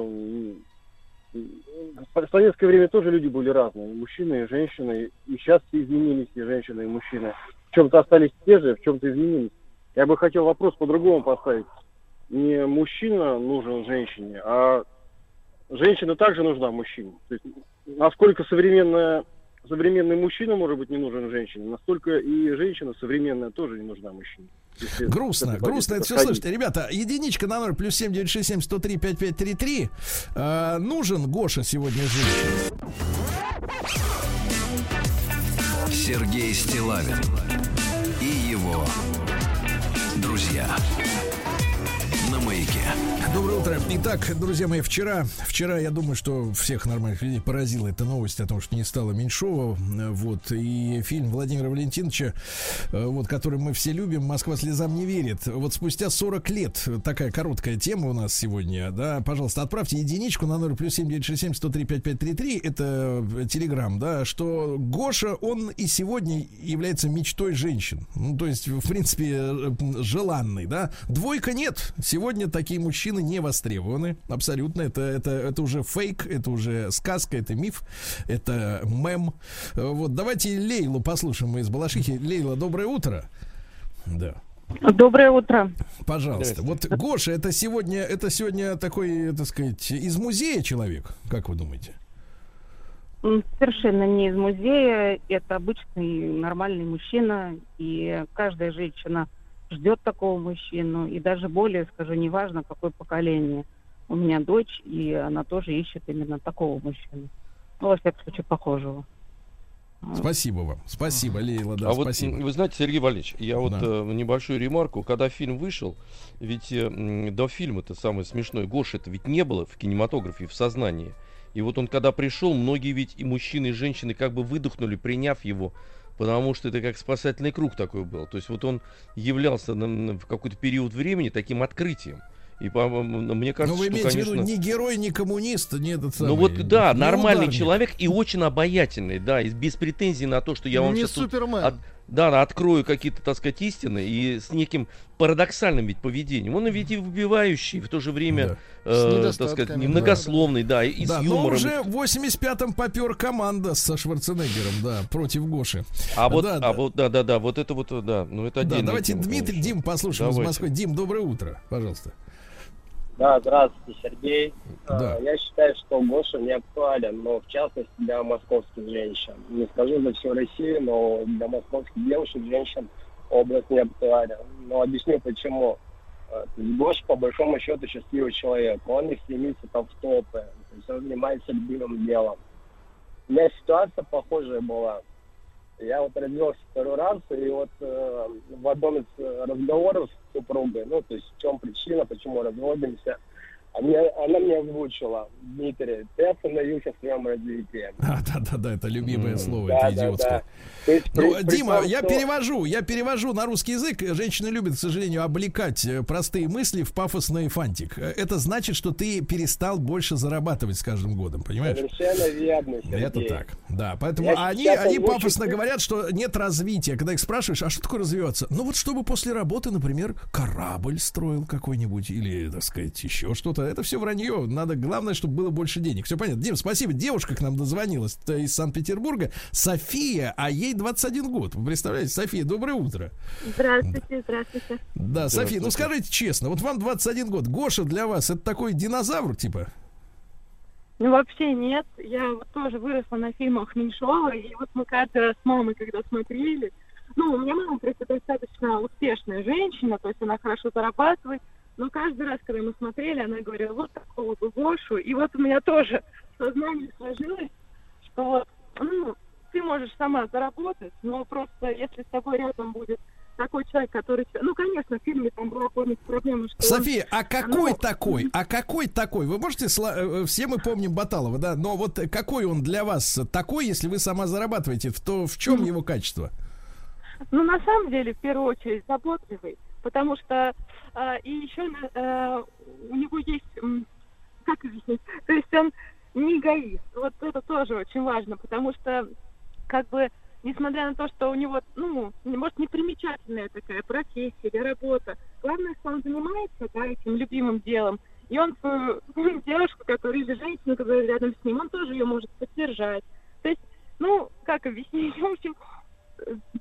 в советское время тоже люди были разные, мужчины и женщины, и сейчас изменились и женщины, и мужчины. В чем-то остались те же, в чем-то изменились. Я бы хотел вопрос по-другому поставить не мужчина нужен женщине, а женщина также нужна мужчине. То есть, насколько современная, современный мужчина, может быть, не нужен женщине, настолько и женщина современная тоже не нужна мужчине. Если грустно, это грустно это все слышите. Ребята, единичка на 0 плюс 7 967 103 5533. Э, нужен Гоша сегодня женщине. Сергей Стилавин и его друзья на маяке. Доброе утро. Итак, друзья мои, вчера, вчера, я думаю, что всех нормальных людей поразила эта новость о том, что не стало Меньшова. Вот. И фильм Владимира Валентиновича, э, вот, который мы все любим, «Москва слезам не верит». Вот спустя 40 лет, такая короткая тема у нас сегодня, да, пожалуйста, отправьте единичку на 0 плюс 7967 103 5533, это телеграм, да, что Гоша, он и сегодня является мечтой женщин. Ну, то есть, в принципе, э, желанный, да. Двойка нет. Сегодня такие мужчины не востребованы. Абсолютно. Это, это, это уже фейк, это уже сказка, это миф, это мем. Вот давайте Лейлу послушаем мы из Балашихи. Лейла, доброе утро. Да. Доброе утро. Пожалуйста. Вот Гоша, это сегодня, это сегодня такой, так сказать, из музея человек, как вы думаете? Совершенно не из музея. Это обычный нормальный мужчина. И каждая женщина ждет такого мужчину. И даже более скажу, неважно, какое поколение. У меня дочь, и она тоже ищет именно такого мужчину. Ну, во всяком случае, похожего. Спасибо вам. Спасибо, Лейла, да, а спасибо. вот, вы знаете, Сергей Валерьевич, я да. вот э, небольшую ремарку. Когда фильм вышел, ведь э, до фильма-то самое смешное, Гоша это ведь не было в кинематографе, в сознании. И вот он когда пришел, многие ведь и мужчины, и женщины как бы выдохнули, приняв его потому что это как спасательный круг такой был. То есть вот он являлся на, на, в какой-то период времени таким открытием. И по, мне кажется, Но вы имеете что, конечно... в виду не герой, не коммунист, не этот самый. Ну вот да, нормальный ударник. человек и очень обаятельный, да, и без претензий на то, что я вам не сейчас Супермен. От, да, открою какие-то, так сказать, истины и с неким парадоксальным ведь поведением. Он ведь и выбивающий, в то же время, да. э, так сказать, немногословный, да, и да, с юмором. Но уже в 85-м попер команда со Шварценеггером, да, против Гоши. А вот, да, а да. вот, да, да, да, вот это вот, да, ну это отдельно. Да, давайте тема, Дмитрий, конечно. Дим, послушаем давайте. из Москвы. Дим, доброе утро, пожалуйста. Да, здравствуйте, Сергей. Да. Я считаю, что Гоша не актуален, но в частности для московских женщин. Не скажу за всю Россию, но для московских девушек, женщин образ не актуален. Но объясню почему. Э, Гоша, по большому счету, счастливый человек. Он не стремится там в топы. То есть он занимается любимым делом. У меня ситуация похожая была. Я вот родился второй раз, и вот э, в одном из э, разговоров с супругой, ну, то есть в чем причина, почему разводимся, она, она мне озвучила, Дмитрий, ты остановился в своем развитии. А, да-да-да, это любимое mm. слово, да, это идиотское. Да, да. Есть, ну, при, Дима, при том, я что... перевожу, я перевожу на русский язык. Женщины любят, к сожалению, облекать э, простые мысли в пафосный фантик. Это значит, что ты перестал больше зарабатывать с каждым годом, понимаешь? Совершенно верно. Сергей. Это так. Да, поэтому я они, они пафосно очень... говорят, что нет развития. Когда их спрашиваешь, а что такое развиваться? Ну вот чтобы после работы, например, корабль строил какой-нибудь или, так сказать, еще что-то. Это все вранье. Надо, главное, чтобы было больше денег. Все понятно. Дим, спасибо. Девушка к нам дозвонилась из Санкт-Петербурга. София, а ей 21 год. Вы представляете, София, доброе утро. Здравствуйте, здравствуйте. Да, София, ну скажите честно, вот вам 21 год. Гоша для вас это такой динозавр, типа? Ну, вообще нет. Я вот тоже выросла на фильмах Меньшова, и вот мы каждый раз с мамой, когда смотрели, ну, у меня мама просто достаточно успешная женщина, то есть она хорошо зарабатывает, но каждый раз, когда мы смотрели, она говорила, вот такого бы Гошу, и вот у меня тоже сознание сложилось, что вот, ну, ты можешь сама заработать, но просто если с тобой рядом будет такой человек, который... Ну, конечно, в фильме там была полностью проблема, что... София, он... а какой ну... такой? А какой такой? Вы можете... Э, все мы помним Баталова, да? Но вот какой он для вас такой, если вы сама зарабатываете? То в чем его качество? Ну, на самом деле, в первую очередь, заботливый. Потому что э, и еще э, у него есть... Как объяснить? То есть он не эгоист. Вот это тоже очень важно, потому что как бы несмотря на то, что у него, ну, может, непримечательная такая профессия или работа, главное, что он занимается, да, этим любимым делом, и он свою девушку, которая или женщину, которая рядом с ним, он тоже ее может поддержать. То есть, ну, как объяснить, в общем,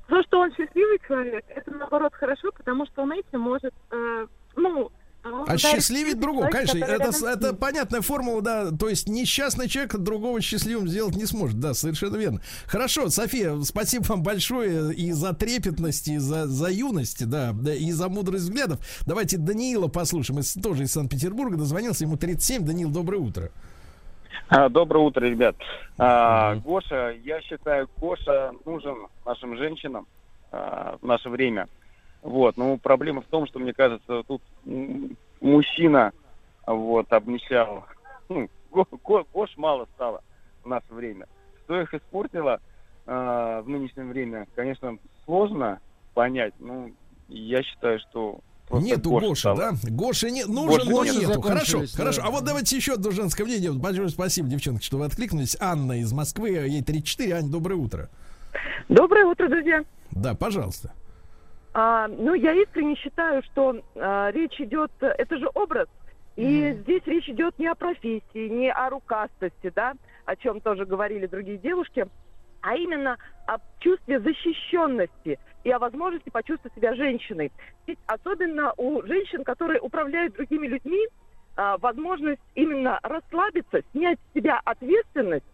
то, что он счастливый человек, это наоборот хорошо, потому что он этим может, э, ну, а счастливить другого, конечно, это, это понятная формула, да, то есть несчастный человек другого счастливым сделать не сможет, да, совершенно верно. Хорошо, София, спасибо вам большое и за трепетность, и за, за юность, да, да, и за мудрость взглядов. Давайте Даниила послушаем, из, тоже из Санкт-Петербурга, дозвонился, ему 37. Даниил, доброе утро. А, доброе утро, ребят. А, Гоша, я считаю, Гоша нужен нашим женщинам а, в наше время – вот, ну проблема в том, что мне кажется, тут мужчина вот обнищал. Ну, Гош мало стало в наше время. Что их испортило э, в нынешнее время, конечно, сложно понять. Ну, я считаю, что Нету Гош Гоши, да? Гоши не, нужен, Гош, но нету. Хорошо, да. хорошо. А вот давайте еще одно женское мнение. Большое спасибо, девчонки, что вы откликнулись. Анна из Москвы, ей 34. Ань, доброе утро. Доброе утро, друзья. Да, пожалуйста. А, ну, я искренне считаю, что а, речь идет, это же образ, и mm-hmm. здесь речь идет не о профессии, не о рукастости, да, о чем тоже говорили другие девушки, а именно о чувстве защищенности и о возможности почувствовать себя женщиной. Ведь особенно у женщин, которые управляют другими людьми, а, возможность именно расслабиться, снять с себя ответственность,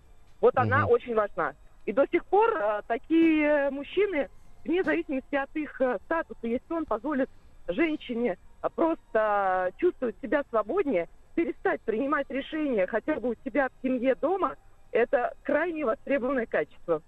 вот mm-hmm. она очень важна. И до сих пор а, такие мужчины вне зависимости от их э, статуса, если он позволит женщине э, просто чувствовать себя свободнее, перестать принимать решения хотя бы у себя в семье дома, это крайне востребованное качество.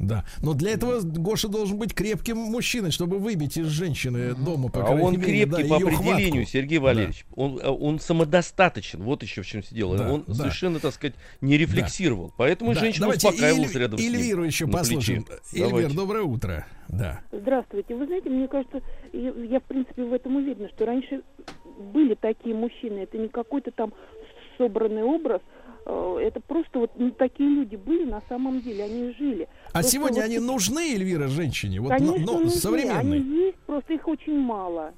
Да, но для этого Гоша должен быть крепким мужчиной, чтобы выбить из женщины дома по А он мере, крепкий да, по определению, хватку. Сергей Валерьевич. Да. Он, э, он самодостаточен, вот еще в чем все дело. Да, он да. совершенно, так сказать, не рефлексировал. Да. Поэтому да. женщина Давайте успокаивалась Эль... рядом с ним. Эльвиру еще послушаем. Эльвир, доброе утро. Да. Здравствуйте. Вы знаете, мне кажется, я в принципе в этом уверена, что раньше были такие мужчины. Это не какой-то там собранный образ, это просто вот ну, такие люди были на самом деле, они жили. А просто сегодня вот... они нужны, Эльвира, женщине? Вот, Конечно, но, но нужны. современные. Они есть, просто их очень мало.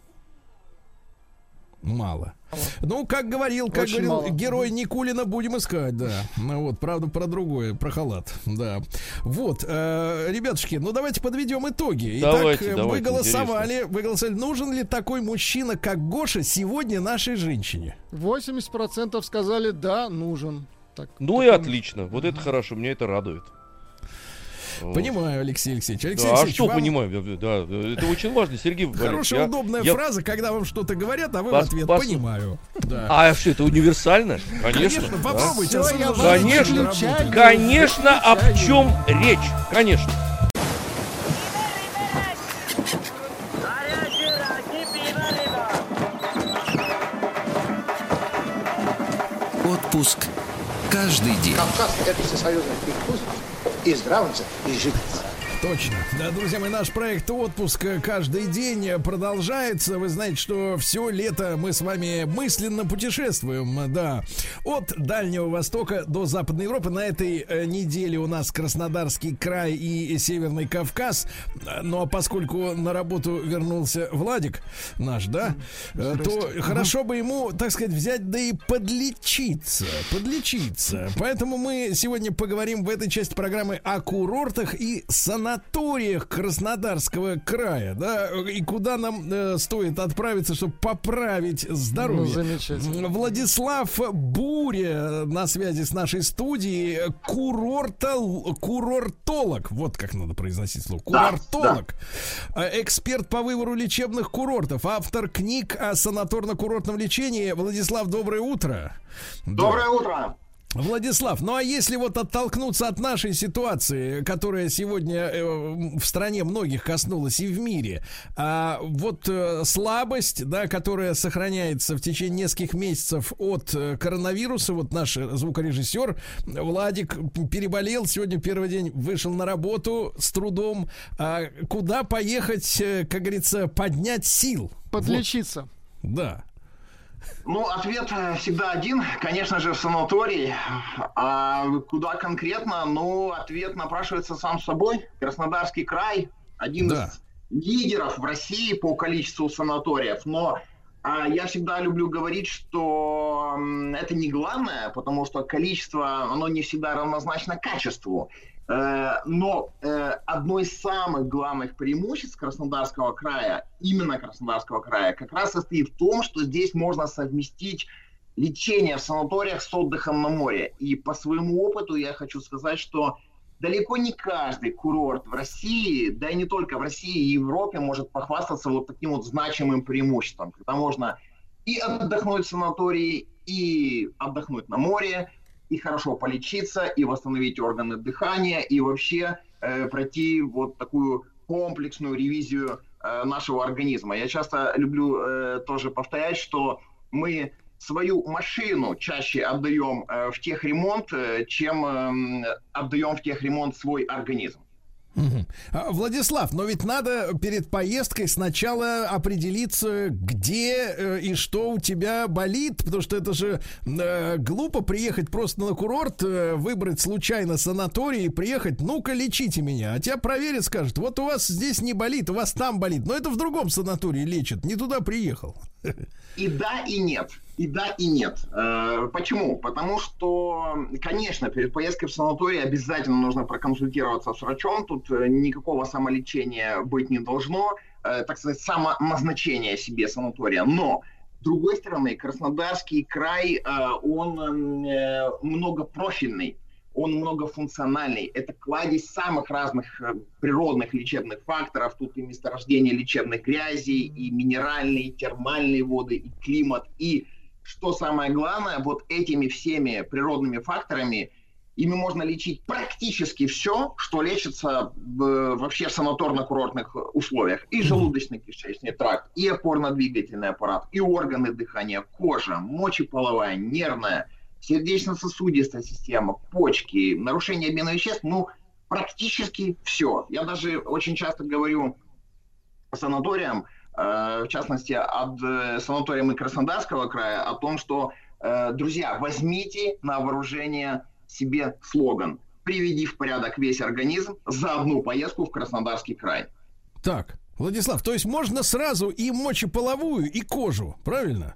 Мало. Ну, как говорил, как Очень говорил мало. герой Никулина, будем искать, да. Ну вот, правда, про другое, про халат, да. Вот, э, ребятушки, ну давайте подведем итоги. Давайте, Итак, давайте, вы голосовали, интересно. вы голосовали, нужен ли такой мужчина, как Гоша, сегодня нашей женщине? 80% сказали, да, нужен. Так, ну и отлично, вот это хорошо, меня это радует. Понимаю, Алексей Алексеевич. Алексей да, Алексеевич, а что вам... понимаю? Да, это очень важно, Сергей Хорошая, я, удобная я... фраза, когда вам что-то говорят, а вы пос, в ответ пос... понимаю. Да. А что, это универсально? Конечно. Конечно, попробуйте. Да. Все, конечно, конечно, об чем речь? Конечно. Отпуск каждый день. Кавказ – это всесоюзный перекус из Драунца и Житница. Точно. Да, друзья мои, наш проект «Отпуск каждый день» продолжается. Вы знаете, что все лето мы с вами мысленно путешествуем, да, от Дальнего Востока до Западной Европы. На этой э, неделе у нас Краснодарский край и Северный Кавказ. Ну, а поскольку на работу вернулся Владик наш, да, э, то хорошо бы ему, так сказать, взять да и подлечиться, подлечиться. Поэтому мы сегодня поговорим в этой части программы о курортах и санаториях санаториях Краснодарского края, да, и куда нам э, стоит отправиться, чтобы поправить здоровье. Ну, замечательно. Владислав Буря на связи с нашей студией, курортол, курортолог, вот как надо произносить слово, курортолог, да, да. эксперт по выбору лечебных курортов, автор книг о санаторно-курортном лечении. Владислав, доброе утро. Доброе да. утро. Владислав, ну а если вот оттолкнуться от нашей ситуации, которая сегодня э, в стране многих коснулась и в мире, а вот э, слабость, да, которая сохраняется в течение нескольких месяцев от э, коронавируса, вот наш звукорежиссер Владик переболел, сегодня первый день вышел на работу с трудом, а куда поехать, как говорится, поднять сил? Подлечиться. Вот. Да. Ну, ответ э, всегда один, конечно же, в санатории. А куда конкретно? Ну, ответ напрашивается сам собой. Краснодарский край, один да. из лидеров в России по количеству санаториев. Но а, я всегда люблю говорить, что это не главное, потому что количество, оно не всегда равнозначно качеству. Э, но э, одно из самых главных преимуществ Краснодарского края, именно Краснодарского края, как раз состоит в том, что здесь можно совместить лечение в санаториях с отдыхом на море. И по своему опыту я хочу сказать, что далеко не каждый курорт в России, да и не только в России и Европе, может похвастаться вот таким вот значимым преимуществом, когда можно и отдохнуть в санатории, и отдохнуть на море, и хорошо полечиться, и восстановить органы дыхания, и вообще э, пройти вот такую комплексную ревизию э, нашего организма. Я часто люблю э, тоже повторять, что мы свою машину чаще отдаем э, в техремонт, э, чем э, отдаем в техремонт свой организм. А, Владислав, но ведь надо перед поездкой сначала определиться, где э, и что у тебя болит, потому что это же э, глупо приехать просто на курорт, э, выбрать случайно санаторий и приехать, ну-ка лечите меня, а тебя проверят, скажут, вот у вас здесь не болит, у вас там болит, но это в другом санатории лечат, не туда приехал. И да, и нет. И да, и нет. Э, почему? Потому что, конечно, перед поездкой в санаторий обязательно нужно проконсультироваться с врачом. Тут э, никакого самолечения быть не должно. Э, так сказать, самоназначение себе санатория. Но с другой стороны, Краснодарский край, он многопрофильный он многофункциональный. Это кладезь самых разных природных лечебных факторов. Тут и месторождение лечебной грязи, и минеральные, и термальные воды, и климат. И, что самое главное, вот этими всеми природными факторами ими можно лечить практически все, что лечится в, вообще в санаторно-курортных условиях. И желудочно-кишечный тракт, и опорно-двигательный аппарат, и органы дыхания, кожа, мочеполовая, нервная – сердечно-сосудистая система, почки, нарушение обмена веществ, ну, практически все. Я даже очень часто говорю санаториям, в частности, от э, санаторием и Краснодарского края, о том, что, э, друзья, возьмите на вооружение себе слоган «Приведи в порядок весь организм за одну поездку в Краснодарский край». Так, Владислав, то есть можно сразу и мочеполовую, и кожу, правильно?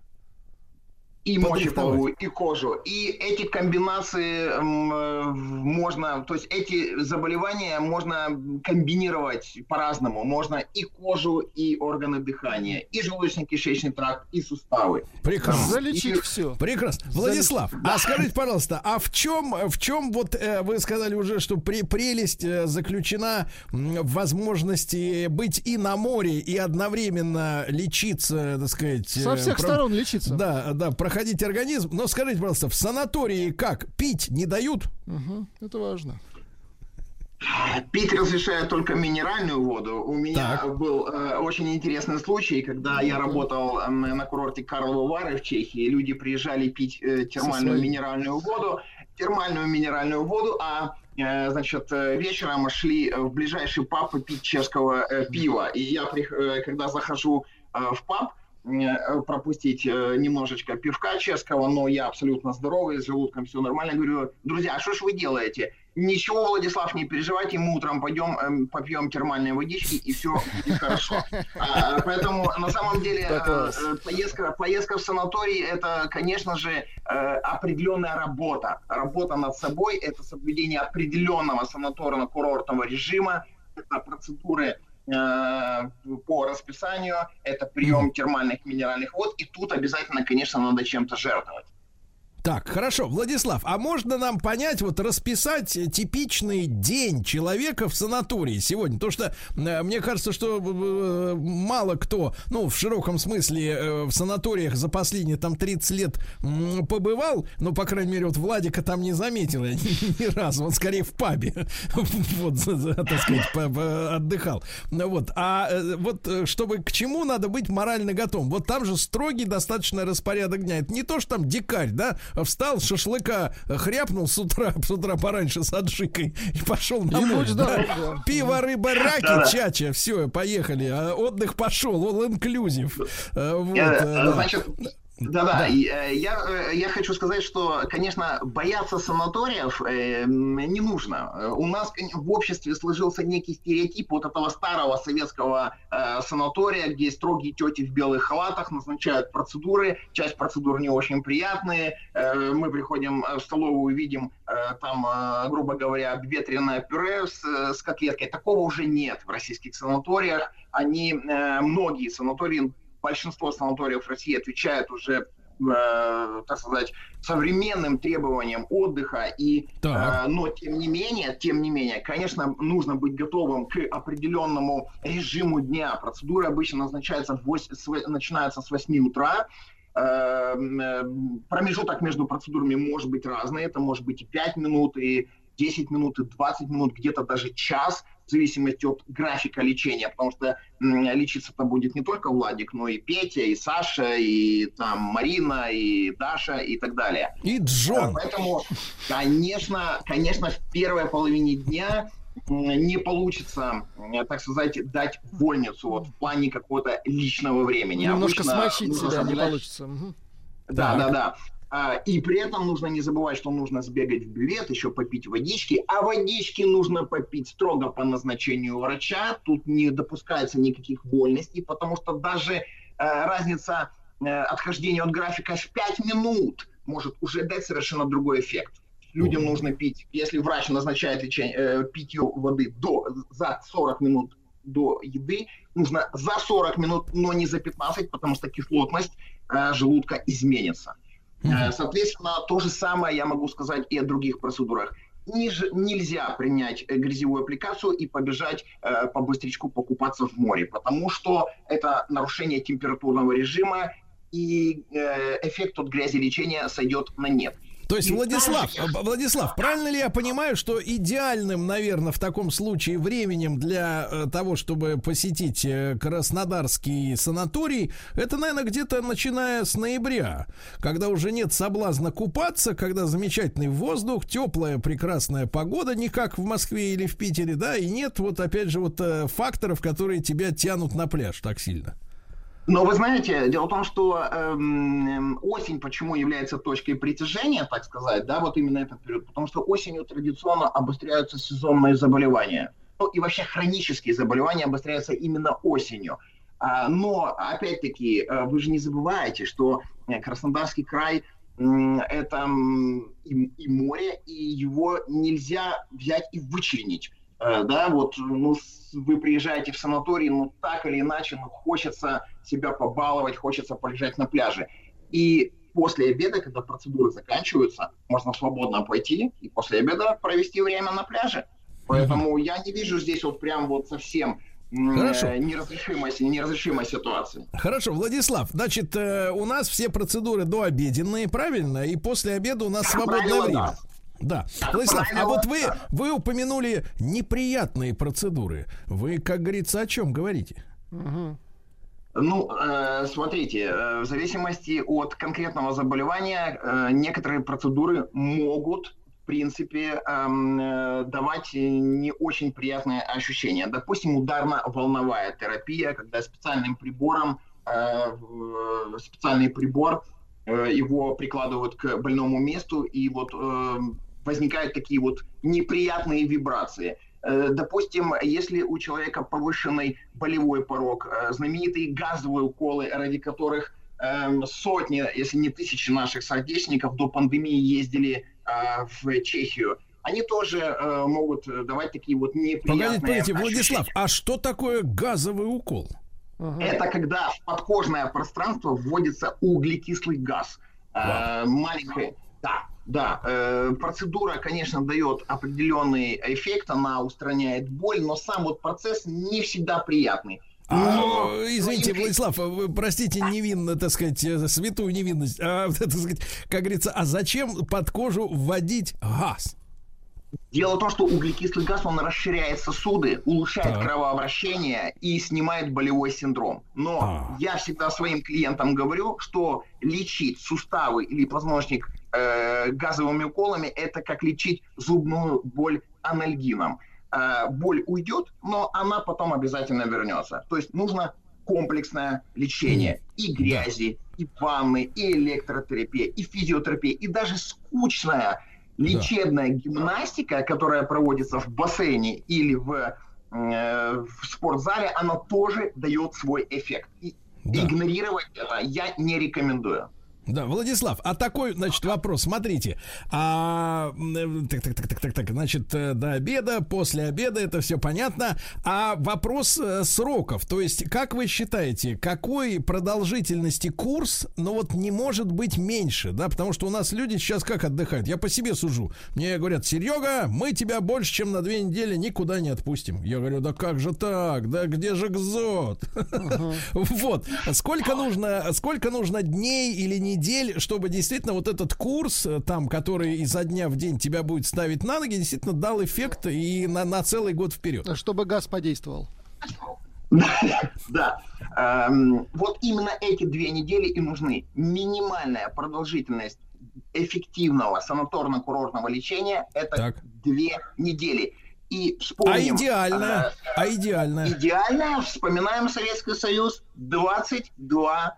И мочеполовую, и кожу. И эти комбинации э, можно, то есть эти заболевания можно комбинировать по-разному. Можно и кожу, и органы дыхания, и желудочно-кишечный тракт, и суставы. Прекрасно. Залечить и... все. Прекрасно. Владислав, Залечить. а скажите, пожалуйста, а в чем, в чем вот э, вы сказали уже, что при, прелесть э, заключена в возможности быть и на море, и одновременно лечиться, так сказать... Со всех про... сторон лечиться. Да, да, проходить проходить организм. Но скажите, пожалуйста, в санатории как? Пить не дают? Угу, это важно. Пить разрешают только минеральную воду. У меня так. был э, очень интересный случай, когда я работал э, на курорте Карловы Вары в Чехии. Люди приезжали пить э, термальную минеральную воду, термальную минеральную воду, а э, значит, э, вечером мы шли в ближайший паб попить чешского э, пива. И я, когда захожу в паб, пропустить немножечко пивка чешского, но я абсолютно здоровый, с желудком все нормально. Говорю, друзья, а что ж вы делаете? Ничего, Владислав, не переживайте, мы утром пойдем эм, попьем термальные водички, и все будет хорошо. А, поэтому, на самом деле, э, поездка, поездка в санаторий – это, конечно же, э, определенная работа. Работа над собой – это соблюдение определенного санаторно-курортного режима, это процедуры э, по расписанию, это прием термальных минеральных вод, и тут обязательно, конечно, надо чем-то жертвовать. Так, хорошо, Владислав, а можно нам понять, вот расписать типичный день человека в санатории сегодня? То что э, мне кажется, что э, мало кто, ну, в широком смысле, э, в санаториях за последние там 30 лет э, побывал, ну, по крайней мере, вот Владика там не заметил ни, ни разу, он скорее в пабе, вот, так сказать, отдыхал. Вот, а э, вот э, чтобы к чему надо быть морально готовым? Вот там же строгий достаточно распорядок дня. Это не то, что там дикарь, да, встал, шашлыка хряпнул с утра, с утра пораньше с аджикой и пошел на море. Да. Пиво, рыба, раки, чача, все, поехали. А отдых пошел, all inclusive. Э, вот, э, значит, да-да, да. Э, я, э, я хочу сказать, что, конечно, бояться санаториев э, не нужно. У нас в обществе сложился некий стереотип вот этого старого советского санатория, где строгие тети в белых халатах назначают процедуры. Часть процедур не очень приятные. Мы приходим в столовую, видим там, грубо говоря, обветренное пюре с, с котлеткой. Такого уже нет в российских санаториях. Они, многие санатории большинство санаториев России отвечает уже э, так сказать, современным требованиям отдыха. И, э, но тем не менее, тем не менее, конечно, нужно быть готовым к определенному режиму дня. Процедура обычно назначается в 8, с, начинается с 8 утра. Э, э, промежуток между процедурами может быть разный. Это может быть и 5 минут, и 10 минут, и 20 минут, где-то даже час – в зависимости от графика лечения, потому что лечиться-то будет не только Владик, но и Петя, и Саша, и там Марина, и Даша, и так далее. И Джон. Поэтому, конечно, конечно, в первой половине дня не получится, так сказать, дать вольницу вот, в плане какого-то личного времени. Немножко Обычно смочить себя не получится. Да, да, да. А, и при этом нужно не забывать, что нужно сбегать в бювет, еще попить водички. А водички нужно попить строго по назначению врача. Тут не допускается никаких вольностей, потому что даже э, разница э, отхождения от графика в 5 минут может уже дать совершенно другой эффект. Людям нужно пить, если врач назначает лечение, э, питье воды до, за 40 минут до еды, нужно за 40 минут, но не за 15, потому что кислотность желудка изменится. Mm-hmm. Соответственно, то же самое я могу сказать и о других процедурах. Ниж, нельзя принять э, грязевую аппликацию и побежать э, по быстрячку покупаться в море, потому что это нарушение температурного режима, и э, эффект от грязи лечения сойдет на нет. То есть, Владислав, Владислав, правильно ли я понимаю, что идеальным, наверное, в таком случае временем для э, того, чтобы посетить э, Краснодарский санаторий, это, наверное, где-то начиная с ноября, когда уже нет соблазна купаться, когда замечательный воздух, теплая, прекрасная погода, не как в Москве или в Питере, да, и нет вот, опять же, вот э, факторов, которые тебя тянут на пляж так сильно. Но вы знаете, дело в том, что эм, осень почему является точкой притяжения, так сказать, да, вот именно этот период, потому что осенью традиционно обостряются сезонные заболевания. Ну и вообще хронические заболевания обостряются именно осенью. А, но, опять-таки, э, вы же не забываете, что э, Краснодарский край это и, и море, и его нельзя взять и вычленить. Э, да, вот, ну, вы приезжаете в санаторий, ну, так или иначе, ну, хочется себя побаловать, хочется полежать на пляже. И после обеда, когда процедуры заканчиваются, можно свободно пойти и после обеда провести время на пляже. Поэтому mm-hmm. я не вижу здесь вот прям вот совсем Хорошо. неразрешимой, неразрешимой ситуации. Хорошо, Владислав, значит, э, у нас все процедуры дообеденные, правильно? И после обеда у нас свободное Правило, время. Да. Да. Владислав, а вот вы, вы упомянули неприятные процедуры. Вы, как говорится, о чем говорите? Угу. Ну, э, смотрите, э, в зависимости от конкретного заболевания, э, некоторые процедуры могут принципе, эм, э, давать не очень приятные ощущения. Допустим, ударно-волновая терапия, когда специальным прибором, э, специальный прибор, его прикладывают к больному месту, и вот э, возникают такие вот неприятные вибрации. Э, допустим, если у человека повышенный болевой порог, э, знаменитые газовые уколы, ради которых эм, сотни, если не тысячи наших соотечественников до пандемии ездили э, в Чехию, они тоже могут давать такие вот неприятные Погодите, погодите, Владислав, а что такое газовый укол? Это когда в подкожное пространство вводится углекислый газ. Маленький, да, да, э, процедура, конечно, дает определенный эффект, она устраняет боль, но сам вот процесс не всегда приятный. А, извините, Владислав, вы простите невинно, так сказать, э, святую невинность. А, так сказать, как говорится, а зачем под кожу вводить газ? Дело в том, что углекислый газ, он расширяет сосуды, улучшает так. кровообращение и снимает болевой синдром. Но а. я всегда своим клиентам говорю, что лечить суставы или позвоночник э, газовыми уколами, это как лечить зубную боль анальгином. Э, боль уйдет, но она потом обязательно вернется. То есть нужно комплексное лечение и грязи, и ванны, и электротерапия, и физиотерапия, и даже скучная лечебная да. гимнастика, которая проводится в бассейне или в, э, в спортзале, она тоже дает свой эффект. И да. игнорировать это я не рекомендую. Да, Владислав, а такой, значит, вопрос. Смотрите, а, так, так, так, так, так, так, значит, э, до обеда, после обеда, это все понятно. А вопрос э, сроков, то есть, как вы считаете, какой продолжительности курс, ну вот не может быть меньше, да, потому что у нас люди сейчас как отдыхают? Я по себе сужу. Мне говорят, Серега, мы тебя больше, чем на две недели никуда не отпустим. Я говорю, да как же так? Да где же Гзот? Вот. Сколько нужно, сколько нужно дней или недель недель, чтобы действительно вот этот курс, э, там, который изо дня в день тебя будет ставить на ноги, действительно дал эффект и на, на целый год вперед. Чтобы газ подействовал. Да. Эм, вот именно эти две недели и нужны. Минимальная продолжительность эффективного санаторно-курортного лечения это так. две недели. И вспомним... А идеальная? Э, а идеальная? Идеальная, вспоминаем Советский Союз, 22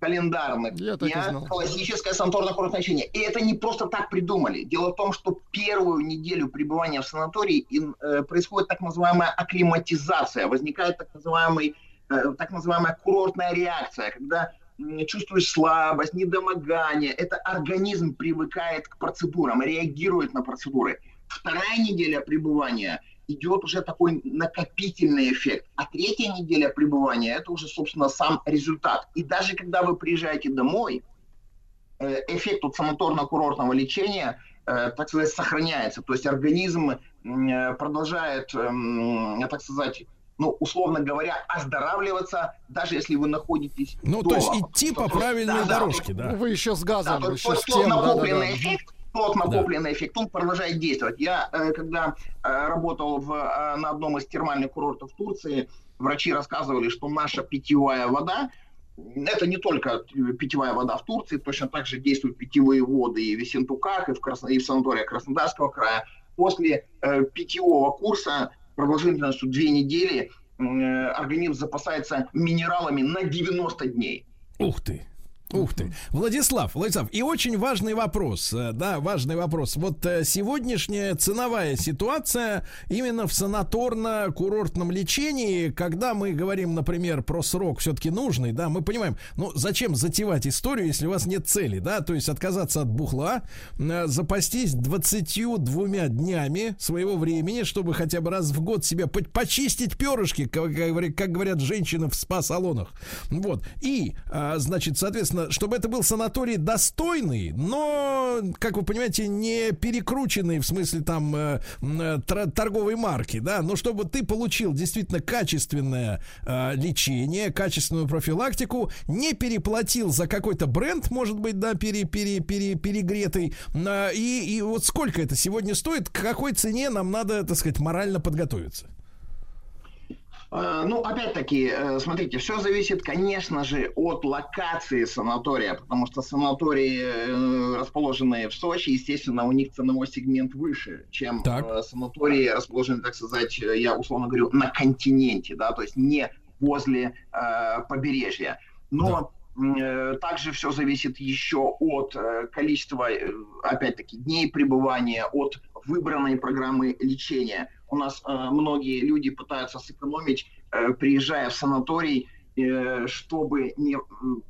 календарных Я дня классическое санаторно-курортное лечение. И это не просто так придумали. Дело в том, что первую неделю пребывания в санатории э, происходит так называемая акклиматизация, возникает так, называемый, э, так называемая курортная реакция, когда чувствуешь слабость, недомогание. Это организм привыкает к процедурам, реагирует на процедуры. Вторая неделя пребывания – идет уже такой накопительный эффект. А третья неделя пребывания – это уже, собственно, сам результат. И даже когда вы приезжаете домой, э, эффект от санаторно-курортного лечения, э, так сказать, сохраняется. То есть организм э, продолжает, эм, так сказать, ну, условно говоря, оздоравливаться, даже если вы находитесь Ну, дома. то есть идти по правильной да, дорожке, да. Вы еще с газом, да, еще с тем, накопленный да, да, да. эффект, тот накопленный да. эффект, он продолжает действовать. Я, э, когда э, работал в, э, на одном из термальных курортов Турции, врачи рассказывали, что наша питьевая вода, это не только питьевая вода в Турции, точно так же действуют питьевые воды и в Ессентуках, и в, Красно... и в санатории Краснодарского края. После э, питьевого курса продолжительностью две недели э, организм запасается минералами на 90 дней. Ух ты! Ух ты. Владислав, Владислав, и очень важный вопрос, э, да, важный вопрос. Вот э, сегодняшняя ценовая ситуация именно в санаторно-курортном лечении, когда мы говорим, например, про срок все-таки нужный, да, мы понимаем, ну, зачем затевать историю, если у вас нет цели, да, то есть отказаться от бухла, э, запастись 22 днями своего времени, чтобы хотя бы раз в год себе почистить перышки, как, говорят женщины в спа-салонах. Вот. И, значит, соответственно, соответственно, чтобы это был санаторий достойный, но, как вы понимаете, не перекрученный в смысле там э, э, торговой марки, да, но чтобы ты получил действительно качественное э, лечение, качественную профилактику, не переплатил за какой-то бренд, может быть, да, пере, пере, пере, перегретый, э, и, и вот сколько это сегодня стоит, к какой цене нам надо, так сказать, морально подготовиться? Э, ну, опять-таки, э, смотрите, все зависит, конечно же, от локации санатория, потому что санатории, э, расположенные в Сочи, естественно, у них ценовой сегмент выше, чем так. санатории, расположенные, так сказать, я условно говорю, на континенте, да, то есть не возле э, побережья. Но да. также все зависит еще от количества, опять-таки, дней пребывания, от выбранной программы лечения у нас э, многие люди пытаются сэкономить, э, приезжая в санаторий, э, чтобы не,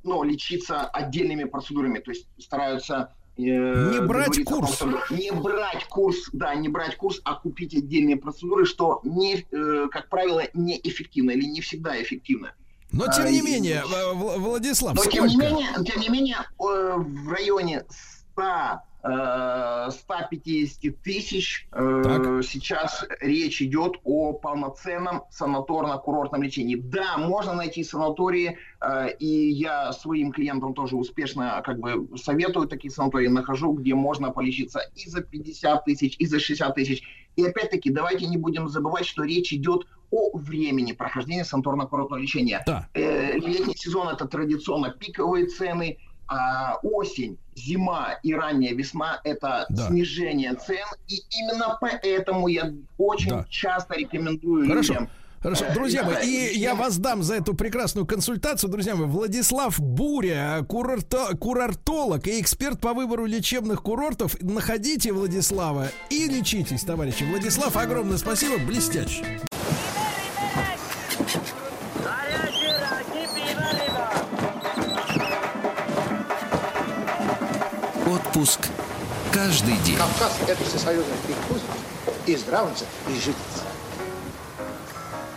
ну, лечиться отдельными процедурами, то есть стараются не брать курс. Том, не брать курс, да, не брать курс, а купить отдельные процедуры, что, не, как правило, неэффективно или не всегда эффективно. Но тем не менее, Владислав, Но сколько? тем не менее, тем не менее, в районе 100 150 э, тысяч. Э, так. Сейчас речь идет о полноценном санаторно-курортном лечении. Да, можно найти санатории, э, и я своим клиентам тоже успешно как бы советую такие санатории, нахожу, где можно полечиться и за 50 тысяч, и за 60 тысяч. И опять-таки, давайте не будем забывать, что речь идет о времени прохождения санаторно-курортного лечения. Да. Летний сезон это традиционно пиковые цены, а, осень, зима и ранняя весна – это да. снижение цен, и именно поэтому я очень да. часто рекомендую Хорошо. людям Хорошо, э, друзья мои, и я вас дам за эту прекрасную консультацию, друзья мои. Владислав Буря, курорто, курортолог и эксперт по выбору лечебных курортов. Находите Владислава и лечитесь, товарищи. Владислав, огромное спасибо, блестяще. Отпуск каждый день. Кавказ – это всесоюзный перекус и здравница, и жительница.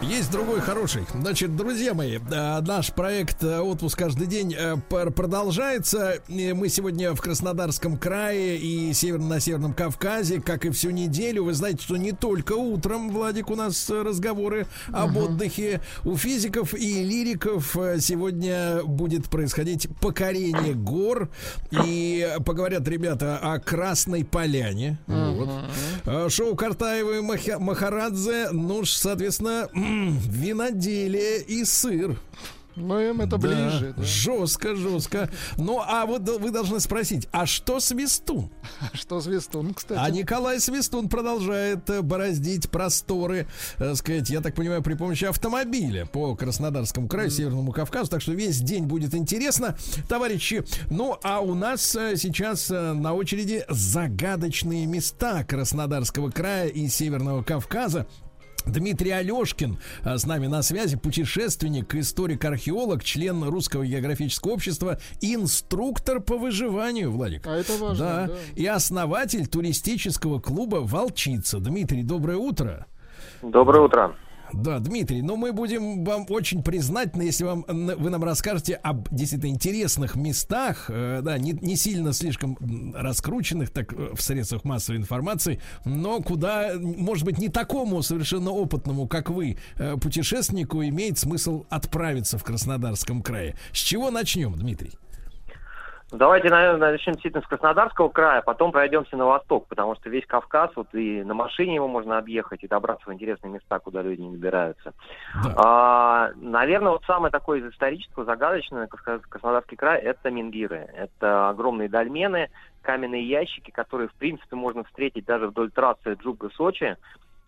Есть другой хороший. Значит, друзья мои, э, наш проект э, «Отпуск каждый день» э, продолжается. Мы сегодня в Краснодарском крае и север, на Северном Кавказе, как и всю неделю. Вы знаете, что не только утром, Владик, у нас разговоры об uh-huh. отдыхе. У физиков и лириков сегодня будет происходить покорение гор. И поговорят ребята о Красной Поляне. Uh-huh. Вот. Шоу Картаева и Махарадзе. Ну, соответственно, виноделие и сыр. Ну, им это да, ближе. Да. Жестко, жестко. Ну, а вот вы должны спросить, а что Свистун? Что Свистун, кстати? А Николай Свистун продолжает э, бороздить просторы, так э, сказать, я так понимаю, при помощи автомобиля по Краснодарскому краю. Северному Кавказу. Так что весь день будет интересно, товарищи. Ну, а у нас э, сейчас на очереди загадочные места Краснодарского края и Северного Кавказа. Дмитрий Алешкин а, с нами на связи, путешественник, историк-археолог, член Русского географического общества, инструктор по выживанию, Владик. А это важно, да. да. И основатель туристического клуба «Волчица». Дмитрий, доброе утро. Доброе утро. Да, Дмитрий, но мы будем вам очень признательны, если вам, вы нам расскажете об действительно интересных местах, э, да, не, не сильно слишком раскрученных так э, в средствах массовой информации, но куда, может быть, не такому совершенно опытному, как вы, э, путешественнику, имеет смысл отправиться в Краснодарском крае. С чего начнем, Дмитрий? Давайте, наверное, начнем действительно с Краснодарского края, потом пройдемся на восток, потому что весь Кавказ, вот и на машине его можно объехать и добраться в интересные места, куда люди не добираются. Да. А, наверное, вот самое такое из исторического, загадочное Краснодарский край – это Мингиры. Это огромные дольмены, каменные ящики, которые, в принципе, можно встретить даже вдоль трассы Джуга-Сочи.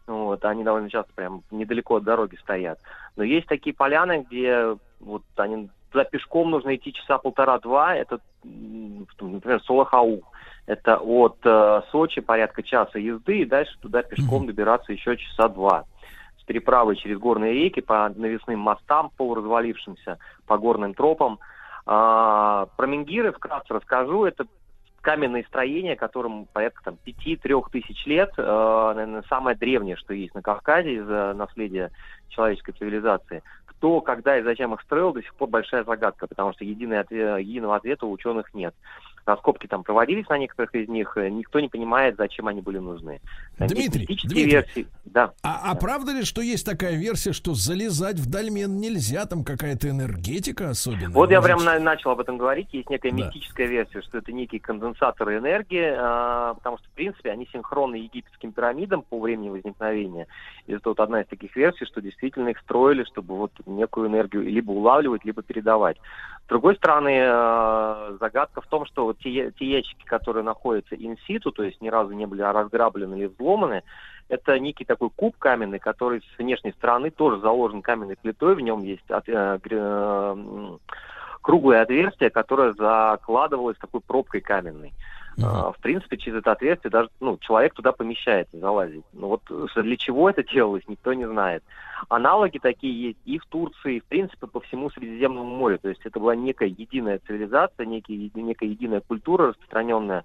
Вот, они довольно часто прям недалеко от дороги стоят. Но есть такие поляны, где вот они туда пешком нужно идти часа полтора-два. Это, например, Солохау. Это от э, Сочи порядка часа езды, и дальше туда пешком добираться еще часа два. С переправой через горные реки по навесным мостам, полуразвалившимся, по горным тропам. А, про Менгиры вкратце расскажу. Это каменные строения, которым порядка там, 5-3 тысяч лет, э, наверное, самое древнее, что есть на Кавказе из наследия человеческой цивилизации. Кто, когда и зачем их строил, до сих пор большая загадка, потому что единого ответа у ученых нет. Раскопки там проводились на некоторых из них, э, никто не понимает, зачем они были нужны. Дмитрий, Дмитрий версии. Да. А, а правда ли, что есть такая версия, что залезать в дольмен нельзя, там какая-то энергетика особенная? Вот я прямо на, начал об этом говорить, есть некая да. мистическая версия, что это некие конденсаторы энергии, а, потому что, в принципе, они синхронны египетским пирамидам по времени возникновения. И это вот одна из таких версий, что действительно их строили, чтобы вот некую энергию либо улавливать, либо передавать. С другой стороны, э, загадка в том, что те, те ящики, которые находятся инситу, то есть ни разу не были разграблены или взломаны, это некий такой куб каменный, который с внешней стороны тоже заложен каменной плитой, в нем есть от, э, э, круглое отверстие, которое закладывалось такой пробкой каменной. Uh-huh. В принципе, через это отверстие даже ну, человек туда помещается, залазит. Но вот для чего это делалось, никто не знает. Аналоги такие есть и в Турции, и, в принципе, по всему Средиземному морю. То есть это была некая единая цивилизация, некий, некая единая культура, распространенная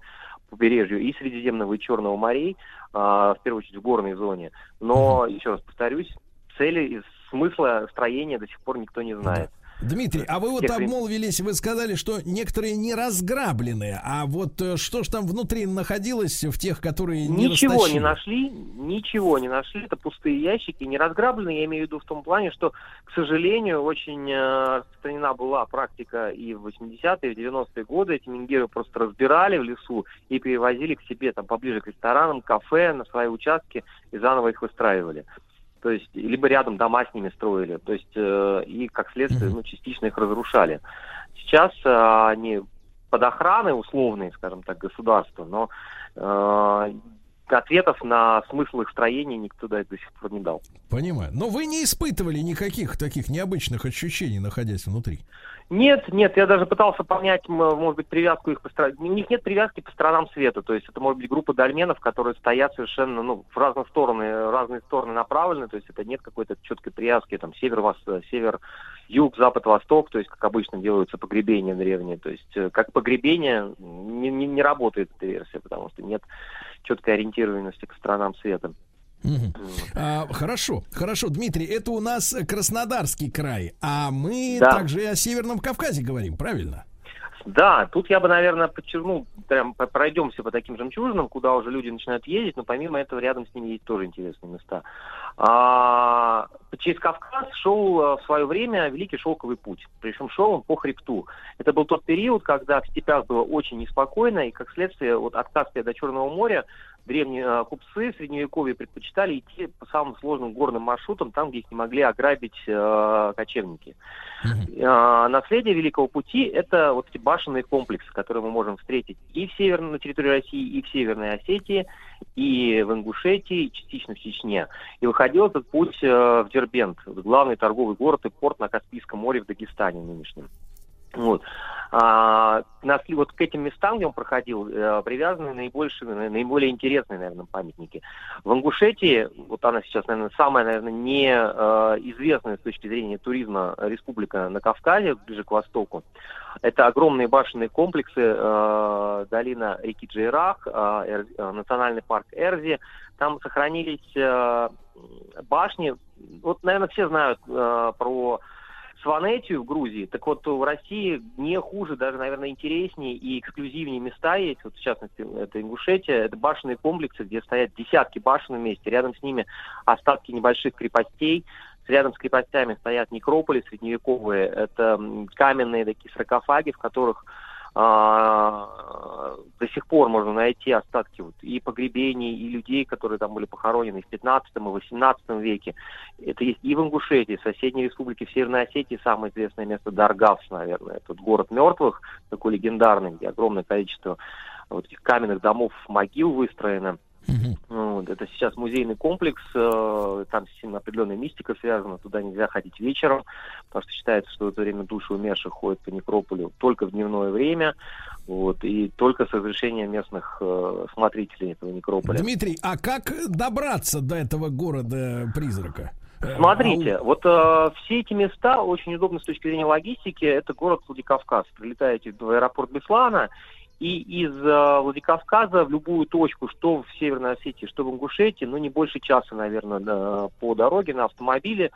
по побережью и Средиземного, и Черного морей, а, в первую очередь в горной зоне. Но, еще раз повторюсь, цели и смысла строения до сих пор никто не знает. Дмитрий, а вы вот обмолвились, вы сказали, что некоторые не разграблены, а вот э, что ж там внутри находилось в тех, которые не Ничего растащили? не нашли, ничего не нашли, это пустые ящики, не разграблены, я имею в виду в том плане, что, к сожалению, очень э, распространена была практика и в 80-е, и в 90-е годы, эти мингиры просто разбирали в лесу и перевозили к себе там поближе к ресторанам, кафе, на свои участки и заново их выстраивали то есть либо рядом дома с ними строили, то есть э, и как следствие ну, частично их разрушали. Сейчас э, они под охраной условной, скажем так, государства, но э, ответов на смысл их строения никто до, до сих пор не дал. Понимаю. Но вы не испытывали никаких таких необычных ощущений, находясь внутри? Нет, нет, я даже пытался понять, может быть, привязку их по сторонам. У них нет привязки по сторонам света. То есть это может быть группа дольменов, которые стоят совершенно ну, в разные стороны, разные стороны направлены. То есть это нет какой-то четкой привязки, там, север, вос, север, юг, запад, восток. То есть, как обычно делаются погребения древние. То есть, э, как погребение не, не, не работает эта версия, потому что нет четкой ориентированности к сторонам света. А, хорошо, хорошо, Дмитрий, это у нас Краснодарский край, а мы да. также о Северном Кавказе говорим, правильно? Да, тут я бы, наверное, подчеркнул, прям пройдемся по таким жемчужинам, куда уже люди начинают ездить, но помимо этого рядом с ними есть тоже интересные места. А, через Кавказ шел э, в свое время Великий Шелковый путь, причем шел он по хребту. Это был тот период, когда в степях было очень неспокойно, и как следствие вот от Каспия до Черного моря древние э, купцы в Средневековье предпочитали идти по самым сложным горным маршрутам, там, где их не могли ограбить э, кочевники. Mm-hmm. Э, наследие Великого Пути – это вот эти башенные комплексы, которые мы можем встретить и в северной, на территории России, и в Северной Осетии, и в Ингушетии, и частично в Чечне. И выходил этот путь э, в Дербент, главный торговый город и порт на Каспийском море в Дагестане нынешнем. Вот. А, нас, вот к этим местам, где он проходил, э, привязаны наибольшие, наиболее интересные, наверное, памятники. В Ингушетии, вот она сейчас, наверное, самая, наверное, неизвестная э, с точки зрения туризма республика на Кавказе, ближе к востоку. Это огромные башенные комплексы, э, долина реки Джейрах, э, э, национальный парк Эрзи. Там сохранились э, башни. Вот, наверное, все знают э, про Сванетию в Грузии, так вот в России не хуже, даже, наверное, интереснее и эксклюзивнее места есть. Вот, в частности, это Ингушетия, это башенные комплексы, где стоят десятки башен вместе, рядом с ними остатки небольших крепостей, Рядом с крепостями стоят некрополи средневековые. Это каменные такие саркофаги, в которых до сих пор можно найти остатки вот, и погребений, и людей, которые там были похоронены в 15 и 18 веке. Это есть и в Ингушетии, в соседней республике в Северной Осетии, самое известное место Даргавс, наверное. Это город мертвых, такой легендарный, где огромное количество вот этих каменных домов, могил выстроено. Uh-huh. Вот, это сейчас музейный комплекс, э, там с ним определенная мистика связана, туда нельзя ходить вечером, потому что считается, что в это время души умерших ходят по некрополю только в дневное время, вот, и только с разрешения местных э, смотрителей этого некрополя. Дмитрий, а как добраться до этого города-призрака? Э, Смотрите, а... вот э, все эти места очень удобны с точки зрения логистики. Это город Владикавказ. Прилетаете в аэропорт Беслана, и из э, Владикавказа в любую точку, что в Северной Осетии, что в Ингушетии, ну не больше часа, наверное, да, по дороге на автомобиле,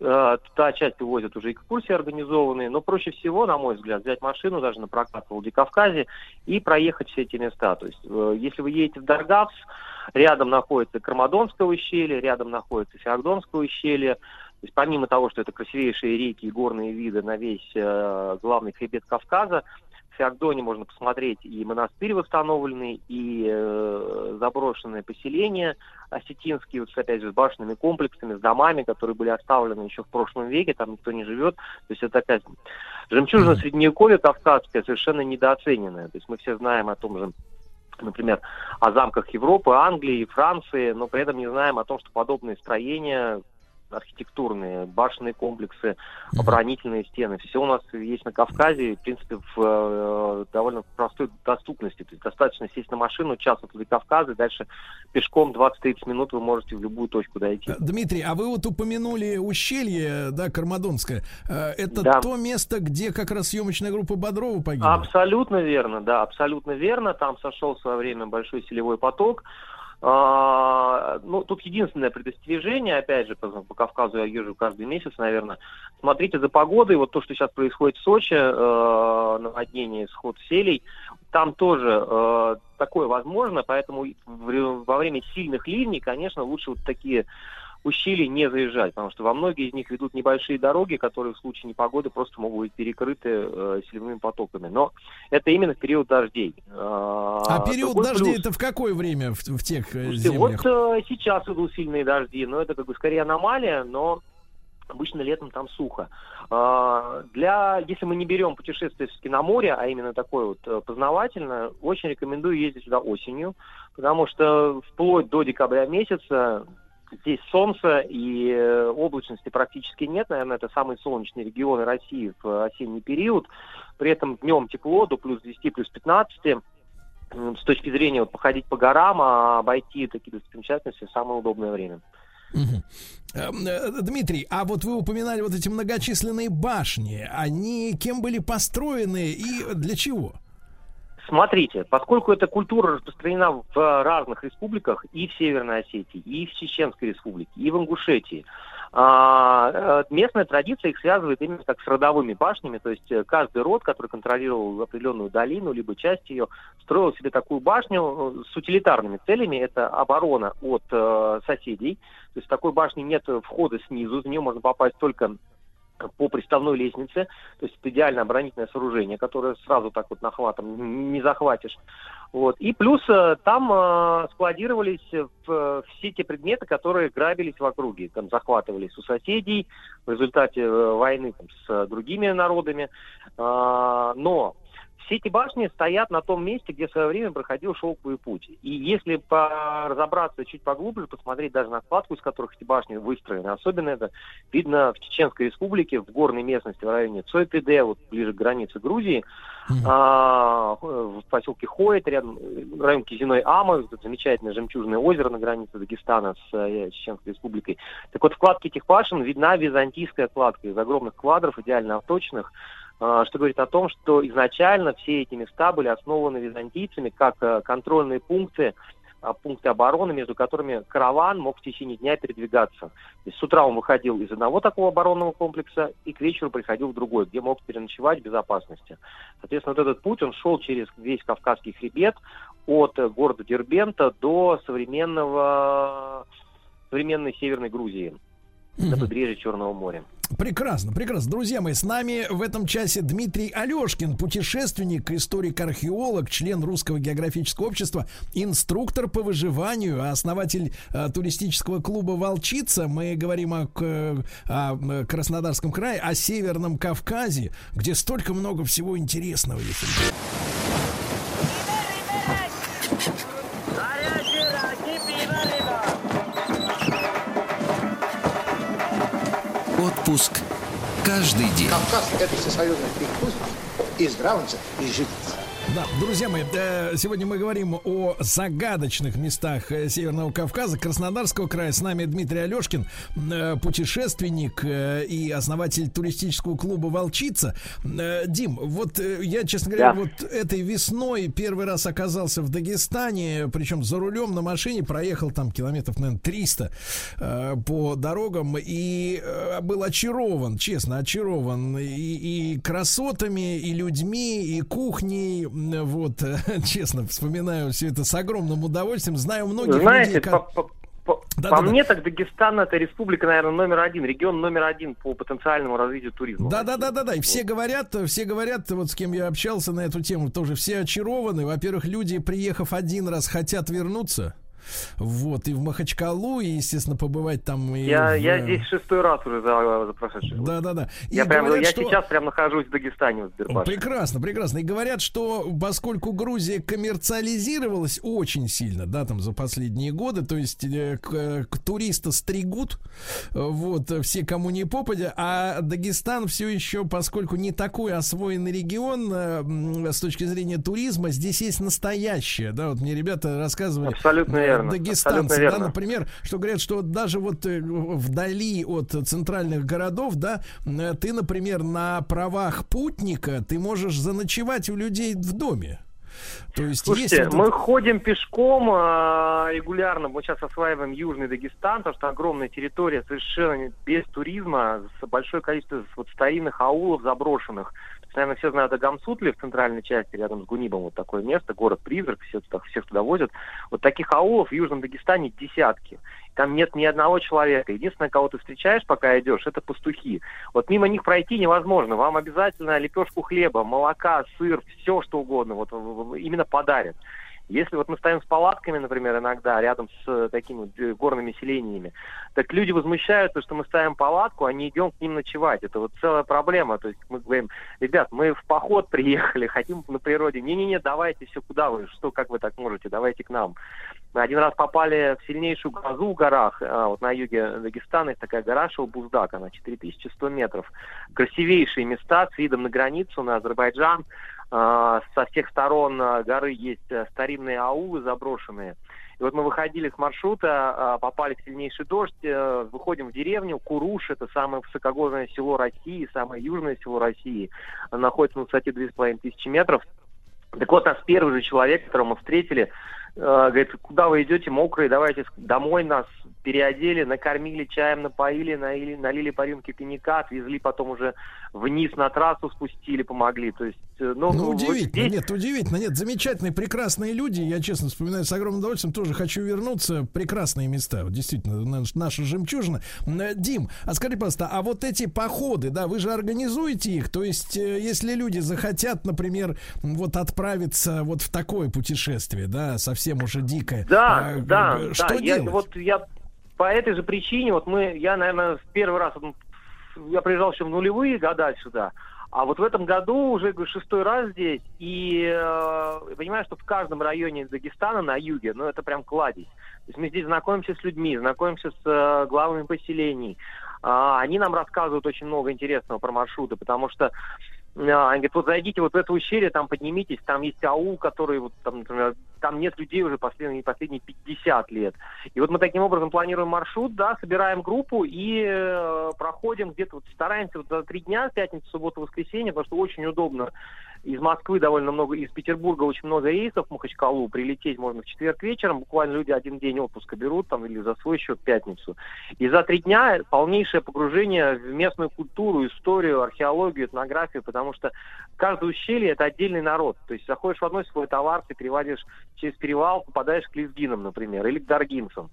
Э, та часть увозят уже экскурсии организованные, но проще всего, на мой взгляд, взять машину даже на прокат в Владикавказе и проехать все эти места. То есть, э, если вы едете в Даргавс, рядом находится Кармадонское ущелье, рядом находится Феогдонское ущелье. То есть, помимо того, что это красивейшие реки и горные виды на весь э, главный хребет Кавказа, Феогдоне можно посмотреть и монастырь восстановленный, и э, заброшенное поселение осетинские, вот, опять же, с башенными комплексами, с домами, которые были оставлены еще в прошлом веке, там никто не живет. То есть это такая жемчужина средневековья кавказская, совершенно недооцененная. То есть мы все знаем о том же например, о замках Европы, Англии, Франции, но при этом не знаем о том, что подобные строения архитектурные, башенные комплексы, оборонительные стены. Все у нас есть на Кавказе, в принципе, в э, довольно простой доступности. То есть достаточно сесть на машину, час от Кавказа, и дальше пешком 20-30 минут вы можете в любую точку дойти. Дмитрий, а вы вот упомянули ущелье, да, Кармадонское. Э, это Да. то место, где как раз съемочная группа Бодрова погибла? Абсолютно верно, да, абсолютно верно. Там сошел в свое время большой селевой поток. А, ну, тут единственное предостережение, опять же, по, по Кавказу я езжу каждый месяц, наверное. Смотрите за погодой. Вот то, что сейчас происходит в Сочи, э, наводнение, сход селей, там тоже э, такое возможно, поэтому во время сильных ливней, конечно, лучше вот такие ущелья не заезжать, потому что во многие из них ведут небольшие дороги, которые в случае непогоды просто могут быть перекрыты э, селевыми потоками. Но это именно в период дождей. А, А период дождей плюс- это в какое время в, в тех э, Слушайте, землях? вот э, сейчас идут сильные дожди, но это как бы скорее аномалия, но обычно летом там сухо. А, Для, если мы не берем путешествие все-таки на море, а именно такое вот э, познавательное, очень рекомендую ездить сюда осенью, потому что вплоть до декабря месяца здесь солнце и э, облачности практически нет. Наверное, это самый солнечный регион России в осенний период. При этом днем тепло, до плюс 10, плюс 15 м, с точки зрения вот, походить по горам, а обойти такие достопримечательности самое удобное время. Э, Дмитрий, а вот вы упоминали вот эти многочисленные башни. Они кем были построены и для чего? Смотрите, поскольку эта культура распространена в разных республиках, и в Северной Осетии, и в Чеченской республике, и в Ингушетии, а, э, местная традиция их связывает именно как с родовыми башнями, то есть э, каждый род, который контролировал определенную долину, либо часть ее, строил себе такую башню э, с утилитарными целями, это оборона от соседей, то есть в такой башне нет входа снизу, в нее можно попасть только по приставной лестнице, то есть это идеально оборонительное сооружение, которое сразу так вот нахватом не захватишь. Вот. И плюс э, там э, складировались э, все те предметы, которые грабились в округе, там захватывались у соседей в результате войны там, с другими народами. А, но все эти башни стоят на том месте, где в свое время проходил шелковый путь. И если по- разобраться чуть поглубже, посмотреть даже на складку, из которых эти башни выстроены, особенно это видно в Чеченской республике, в горной местности в районе Цойпеде, вот ближе к границе Грузии, а, в поселке Хоет, рядом э, район Кизиной Амы, вот замечательное жемчужное озеро на границе Дагестана с э, Чеченской республикой. Так вот, в кладке этих башен видна византийская кладка из огромных квадров, идеально обточенных, а, что говорит о том, что изначально все эти места были основаны византийцами как э, контрольные пункты, а, пункты обороны, между которыми караван мог в течение дня передвигаться. То есть с утра он выходил из одного такого оборонного комплекса и к вечеру приходил в другой, где мог переночевать в безопасности. Соответственно, вот этот путь, он шел через весь Кавказский хребет от города Дербента до современного, современной Северной Грузии, на побережье Черного моря. Прекрасно, прекрасно. Друзья мои, с нами в этом часе Дмитрий Алешкин, путешественник, историк-археолог, член Русского географического общества, инструктор по выживанию, основатель э, туристического клуба «Волчица». Мы говорим о, к- о, э, Краснодарском крае, о Северном Кавказе, где столько много всего интересного есть. Отпуск каждый день. Кавказ – это всесоюзный перекус и здравница, и житница. Да, друзья мои, э, сегодня мы говорим о загадочных местах э, Северного Кавказа, Краснодарского края. С нами Дмитрий Алешкин, э, путешественник и основатель туристического клуба «Волчица». Дим, вот я, честно говоря, да. вот этой весной первый раз оказался в Дагестане, причем за рулем на машине, проехал там километров, наверное, 300 по дорогам и был очарован, честно, очарован и, и красотами, и людьми, и кухней, вот, честно, вспоминаю все это с огромным удовольствием. Знаю многих Знаете, людей, как... по, по, да, по да, мне да. так Дагестан это республика, наверное, номер один, регион номер один по потенциальному развитию туризма. Да, да, да, да, да. И все говорят, все говорят, вот с кем я общался на эту тему, тоже все очарованы. Во-первых, люди, приехав один раз, хотят вернуться. Вот, и в Махачкалу, и, естественно, побывать там. И я, в... я здесь шестой раз уже за, за прошедший Да, да, да. И я, прям, говорят, я что... сейчас прям нахожусь в Дагестане, в Сбербаше. Прекрасно, прекрасно. И говорят, что поскольку Грузия коммерциализировалась очень сильно, да, там за последние годы, то есть э, к, к туриста стригут, вот, все, кому не попадя, а Дагестан все еще, поскольку не такой освоенный регион э, с точки зрения туризма, здесь есть настоящее, да, вот мне ребята рассказывали. Абсолютно верно верно. дагестанцы, да, например, что говорят, что даже вот э, вдали от центральных городов, да, э, ты, например, на правах путника, ты можешь заночевать у людей в доме. То есть Слушайте, есть мы ходим пешком э, регулярно. Мы сейчас осваиваем Южный Дагестан, потому что огромная территория совершенно без туризма, с большое количество вот, старинных аулов заброшенных наверное, все знают о Гамсутле в центральной части, рядом с Гунибом, вот такое место, город-призрак, все туда, всех туда возят. Вот таких аулов в Южном Дагестане десятки. Там нет ни одного человека. Единственное, кого ты встречаешь, пока идешь, это пастухи. Вот мимо них пройти невозможно. Вам обязательно лепешку хлеба, молока, сыр, все что угодно. Вот именно подарят. Если вот мы стоим с палатками, например, иногда рядом с э, такими э, горными селениями, так люди возмущаются, что мы ставим палатку, а не идем к ним ночевать. Это вот целая проблема. То есть мы говорим, ребят, мы в поход приехали, хотим на природе. Не-не-не, давайте все, куда вы, что, как вы так можете, давайте к нам. Мы один раз попали в сильнейшую грозу в горах, а, вот на юге Дагестана есть такая гора Шоу-Буздак, она 4100 метров. Красивейшие места с видом на границу, на Азербайджан. А, со всех сторон а, горы есть э, старинные аулы заброшенные. И вот мы выходили с маршрута, а, попали в сильнейший дождь, э, выходим в деревню. Куруш – это самое высокогорное село России, самое южное село России. Находится на высоте 2500 метров. Так вот, нас первый же человек, которого мы встретили, э, говорит, куда вы идете, мокрые, давайте домой нас переодели, накормили чаем, напоили, налили, налили по рюмке коньяка, отвезли потом уже вниз на трассу, спустили, помогли. То есть, э, ну, ну удивительно, здесь... нет, удивительно, нет, замечательные, прекрасные люди, я честно вспоминаю с огромным удовольствием, тоже хочу вернуться, прекрасные места, действительно, наша жемчужина. Э, Дим, а скажи, пожалуйста, а вот эти походы, да, вы же организуете их, то есть, э, если люди захотят, например, вот отправиться вот в такое путешествие, да, совсем уже дикое, да, а, да, что да, делать? Я, вот я по этой же причине, вот мы, я, наверное, в первый раз, я приезжал еще в нулевые года сюда, а вот в этом году уже говорю, шестой раз здесь, и э, понимаю, что в каждом районе Дагестана на юге, ну это прям кладезь. То есть мы здесь знакомимся с людьми, знакомимся с э, главами поселений. Э, они нам рассказывают очень много интересного про маршруты, потому что они говорят, вот зайдите вот в это ущелье, там поднимитесь, там есть аул, который, вот, там, например, там нет людей уже последние, последние 50 лет. И вот мы таким образом планируем маршрут, да, собираем группу и э, проходим где-то, вот стараемся вот за три дня, пятницу, субботу, воскресенье, потому что очень удобно из Москвы довольно много, из Петербурга очень много рейсов в Махачкалу. Прилететь можно в четверг вечером. Буквально люди один день отпуска берут там или за свой счет пятницу. И за три дня полнейшее погружение в местную культуру, историю, археологию, этнографию, потому что каждое ущелье это отдельный народ. То есть заходишь в одной свой товар, ты переводишь через перевал, попадаешь к лезгинам, например, или к даргинцам.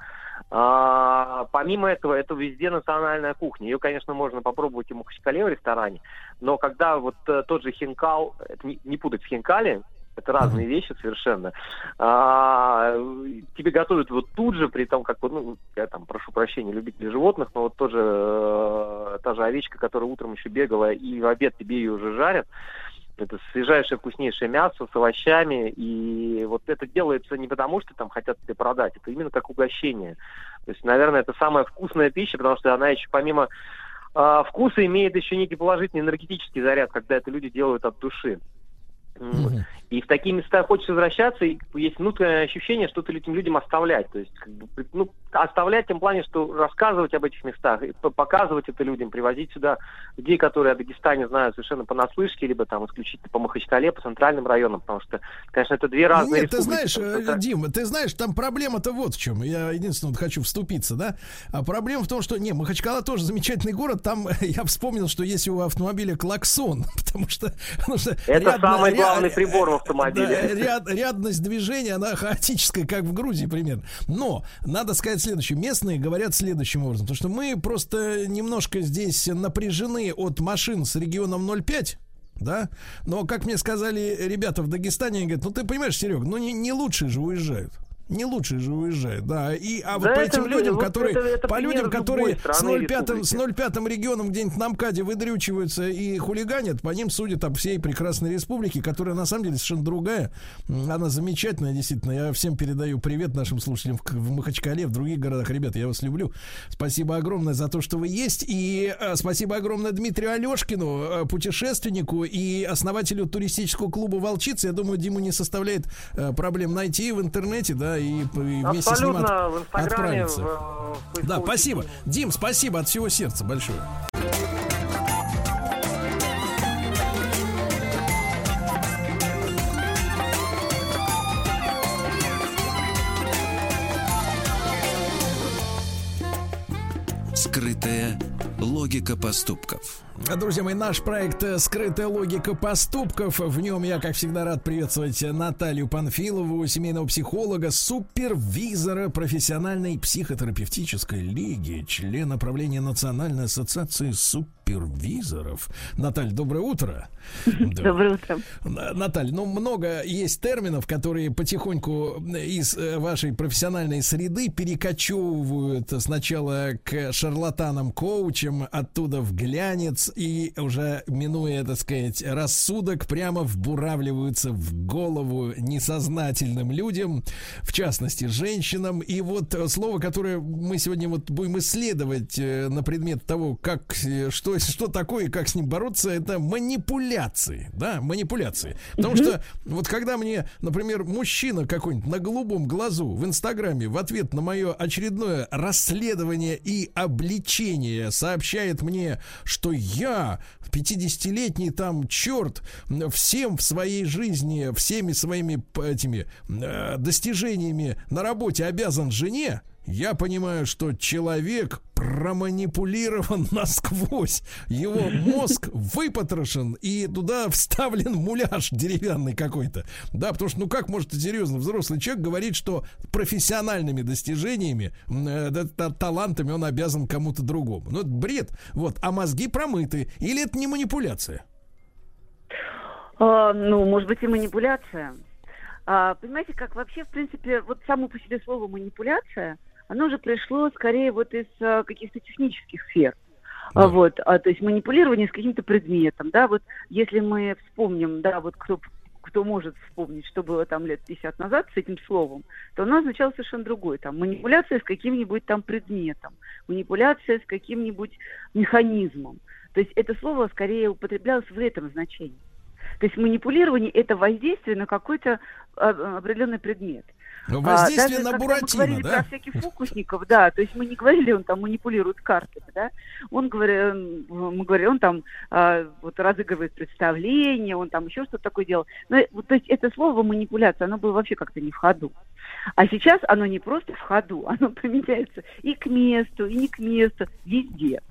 А, помимо этого, это везде национальная кухня. Ее, конечно, можно попробовать и в Махачкале в ресторане, но когда вот э, тот же хинкал, это не, не путать с хинкали, это разные вещи совершенно. А, тебе готовят вот тут же, при том, как вот, ну, я там прошу прощения, любители животных, но вот тоже э, та же овечка, которая утром еще бегала, и в обед тебе ее уже жарят. Это свежайшее, вкуснейшее мясо с овощами. И вот это делается не потому, что там хотят тебе продать, это именно как угощение. То есть, наверное, это самая вкусная пища, потому что она еще помимо э, вкуса имеет еще некий положительный энергетический заряд, когда это люди делают от души. И в такие места хочется возвращаться, и есть внутреннее ощущение, что ты этим людям оставлять. То есть, как бы, ну, оставлять в том плане, что рассказывать об этих местах, и показывать это людям, привозить сюда людей, которые о Дагестане знают совершенно понаслышке, либо там исключительно по Махачкале, по центральным районам, потому что, конечно, это две разные Нет, ты знаешь, это... Дим, ты знаешь, там проблема-то вот в чем. Я единственное вот хочу вступиться, да. А проблема в том, что, не, Махачкала тоже замечательный город, там я вспомнил, что есть у автомобиля клаксон, потому что... Потому что это ряд, самый ряд, главный прибор в автомобиле. Да, ряд, рядность движения, она хаотическая, как в Грузии примерно. Но, надо сказать следующее. Местные говорят следующим образом. Потому что мы просто немножко здесь напряжены от машин с регионом 05, да? Но, как мне сказали ребята в Дагестане, они говорят, ну ты понимаешь, Серег, ну не, не лучшие же уезжают. Не лучше же уезжает, да. И, а вот да по этим людям, вот которые, это, это по людям, которые с 0,5, с 0,5 регионом где-нибудь на МКАДе выдрючиваются и хулиганят, по ним судят об всей прекрасной республике, которая на самом деле совершенно другая. Она замечательная, действительно. Я всем передаю привет нашим слушателям в, в Махачкале, в других городах. Ребята, я вас люблю. Спасибо огромное за то, что вы есть. И э, спасибо огромное Дмитрию Алешкину, э, путешественнику и основателю туристического клуба «Волчица». Я думаю, Диму не составляет э, проблем найти в интернете, да, и, и вместе Абсолютно, с ним от, в отправиться. В, в да, спасибо. Дим, спасибо от всего сердца большое. Скрытая логика поступков. Друзья мои, наш проект «Скрытая логика поступков». В нем я, как всегда, рад приветствовать Наталью Панфилову, семейного психолога, супервизора профессиональной психотерапевтической лиги, члена правления Национальной ассоциации супервизоров. Наталья, доброе утро. Доброе утро. Наталья, ну много есть терминов, которые потихоньку из э, вашей профессиональной среды перекочевывают сначала к шарлатанам-коучам, оттуда в глянец, и уже минуя, так сказать, рассудок, прямо вбуравливаются в голову несознательным людям, в частности, женщинам. И вот слово, которое мы сегодня вот будем исследовать э, на предмет того, как, э, что, что такое как с ним бороться, это манипуляции, да, манипуляции. Потому что вот когда мне, например, мужчина какой-нибудь на голубом глазу в Инстаграме в ответ на мое очередное расследование и обличение сообщает мне, что я, 50-летний там черт, всем в своей жизни, всеми своими этими э, достижениями на работе обязан жене, я понимаю, что человек проманипулирован насквозь. Его мозг выпотрошен и туда вставлен муляж деревянный какой-то. Да, потому что, ну как может серьезно взрослый человек говорить, что профессиональными достижениями, э, талантами он обязан кому-то другому. Ну это бред. Вот. А мозги промыты. Или это не манипуляция? А, ну, может быть, и манипуляция. А, понимаете, как вообще, в принципе, вот само по себе слово манипуляция – оно же пришло скорее вот из а, каких-то технических сфер. Да. Вот, а, то есть манипулирование с каким-то предметом, да, вот если мы вспомним, да, вот кто кто может вспомнить, что было там лет 50 назад с этим словом, то оно означало совершенно другое. Там манипуляция с каким-нибудь там предметом, манипуляция с каким-нибудь механизмом. То есть это слово скорее употреблялось в этом значении. То есть манипулирование – это воздействие на какой-то а, определенный предмет. Ну, воздействие а, даже, на Буратино, мы говорили да? про всяких фокусников, да, то есть мы не говорили, он там манипулирует картами, да, он говорил, мы говорили, он там а, вот разыгрывает представление, он там еще что-то такое делал. Но, вот, то есть это слово манипуляция, оно было вообще как-то не в ходу. А сейчас оно не просто в ходу, оно применяется и к месту, и не к месту, везде.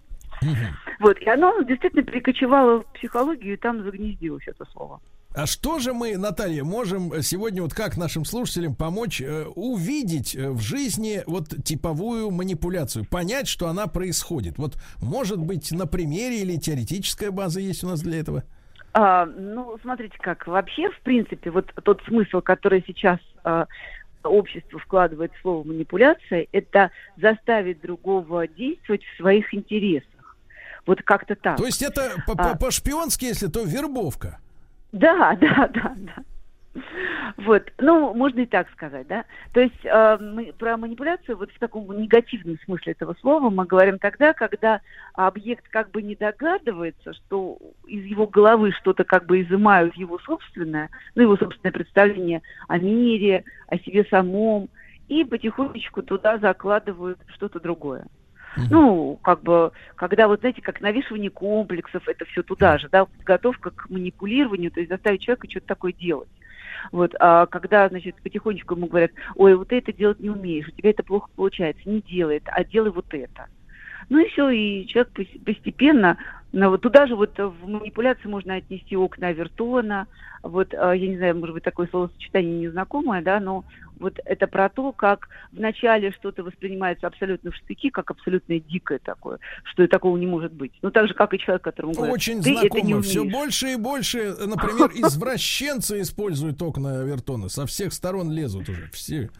Вот, и оно действительно перекочевало в психологию, и там загнездилось это слово. А что же мы, Наталья, можем сегодня вот как нашим слушателям помочь э, увидеть э, в жизни вот типовую манипуляцию, понять, что она происходит? Вот, может быть, на примере или теоретическая база есть у нас для этого? А, ну, смотрите как. Вообще, в принципе, вот тот смысл, который сейчас а, общество вкладывает в слово манипуляция, это заставить другого действовать в своих интересах. Вот как-то так. То есть это а, по-шпионски, если то вербовка? Да, да, да, да. Вот, ну, можно и так сказать, да. То есть э, мы, про манипуляцию вот в таком негативном смысле этого слова мы говорим тогда, когда объект как бы не догадывается, что из его головы что-то как бы изымают его собственное, ну, его собственное представление о мире, о себе самом, и потихонечку туда закладывают что-то другое. Ну, как бы, когда вот, знаете, как навешивание комплексов, это все туда же, да, подготовка к манипулированию, то есть заставить человека что-то такое делать. Вот, а когда, значит, потихонечку ему говорят, ой, вот это делать не умеешь, у тебя это плохо получается, не делай это, а делай вот это. Ну и все, и человек постепенно, ну, вот туда же вот в манипуляции можно отнести окна Авертона, вот, а, я не знаю, может быть, такое словосочетание незнакомое, да, но вот это про то, как вначале что-то воспринимается абсолютно в штыки, как абсолютно дикое такое, что и такого не может быть. Ну, так же, как и человек, которому говорят, Очень ты знакомо. это не умеешь. Все больше и больше, например, извращенцы используют окна Авертона. Со всех сторон лезут уже. Все,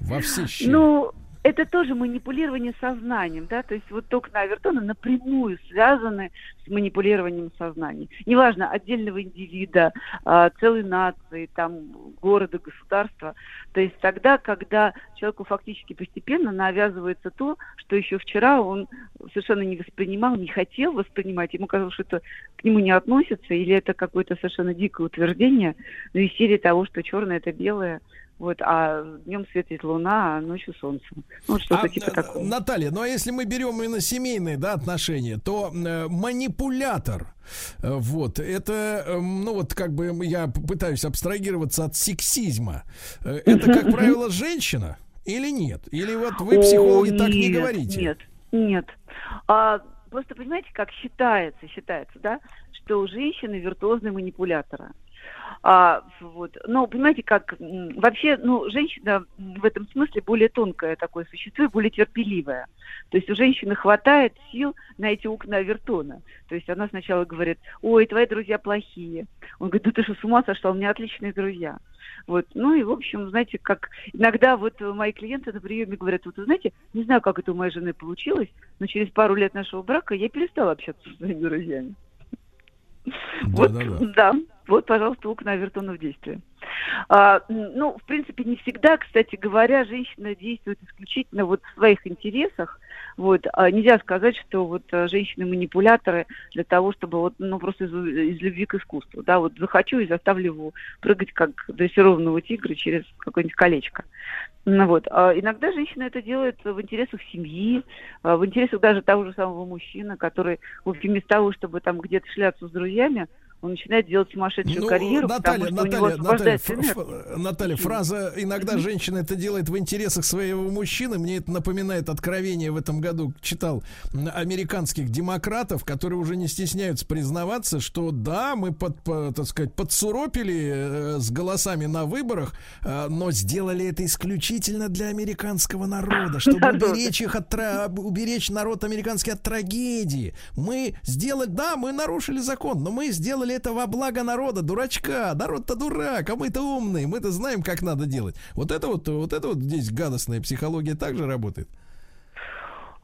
во все щели. Ну, это тоже манипулирование сознанием, да, то есть вот окна Авертона напрямую связаны с манипулированием сознанием. Неважно, отдельного индивида, а, целой нации, там, города, государства. То есть тогда, когда человеку фактически постепенно навязывается то, что еще вчера он совершенно не воспринимал, не хотел воспринимать, ему казалось, что это к нему не относится, или это какое-то совершенно дикое утверждение, ну, из серии того, что черное это белое, вот, а днем светит луна, а ночью солнце. Ну, что-то А, типа э, такого. Наталья, ну а если мы берем именно семейные да, отношения, то э, манипулятор, э, вот, это, э, ну вот как бы я пытаюсь абстрагироваться от сексизма. Э, это, как правило, женщина или нет? Или вот вы, О, психологи, так не говорите? Нет, нет. А, просто понимаете, как считается, считается, да, что у женщины виртуозные манипуляторы. А, вот. Но понимаете, как вообще, ну, женщина в этом смысле более тонкое такое существо и более терпеливое. То есть у женщины хватает сил на эти окна Авертона. То есть она сначала говорит, ой, твои друзья плохие. Он говорит, да ты что, с ума сошла, у меня отличные друзья. Вот. Ну и, в общем, знаете, как иногда вот мои клиенты на приеме говорят, вот, вы знаете, не знаю, как это у моей жены получилось, но через пару лет нашего брака я перестала общаться со своими друзьями. Вот, да, вот, пожалуйста, окна Авертона в действии. А, ну, в принципе, не всегда, кстати говоря, женщина действует исключительно вот в своих интересах. Вот, а нельзя сказать, что вот а, женщины-манипуляторы для того, чтобы вот, ну, просто из, из любви к искусству, да, вот захочу и заставлю его прыгать как дрессированного тигра через какое-нибудь колечко. Ну, вот. А иногда женщина это делает в интересах семьи, а, в интересах даже того же самого мужчины, который, в общем, вместо того, чтобы там где-то шляться с друзьями, он начинает делать сумасшедшую Ну, карьеру, Наталья, потому что у него Наталья, Наталья, энергия. Наталья, фраза «иногда женщина это делает в интересах своего мужчины» мне это напоминает откровение в этом году. Читал американских демократов, которые уже не стесняются признаваться, что да, мы, под, по- так сказать, подсуропили э, с голосами на выборах, э, но сделали это исключительно для американского народа, чтобы уберечь их от уберечь народ американский от трагедии. Мы сделали, да, мы нарушили закон, но мы сделали это во благо народа, дурачка. Народ-то дурак, а мы-то умные, мы-то знаем, как надо делать. Вот это вот, вот это вот здесь гадостная психология также работает.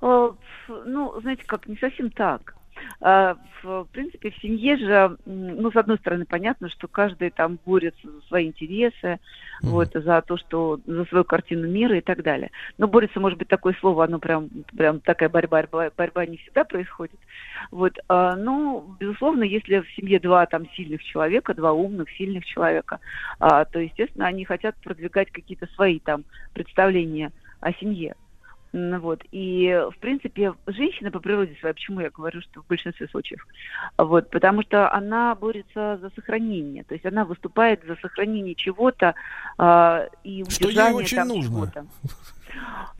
Э, Ну, знаете, как не совсем так. А, В принципе, в семье же, ну, с одной стороны, понятно, что каждый там борется за свои интересы, вот, за то, что, за свою картину мира и так далее. Но борется, может быть, такое слово, оно прям, прям такая борьба, борьба, борьба не всегда происходит. Вот, а, ну, безусловно, если в семье два там сильных человека, два умных, сильных человека, а, то, естественно, они хотят продвигать какие-то свои там представления о семье. Вот. И, в принципе, женщина по природе своей, почему я говорю, что в большинстве случаев, вот, потому что она борется за сохранение, то есть она выступает за сохранение чего-то а, и Что ей очень там нужно. чего-то.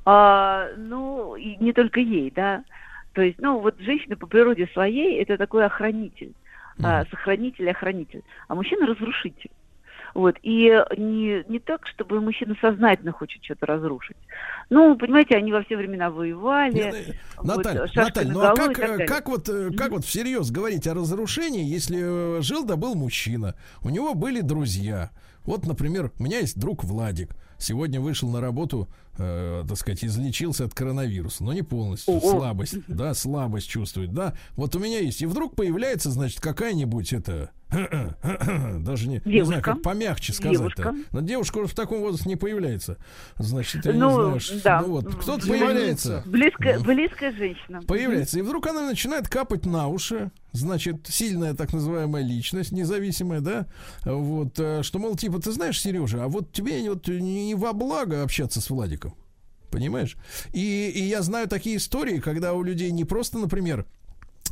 А, ну, и не только ей, да. То есть, ну, вот женщина по природе своей это такой охранитель, а, сохранитель, охранитель, а мужчина разрушитель. Вот. И не, не так, чтобы мужчина сознательно хочет что-то разрушить. Ну, понимаете, они во все времена воевали. вот, Наталья, шашкой Наталья, ну а как, э, как вот, э, как вот всерьез говорить о разрушении, если э, жил да был мужчина, у него были друзья. Вот, например, у меня есть друг Владик. Сегодня вышел на работу, э, так сказать, излечился от коронавируса, но не полностью. Ого. Слабость, да, слабость чувствует, да. Вот у меня есть. И вдруг появляется, значит, какая-нибудь это даже не, не знаю, как помягче сказать-то. Но девушка уже в таком возрасте не появляется. Значит, я ну, не знаю, что, да. ну вот, кто-то появляется. Близкая, близкая женщина. Появляется. И вдруг она начинает капать на уши. Значит, сильная так называемая личность, независимая, да? Вот, э, что, мол, типа, ты знаешь, Сережа, а вот тебе вот не во благо общаться с Владиком. Понимаешь? И, и я знаю такие истории, когда у людей не просто, например,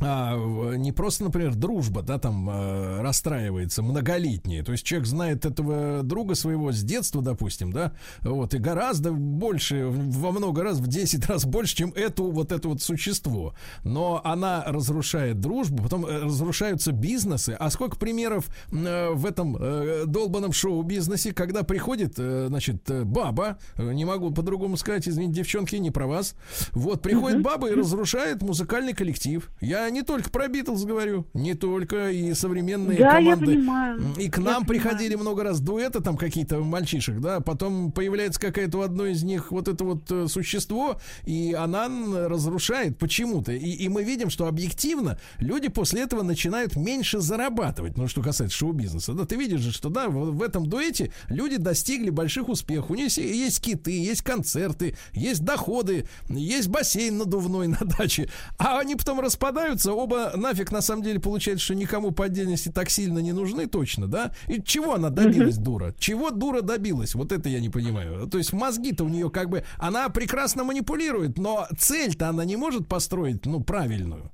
а, не просто, например, дружба, да, там э, расстраивается многолетняя. То есть человек знает этого друга своего с детства, допустим, да, вот, и гораздо больше, во много раз, в 10 раз больше, чем эту вот это вот существо. Но она разрушает дружбу, потом э, разрушаются бизнесы. А сколько примеров э, в этом э, долбанном шоу-бизнесе, когда приходит, э, значит, баба, не могу по-другому сказать, извините, девчонки, не про вас. Вот, приходит баба и разрушает музыкальный коллектив. Я не только про Битлз говорю, не только и современные да, команды. Я понимаю. И к нам я приходили понимаю. много раз дуэты там какие-то мальчишек, да, потом появляется какая-то у одной из них вот это вот э, существо, и она разрушает почему-то. И, и мы видим, что объективно люди после этого начинают меньше зарабатывать, ну, что касается шоу-бизнеса. Да, ты видишь же, что, да, в, в этом дуэте люди достигли больших успехов. У них есть киты, есть концерты, есть доходы, есть бассейн надувной на даче, а они потом распадаются встречаются, оба нафиг на самом деле получается, что никому по отдельности так сильно не нужны точно, да? И чего она добилась, дура? Чего дура добилась? Вот это я не понимаю. То есть мозги-то у нее как бы, она прекрасно манипулирует, но цель-то она не может построить, ну, правильную.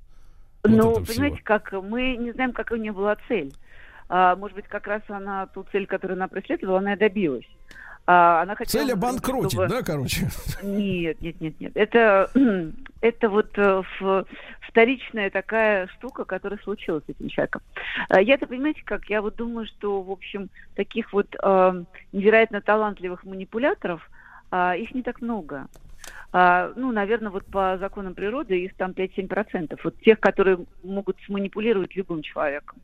Вот ну, понимаете, как мы не знаем, какая у нее была цель. А, может быть, как раз она ту цель, которую она преследовала, она и добилась. А, она хотела, Цель обанкротить, чтобы... да, короче? Нет, нет, нет, нет. Это, это вот э, вторичная такая штука, которая случилась с этим человеком. А, я-то, понимаете, как, я вот думаю, что, в общем, таких вот э, невероятно талантливых манипуляторов, э, их не так много. Uh, ну, наверное, вот по законам природы их там 5-7%. Вот тех, которые могут сманипулировать любым человеком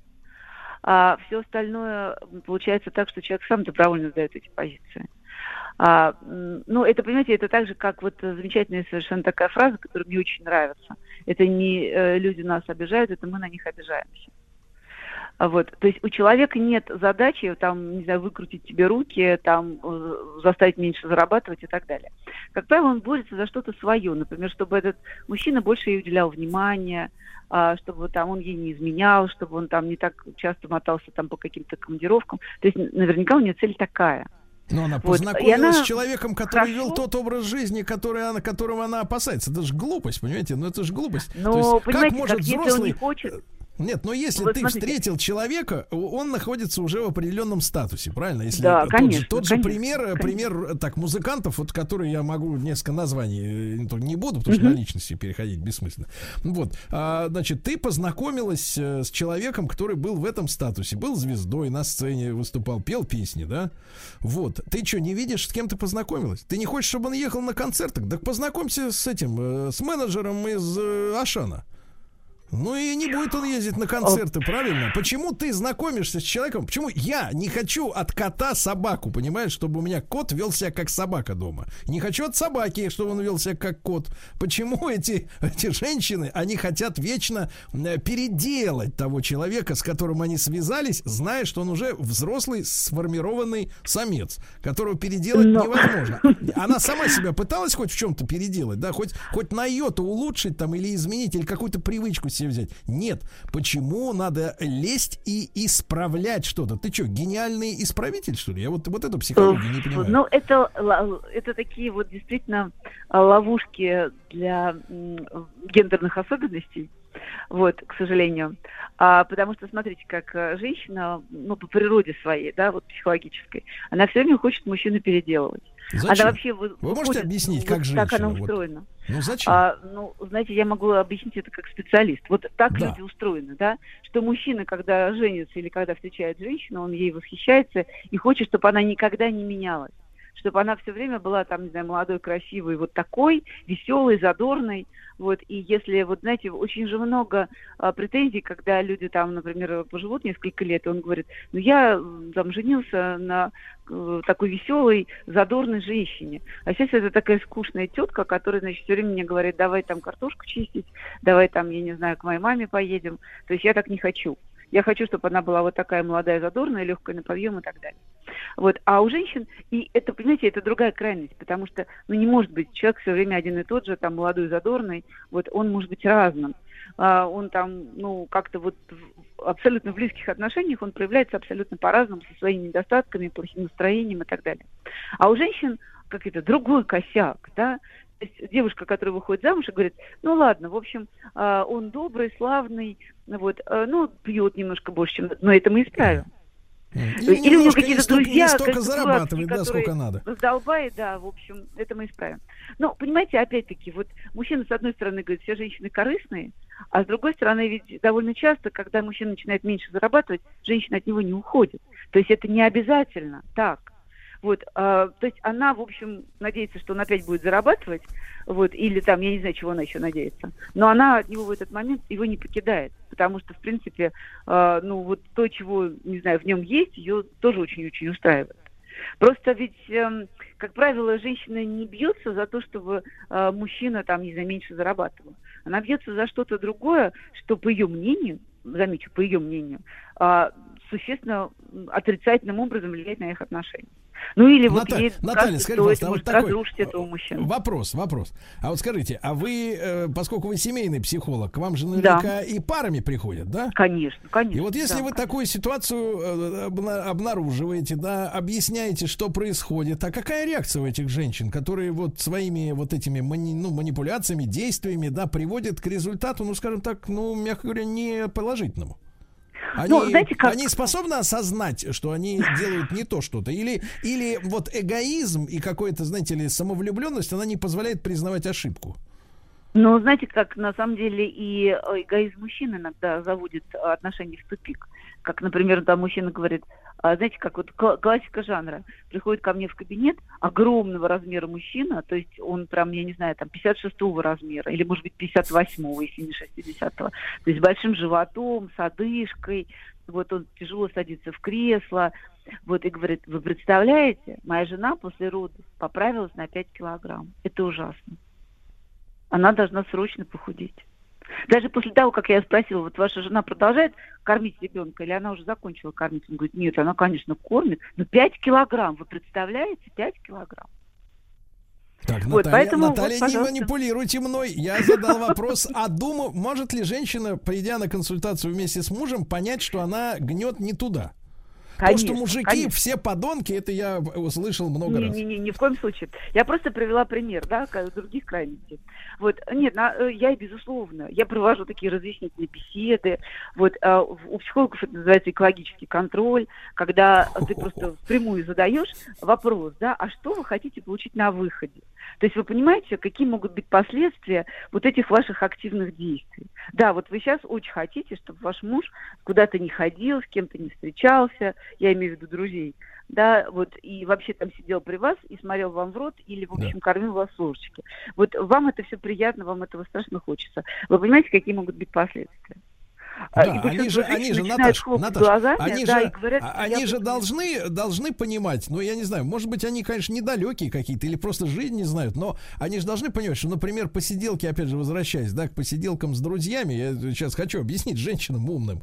а все остальное получается так, что человек сам добровольно сдает эти позиции. А, ну, это, понимаете, это так же, как вот замечательная совершенно такая фраза, которая мне очень нравится. Это не э, люди нас обижают, это мы на них обижаемся. Вот. То есть у человека нет задачи там, не знаю, выкрутить тебе руки, там, э, заставить меньше зарабатывать и так далее. Как правило, он борется за что-то свое. Например, чтобы этот мужчина больше ей уделял внимания, а, чтобы там он ей не изменял, чтобы он там не так часто мотался там по каким-то командировкам. То есть наверняка у нее цель такая. Но она вот. познакомилась она... с человеком, который Хорошо. вел тот образ жизни, который она, которого она опасается. Это же глупость, понимаете? Ну это же глупость. Но, То есть, понимаете, как может как взрослый... он не хочет нет, но если вот ты смотрите. встретил человека, он находится уже в определенном статусе, правильно? Если да, тот конечно. Же, тот конечно, же пример, конечно. пример так музыкантов, вот которые я могу несколько названий э, не буду, потому что на личности переходить бессмысленно. Вот, а, значит, ты познакомилась э, с человеком, который был в этом статусе, был звездой на сцене, выступал, пел песни, да? Вот, ты что, не видишь, с кем ты познакомилась? Ты не хочешь, чтобы он ехал на концертах? Так познакомься с этим, э, с менеджером из Ашана. Ну и не будет он ездить на концерты, правильно? Почему ты знакомишься с человеком? Почему я не хочу от кота собаку, понимаешь, чтобы у меня кот вел себя как собака дома? Не хочу от собаки, чтобы он вел себя как кот. Почему эти, эти женщины, они хотят вечно э, переделать того человека, с которым они связались, зная, что он уже взрослый, сформированный самец, которого переделать Но... невозможно. Она сама себя пыталась хоть в чем-то переделать, да, хоть, хоть на ее-то улучшить там или изменить, или какую-то привычку себе взять. Нет. Почему надо лезть и исправлять что-то? Ты что, гениальный исправитель, что ли? Я вот, вот эту психологию не понимаю. Ну, это, это такие вот действительно а, ловушки для гендерных особенностей вот, к сожалению. А, потому что, смотрите, как э, женщина, ну, по природе своей, да, вот психологической, она все время хочет мужчину переделывать. Зачем? Она вообще Вы можете объяснить, как вот женщина? Так она устроена. Вот. Ну, зачем? А, ну, знаете, я могу объяснить это как специалист. Вот так да. люди устроены, да, что мужчина, когда женится или когда встречает женщину, он ей восхищается и хочет, чтобы она никогда не менялась чтобы она все время была там, не знаю, молодой, красивой, вот такой, веселой, задорной, вот, и если, вот, знаете, очень же много а, претензий, когда люди там, например, поживут несколько лет, и он говорит, ну, я там женился на э, такой веселой, задорной женщине. А сейчас это такая скучная тетка, которая, значит, все время мне говорит, давай там картошку чистить, давай там, я не знаю, к моей маме поедем. То есть я так не хочу. Я хочу, чтобы она была вот такая молодая, задорная, легкая на подъем и так далее. Вот. А у женщин, и это, понимаете, это другая крайность, потому что, ну, не может быть человек все время один и тот же, там, молодой, задорный, вот, он может быть разным. А, он там, ну, как-то вот в абсолютно близких отношениях он проявляется абсолютно по-разному, со своими недостатками, плохим настроением и так далее. А у женщин, как это, другой косяк, да, то есть девушка, которая выходит замуж и говорит, ну ладно, в общем, а, он добрый, славный, вот, а, ну, пьет немножко больше, чем... Но это мы исправим. Или, Или у него какие-то друзья, не столько зарабатывает, да, сколько надо. Раздолбает, да, в общем, это мы исправим. Но, понимаете, опять-таки, вот мужчина, с одной стороны, говорит, все женщины корыстные, а с другой стороны, ведь довольно часто, когда мужчина начинает меньше зарабатывать, женщина от него не уходит. То есть это не обязательно так. Вот, а, то есть она, в общем, надеется, что он опять будет зарабатывать, вот, или там, я не знаю, чего она еще надеется, но она от него в этот момент его не покидает, потому что, в принципе, а, ну, вот то, чего, не знаю, в нем есть, ее тоже очень-очень устраивает. Просто ведь, э, как правило, женщина не бьется за то, чтобы э, мужчина там, не знаю, меньше зарабатывал. Она бьется за что-то другое, что, по ее мнению, замечу, по ее мнению, э, существенно отрицательным образом влияет на их отношения. Ну или вот Ната... ей Наталья, скажите, может, а вот такой разрушить этого мужчину. Вопрос, вопрос. А вот скажите, а вы, э, поскольку вы семейный психолог, к вам же наверняка да. и парами приходят, да? Конечно, конечно. И вот если да, вы конечно. такую ситуацию э, обнаруживаете, да, объясняете, что происходит, а какая реакция у этих женщин, которые вот своими вот этими мани... ну, манипуляциями, действиями, да, приводят к результату, ну, скажем так, ну, мягко говоря, не положительному? Они, ну, знаете, как... они способны осознать, что они делают не то что-то? Или, или вот эгоизм и какое-то, знаете ли, самовлюбленность, она не позволяет признавать ошибку? Ну, знаете, как на самом деле и эгоизм мужчин иногда заводит отношения в тупик. Как, например, там мужчина говорит, а, знаете, как вот классика жанра. Приходит ко мне в кабинет огромного размера мужчина, то есть он прям, я не знаю, там 56-го размера, или, может быть, 58-го, если не 60-го. То есть с большим животом, с одышкой, вот он тяжело садится в кресло, вот и говорит, вы представляете, моя жена после родов поправилась на 5 килограмм. Это ужасно. Она должна срочно похудеть. Даже после того, как я спросила, вот ваша жена продолжает кормить ребенка, или она уже закончила кормить? Он говорит, нет, она, конечно, кормит, но 5 килограмм, вы представляете, 5 килограмм. Так, вот, Наталья, поэтому, Наталья вот, не манипулируйте мной. Я задал вопрос, а думаю, может ли женщина, придя на консультацию вместе с мужем, понять, что она гнет не туда? Конечно, То, что мужики конечно. все подонки, это я услышал много не, раз. Не, не, ни в коем случае. Я просто привела пример, да, других крайностей. Вот, нет, на, э, я, безусловно, я провожу такие разъяснительные беседы. Вот, а, у психологов это называется экологический контроль, когда ты просто впрямую задаешь вопрос, да, а что вы хотите получить на выходе? То есть вы понимаете, какие могут быть последствия вот этих ваших активных действий? Да, вот вы сейчас очень хотите, чтобы ваш муж куда-то не ходил, с кем-то не встречался, я имею в виду друзей, да, вот, и вообще там сидел при вас и смотрел вам в рот или, в общем, да. кормил вас с ложечки. Вот вам это все приятно, вам этого страшно хочется. Вы понимаете, какие могут быть последствия? А, да, они же, они же, Наташ, Наташ, глазами, они да, же, говорят, а, они же должны, должны понимать, ну, я не знаю, может быть, они, конечно, недалекие какие-то или просто жизнь не знают, но они же должны понимать, что, например, посиделки, опять же, возвращаясь, да, к посиделкам с друзьями, я сейчас хочу объяснить женщинам умным,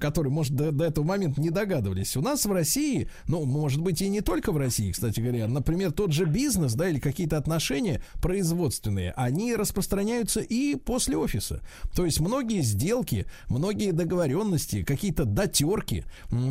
которые, может, до, до этого момента не догадывались. У нас в России, ну, может быть, и не только в России, кстати говоря, например, тот же бизнес, да, или какие-то отношения производственные, они распространяются и после офиса. То есть многие сделки, многие многие договоренности, какие-то дотерки,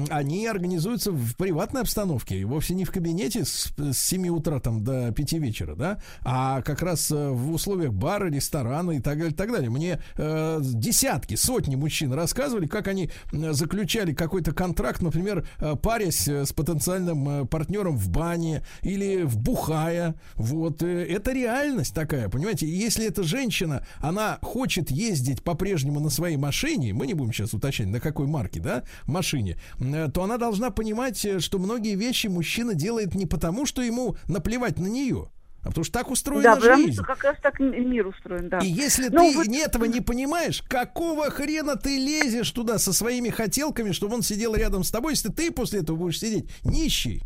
они организуются в приватной обстановке, вовсе не в кабинете с, с 7 утра там до 5 вечера, да, а как раз э, в условиях бара, ресторана и так далее, так далее. Мне э, десятки, сотни мужчин рассказывали, как они заключали какой-то контракт, например, э, парясь с потенциальным э, партнером в бане или в бухая. Вот это реальность такая, понимаете? Если эта женщина, она хочет ездить по-прежнему на своей машине, мы не будем сейчас уточнять, на какой марке, да, машине, э, то она должна понимать, э, что многие вещи мужчина делает не потому, что ему наплевать на нее, а потому что так устроена да, жизнь. Да, потому что как раз так мир устроен, да. И если Но ну ты вот... этого не понимаешь, какого хрена ты лезешь туда со своими хотелками, чтобы он сидел рядом с тобой, если ты после этого будешь сидеть нищий?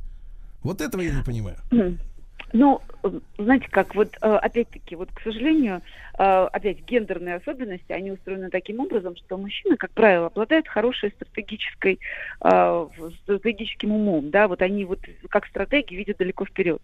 Вот этого я не понимаю. Ну, знаете как, вот э, опять-таки, вот, к сожалению, э, опять гендерные особенности, они устроены таким образом, что мужчины, как правило, обладают хорошей стратегической, э, стратегическим умом, да, вот они вот как стратеги видят далеко вперед.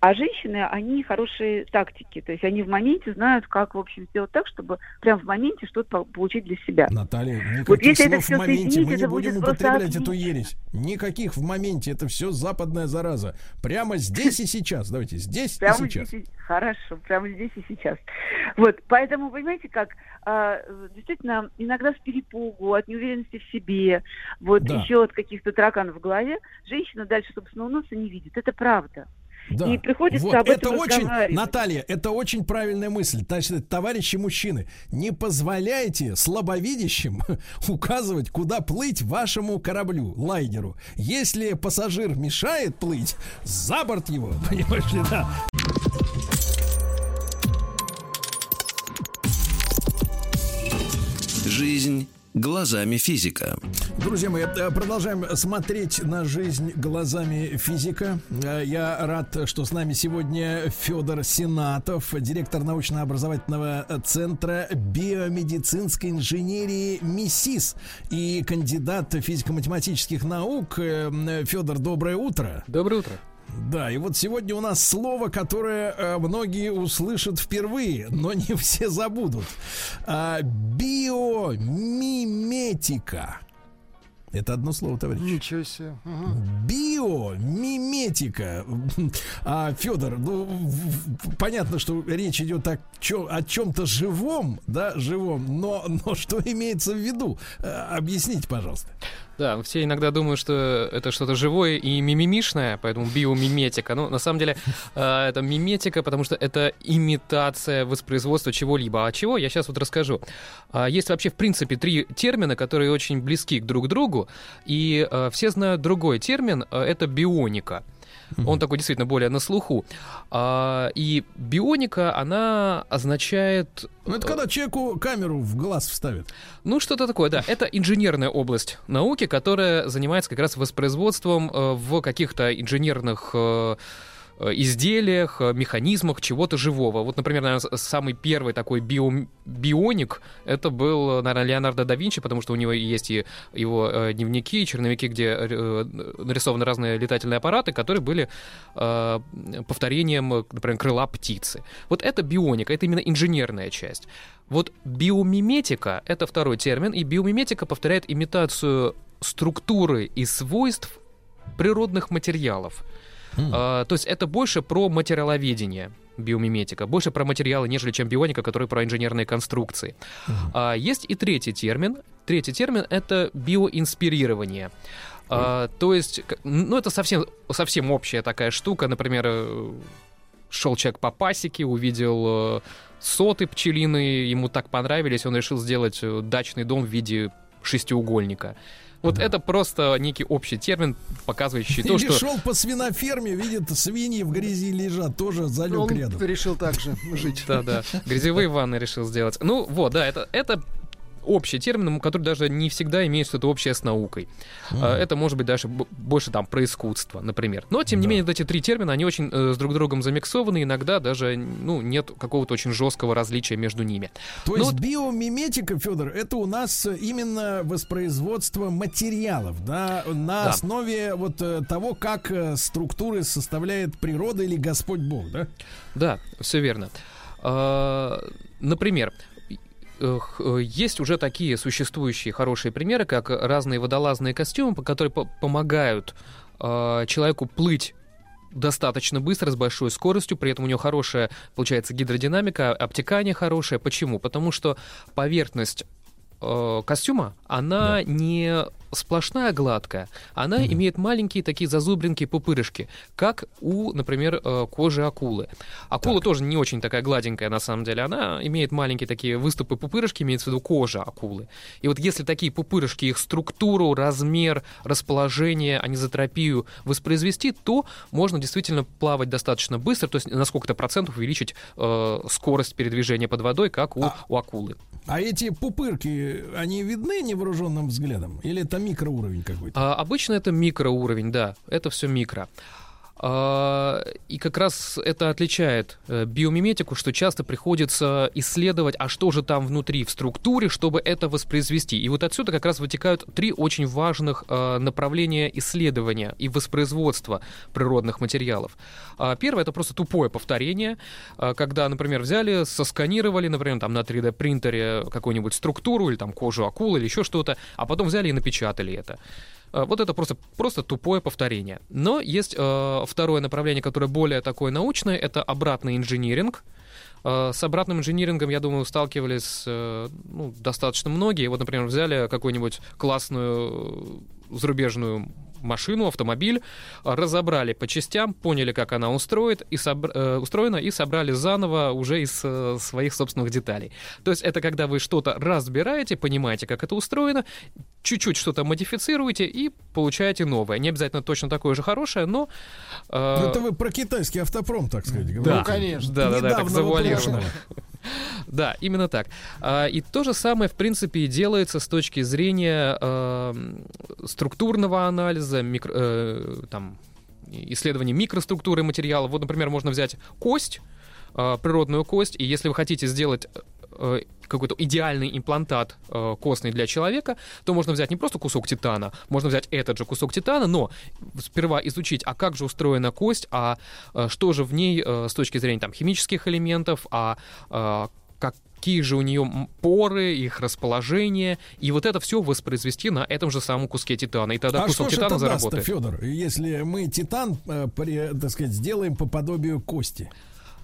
А женщины, они хорошие тактики, то есть они в моменте знают, как, в общем, сделать так, чтобы прям в моменте что-то получить для себя. Наталья, никаких вот если слов это в моменте, мы не будем употреблять эту ересь. Никаких в моменте, это все западная зараза. Прямо здесь и сейчас, давайте, здесь прямо и сейчас. Здесь, хорошо, прямо здесь и сейчас. Вот, поэтому, понимаете, как, а, действительно, иногда с перепугу, от неуверенности в себе, вот да. еще от каких-то тараканов в голове, женщина дальше собственного носа не видит. Это правда. Да. И приходится вот, об этом это очень, Наталья, это очень правильная мысль. Значит, товарищи мужчины, не позволяйте слабовидящим указывать, куда плыть вашему кораблю, лайнеру. Если пассажир мешает плыть, за борт его, понимаешь ли, да. Жизнь глазами физика. Друзья мои, э, продолжаем смотреть на жизнь глазами физика. Э, я рад, что с нами сегодня Федор Сенатов, директор научно-образовательного центра биомедицинской инженерии МИСИС и кандидат физико-математических наук. Э, Федор, доброе утро. Доброе утро. Да, и вот сегодня у нас слово, которое э, многие услышат впервые, но не все забудут. А, биомиметика. Это одно слово, товарищ. Ничего себе. Угу. Биомиметика. А, Федор, ну, понятно, что речь идет о, чё, о чем-то живом, да, живом, но, но что имеется в виду? А, объясните, пожалуйста. Да, все иногда думают, что это что-то живое и мимимишное, поэтому биомиметика. Но на самом деле э, это миметика, потому что это имитация воспроизводства чего-либо. А чего, я сейчас вот расскажу. Э, есть вообще, в принципе, три термина, которые очень близки друг к другу, и э, все знают другой термин, это бионика. Он такой действительно более на слуху. А, и бионика, она означает... Ну, это когда человеку камеру в глаз вставят. Ну, что-то такое, да. Это инженерная область науки, которая занимается как раз воспроизводством э, в каких-то инженерных э, Э, изделиях, э, механизмах чего-то живого. Вот, например, наверное, самый первый такой био, бионик это был, наверное, Леонардо да Винчи, потому что у него есть и его э, дневники, черновики, где э, нарисованы разные летательные аппараты, которые были э, повторением, например, крыла птицы. Вот это бионика, это именно инженерная часть. Вот биомиметика — это второй термин, и биомиметика повторяет имитацию структуры и свойств природных материалов. Mm. А, то есть это больше про материаловедение биомиметика, больше про материалы, нежели чем бионика, который про инженерные конструкции. Mm. А, есть и третий термин. Третий термин — это биоинспирирование. А, то есть, ну, это совсем, совсем общая такая штука. Например, э, шел человек по пасеке, увидел э, соты пчелиные, ему так понравились, он решил сделать э, дачный дом в виде шестиугольника. Вот да. это просто некий общий термин, показывающий Или то, что... шел по свиноферме, видит, свиньи в грязи лежат, тоже залег Он рядом. решил так же жить. Да-да, грязевые ванны решил сделать. Ну вот, да, это, это общий термин, который даже не всегда имеет что-то общее с наукой. Mm. Это может быть даже больше там про искусство, например. Но, тем не да. менее, вот эти три термина, они очень э, с друг другом замиксованы, иногда даже ну, нет какого-то очень жесткого различия между ними. То Но есть вот... биомиметика, Федор, это у нас именно воспроизводство материалов, да, на да. основе вот э, того, как э, структуры составляет природа или Господь Бог, да? Да, все верно. А, например, есть уже такие существующие хорошие примеры, как разные водолазные костюмы, которые помогают э, человеку плыть достаточно быстро, с большой скоростью, при этом у него хорошая, получается, гидродинамика, обтекание хорошее. Почему? Потому что поверхность э, костюма, она да. не сплошная гладкая, она mm-hmm. имеет маленькие такие зазубринки, пупырышки, как у, например, э, кожи акулы. Акула так. тоже не очень такая гладенькая на самом деле, она имеет маленькие такие выступы пупырышки, имеется в виду кожа акулы. И вот если такие пупырышки, их структуру, размер, расположение, анизотропию воспроизвести, то можно действительно плавать достаточно быстро, то есть на сколько-то процентов увеличить э, скорость передвижения под водой, как у, а, у акулы. А эти пупырки, они видны невооруженным взглядом? Или это микроуровень какой-то? А, обычно это микроуровень, да. Это все микро. А, и как раз это отличает э, биомиметику, что часто приходится исследовать, а что же там внутри в структуре, чтобы это воспроизвести. И вот отсюда как раз вытекают три очень важных э, направления исследования и воспроизводства природных материалов. А, первое это просто тупое повторение, а, когда, например, взяли, сосканировали, например, там на 3D принтере какую-нибудь структуру или там кожу акулы или еще что-то, а потом взяли и напечатали это. Э, вот это просто, просто тупое повторение. Но есть э, второе направление, которое более такое научное, это обратный инжиниринг. Э, с обратным инжинирингом, я думаю, сталкивались э, ну, достаточно многие. Вот, например, взяли какую-нибудь классную зарубежную машину, автомобиль, разобрали по частям, поняли, как она устроит, и собр... э, устроена, и собрали заново уже из э, своих собственных деталей. То есть это когда вы что-то разбираете, понимаете, как это устроено, чуть-чуть что-то модифицируете и получаете новое. Не обязательно точно такое же хорошее, но... Э... Ну, это вы про китайский автопром, так сказать, говорите. Да, ну, конечно. Да, да, да, так завуалировано. Да, именно так. А, и то же самое, в принципе, и делается с точки зрения э, структурного анализа, микро, э, там, исследования микроструктуры материала. Вот, например, можно взять кость, э, природную кость, и если вы хотите сделать какой-то идеальный имплантат э, костный для человека, то можно взять не просто кусок титана, можно взять этот же кусок титана, но сперва изучить, а как же устроена кость, а э, что же в ней э, с точки зрения там химических элементов, а э, какие же у нее поры, их расположение, и вот это все воспроизвести на этом же самом куске титана. И тогда а кусок что титана это заработает. Даст, Федор, если мы титан, э, при, так сказать, сделаем по подобию кости?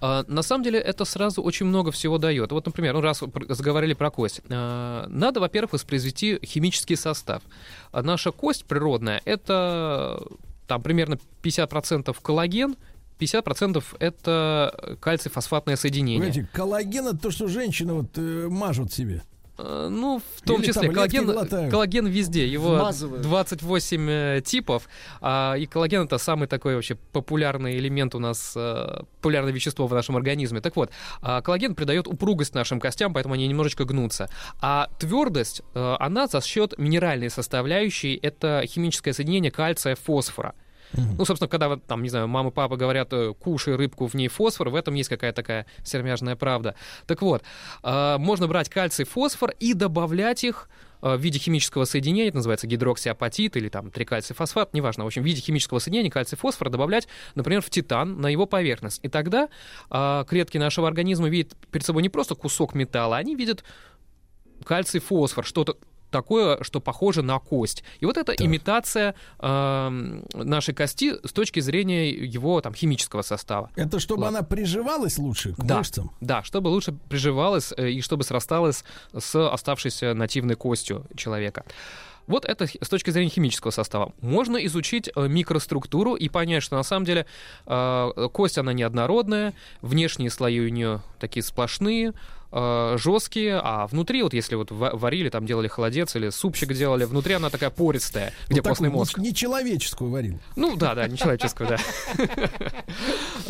А, на самом деле это сразу очень много всего дает. Вот, например, ну, раз заговорили про кость. А, надо, во-первых, воспроизвести химический состав. А наша кость природная — это там примерно 50% коллаген, 50% это кальций-фосфатное соединение. Понимаете, коллаген это то, что женщины вот э, мажут себе. Э, ну, в том Или числе, коллаген, коллаген везде, его Вмазывают. 28 э, типов, а, и коллаген это самый такой вообще популярный элемент у нас, э, популярное вещество в нашем организме. Так вот, а, коллаген придает упругость нашим костям, поэтому они немножечко гнутся. А твердость, она за счет минеральной составляющей, это химическое соединение кальция, фосфора. Ну, собственно, когда там, не знаю, мама, папа говорят, э, кушай рыбку, в ней фосфор, в этом есть какая-то такая сермяжная правда. Так вот, а, можно брать кальций, фосфор и добавлять их а, в виде химического соединения, это называется гидроксиапатит или там трикальций-фосфат, неважно, в общем, в виде химического соединения кальций-фосфор добавлять, например, в титан на его поверхность. И тогда э, клетки нашего организма видят перед собой не просто кусок металла, они видят кальций-фосфор, что-то такое, что похоже на кость. И вот это так. имитация э, нашей кости с точки зрения его там химического состава. Это чтобы Ладно. она приживалась лучше к да, мышцам? Да, чтобы лучше приживалась э, и чтобы срасталась с оставшейся нативной костью человека. Вот это с точки зрения химического состава. Можно изучить э, микроструктуру и понять, что на самом деле э, кость, она неоднородная, внешние слои у нее такие сплошные, э, жесткие, а внутри, вот если вот варили, там делали холодец или супчик делали, внутри она такая пористая, где ну, костный мозг. Не человеческую варили. Ну да, да, не человеческую, да.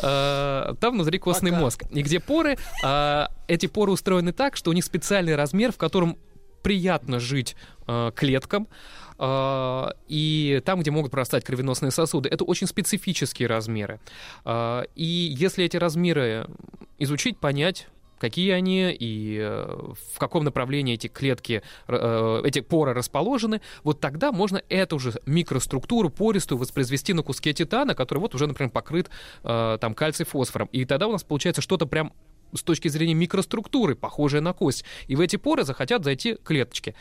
Там внутри костный мозг. И где поры, эти поры устроены так, что у них специальный размер, в котором приятно жить э, клеткам. Э, и там, где могут прорастать кровеносные сосуды, это очень специфические размеры. Э, и если эти размеры изучить, понять, какие они и э, в каком направлении эти клетки, э, эти поры расположены, вот тогда можно эту же микроструктуру пористую воспроизвести на куске титана, который вот уже, например, покрыт э, там кальций-фосфором. И тогда у нас получается что-то прям с точки зрения микроструктуры, похожая на кость. И в эти поры захотят зайти клеточки.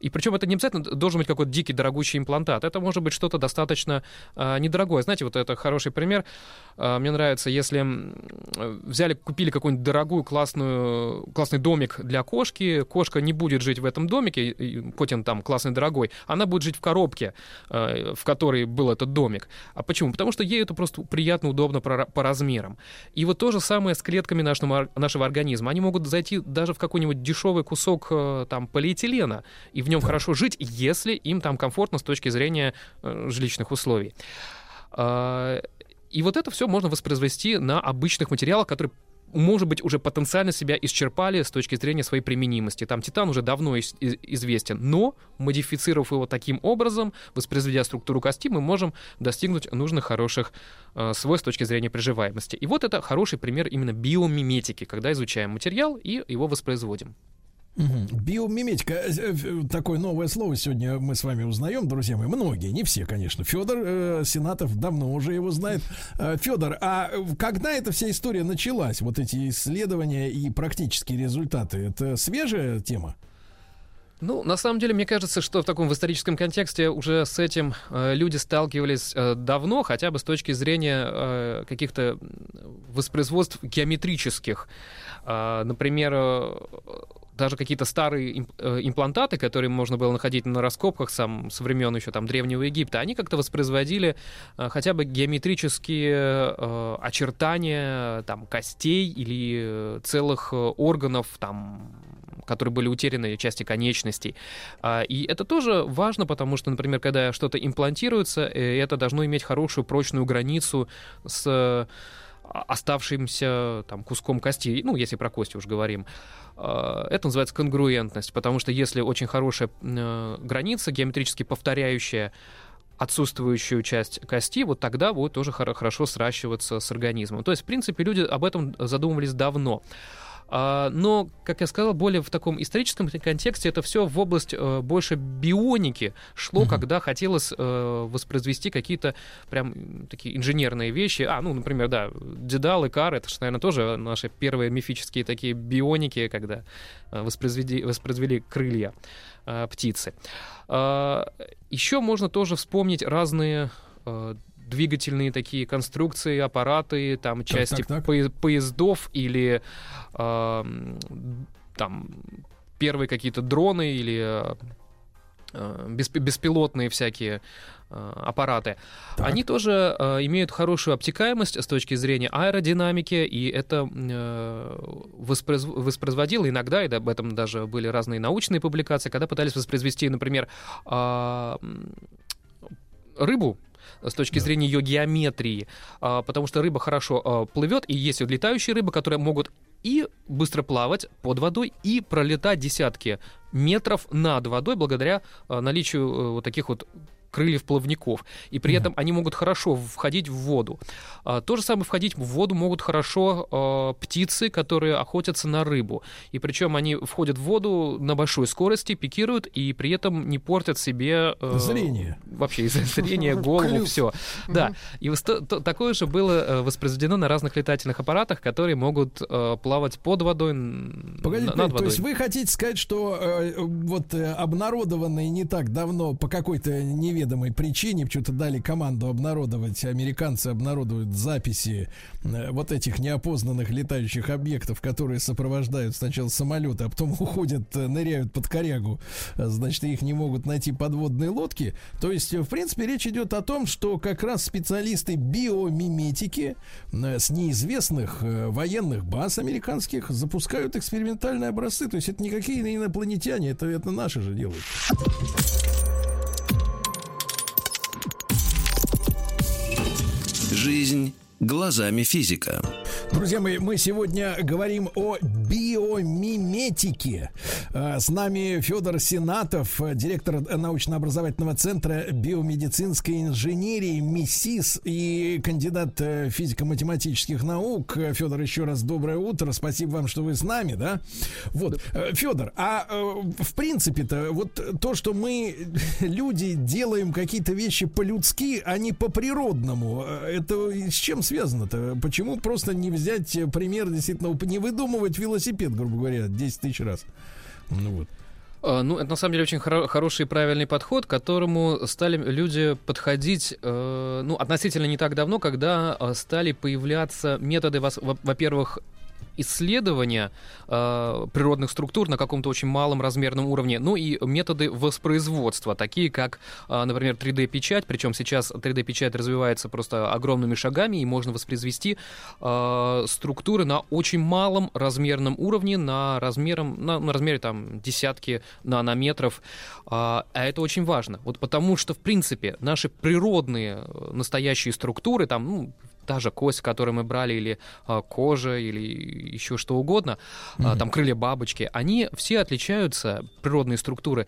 И причем это не обязательно должен быть какой-то дикий дорогущий имплантат. Это может быть что-то достаточно э, недорогое. Знаете, вот это хороший пример. Э, мне нравится, если взяли, купили какую-нибудь дорогую классную, классный домик для кошки, кошка не будет жить в этом домике, хоть он там классный дорогой, она будет жить в коробке, э, в которой был этот домик. А почему? Потому что ей это просто приятно, удобно по, по размерам. И вот то же самое с клетками нашего нашего организма. Они могут зайти даже в какой-нибудь дешевый кусок э, там полиэтилена и в нем хорошо жить, если им там комфортно с точки зрения э, жилищных условий. А, и вот это все можно воспроизвести на обычных материалах, которые может быть, уже потенциально себя исчерпали с точки зрения своей применимости. Там титан уже давно из- известен, но модифицировав его таким образом, воспроизведя структуру кости, мы можем достигнуть нужных хороших э, свойств с точки зрения приживаемости. И вот это хороший пример именно биомиметики, когда изучаем материал и его воспроизводим. Биомиметика. Э, э, такое новое слово сегодня мы с вами узнаем, друзья мои. Многие, не все, конечно. Федор э, Сенатов давно уже его знает. Э, Федор, а когда эта вся история началась? Вот эти исследования и практические результаты. Это свежая тема? Ну, на самом деле, мне кажется, что в таком в историческом контексте уже с этим э, люди сталкивались э, давно, хотя бы с точки зрения э, каких-то воспроизводств геометрических. Э, например, э, даже какие-то старые э, имплантаты, которые можно было находить на раскопках сам, со времен еще там Древнего Египта, они как-то воспроизводили э, хотя бы геометрические э, очертания там, костей или целых органов, там, которые были утеряны, части конечностей. А, и это тоже важно, потому что, например, когда что-то имплантируется, это должно иметь хорошую прочную границу с оставшимся там куском кости, ну, если про кости уж говорим. А, это называется конгруентность, потому что если очень хорошая э, граница, геометрически повторяющая отсутствующую часть кости, вот тогда будет тоже хорошо сращиваться с организмом. То есть, в принципе, люди об этом задумывались давно. А, но, как я сказал, более в таком историческом контексте это все в область э, больше бионики шло, mm-hmm. когда хотелось э, воспроизвести какие-то прям такие инженерные вещи. А, ну, например, да, Дедал и Кар, это же, наверное, тоже наши первые мифические такие бионики, когда э, воспроизвели, воспроизвели крылья птицы. А, Еще можно тоже вспомнить разные двигательные такие конструкции, аппараты, там части так, так, так. поездов или э, там первые какие-то дроны или э, беспилотные всякие э, аппараты. Так. Они тоже э, имеют хорошую обтекаемость с точки зрения аэродинамики, и это э, воспроиз... воспроизводило иногда, и об этом даже были разные научные публикации, когда пытались воспроизвести, например, э, рыбу с точки да. зрения ее геометрии, а, потому что рыба хорошо а, плывет, и есть вот летающие рыбы, которые могут и быстро плавать под водой, и пролетать десятки метров над водой благодаря а, наличию э, вот таких вот крыльев плавников, и при mm-hmm. этом они могут хорошо входить в воду. А, то же самое входить в воду могут хорошо а, птицы, которые охотятся на рыбу. И причем они входят в воду на большой скорости, пикируют, и при этом не портят себе... А, зрение. Вообще, зрение, голову, все. Да. И такое же было э, воспроизведено на разных летательных аппаратах, которые могут э, плавать под водой, Погодите, над водой. То есть вы хотите сказать, что э, вот обнародованные не так давно по какой-то неведомой неведомой причине почему-то дали команду обнародовать, американцы обнародуют записи э, вот этих неопознанных летающих объектов, которые сопровождают сначала самолеты, а потом уходят, э, ныряют под корягу, значит, их не могут найти подводные лодки. То есть, в принципе, речь идет о том, что как раз специалисты биомиметики э, с неизвестных военных баз американских запускают экспериментальные образцы. То есть это никакие инопланетяне, это, это наши же делают. Жизнь глазами физика. Друзья мои, мы сегодня говорим о биомиметике. А, с нами Федор Сенатов, директор научно-образовательного центра биомедицинской инженерии МИСИС и кандидат э, физико-математических наук. Федор, еще раз доброе утро. Спасибо вам, что вы с нами, да? Вот, э, Федор, а э, в принципе-то вот то, что мы, люди, делаем какие-то вещи по-людски, а не по-природному, это с чем связано-то? Почему просто не взять пример, действительно, не выдумывать велосипед, грубо говоря, 10 тысяч раз? Ну вот. А, ну, это на самом деле очень хоро- хороший и правильный подход, к которому стали люди подходить, э, ну, относительно не так давно, когда э, стали появляться методы, во-первых, исследования э, природных структур на каком-то очень малом размерном уровне, ну и методы воспроизводства, такие как, э, например, 3D-печать, причем сейчас 3D-печать развивается просто огромными шагами, и можно воспроизвести э, структуры на очень малом размерном уровне, на, размером, на, на размере там десятки нанометров, э, а это очень важно, вот потому что, в принципе, наши природные э, настоящие структуры, там, ну, та же кость, которую мы брали, или а, кожа, или еще что угодно, mm-hmm. там крылья бабочки, они все отличаются, природные структуры,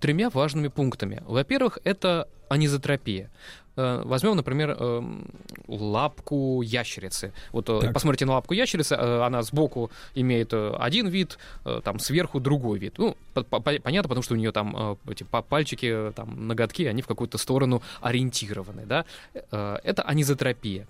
тремя важными пунктами. Во-первых, это анизотропия. Э, возьмем, например, эм, лапку ящерицы. Вот э, так. посмотрите на лапку ящерицы, э, она сбоку имеет один вид, там сверху другой вид. Ну, понятно, потому что у нее там эти пальчики, там ноготки, они в какую-то сторону ориентированы, да. Это анизотропия.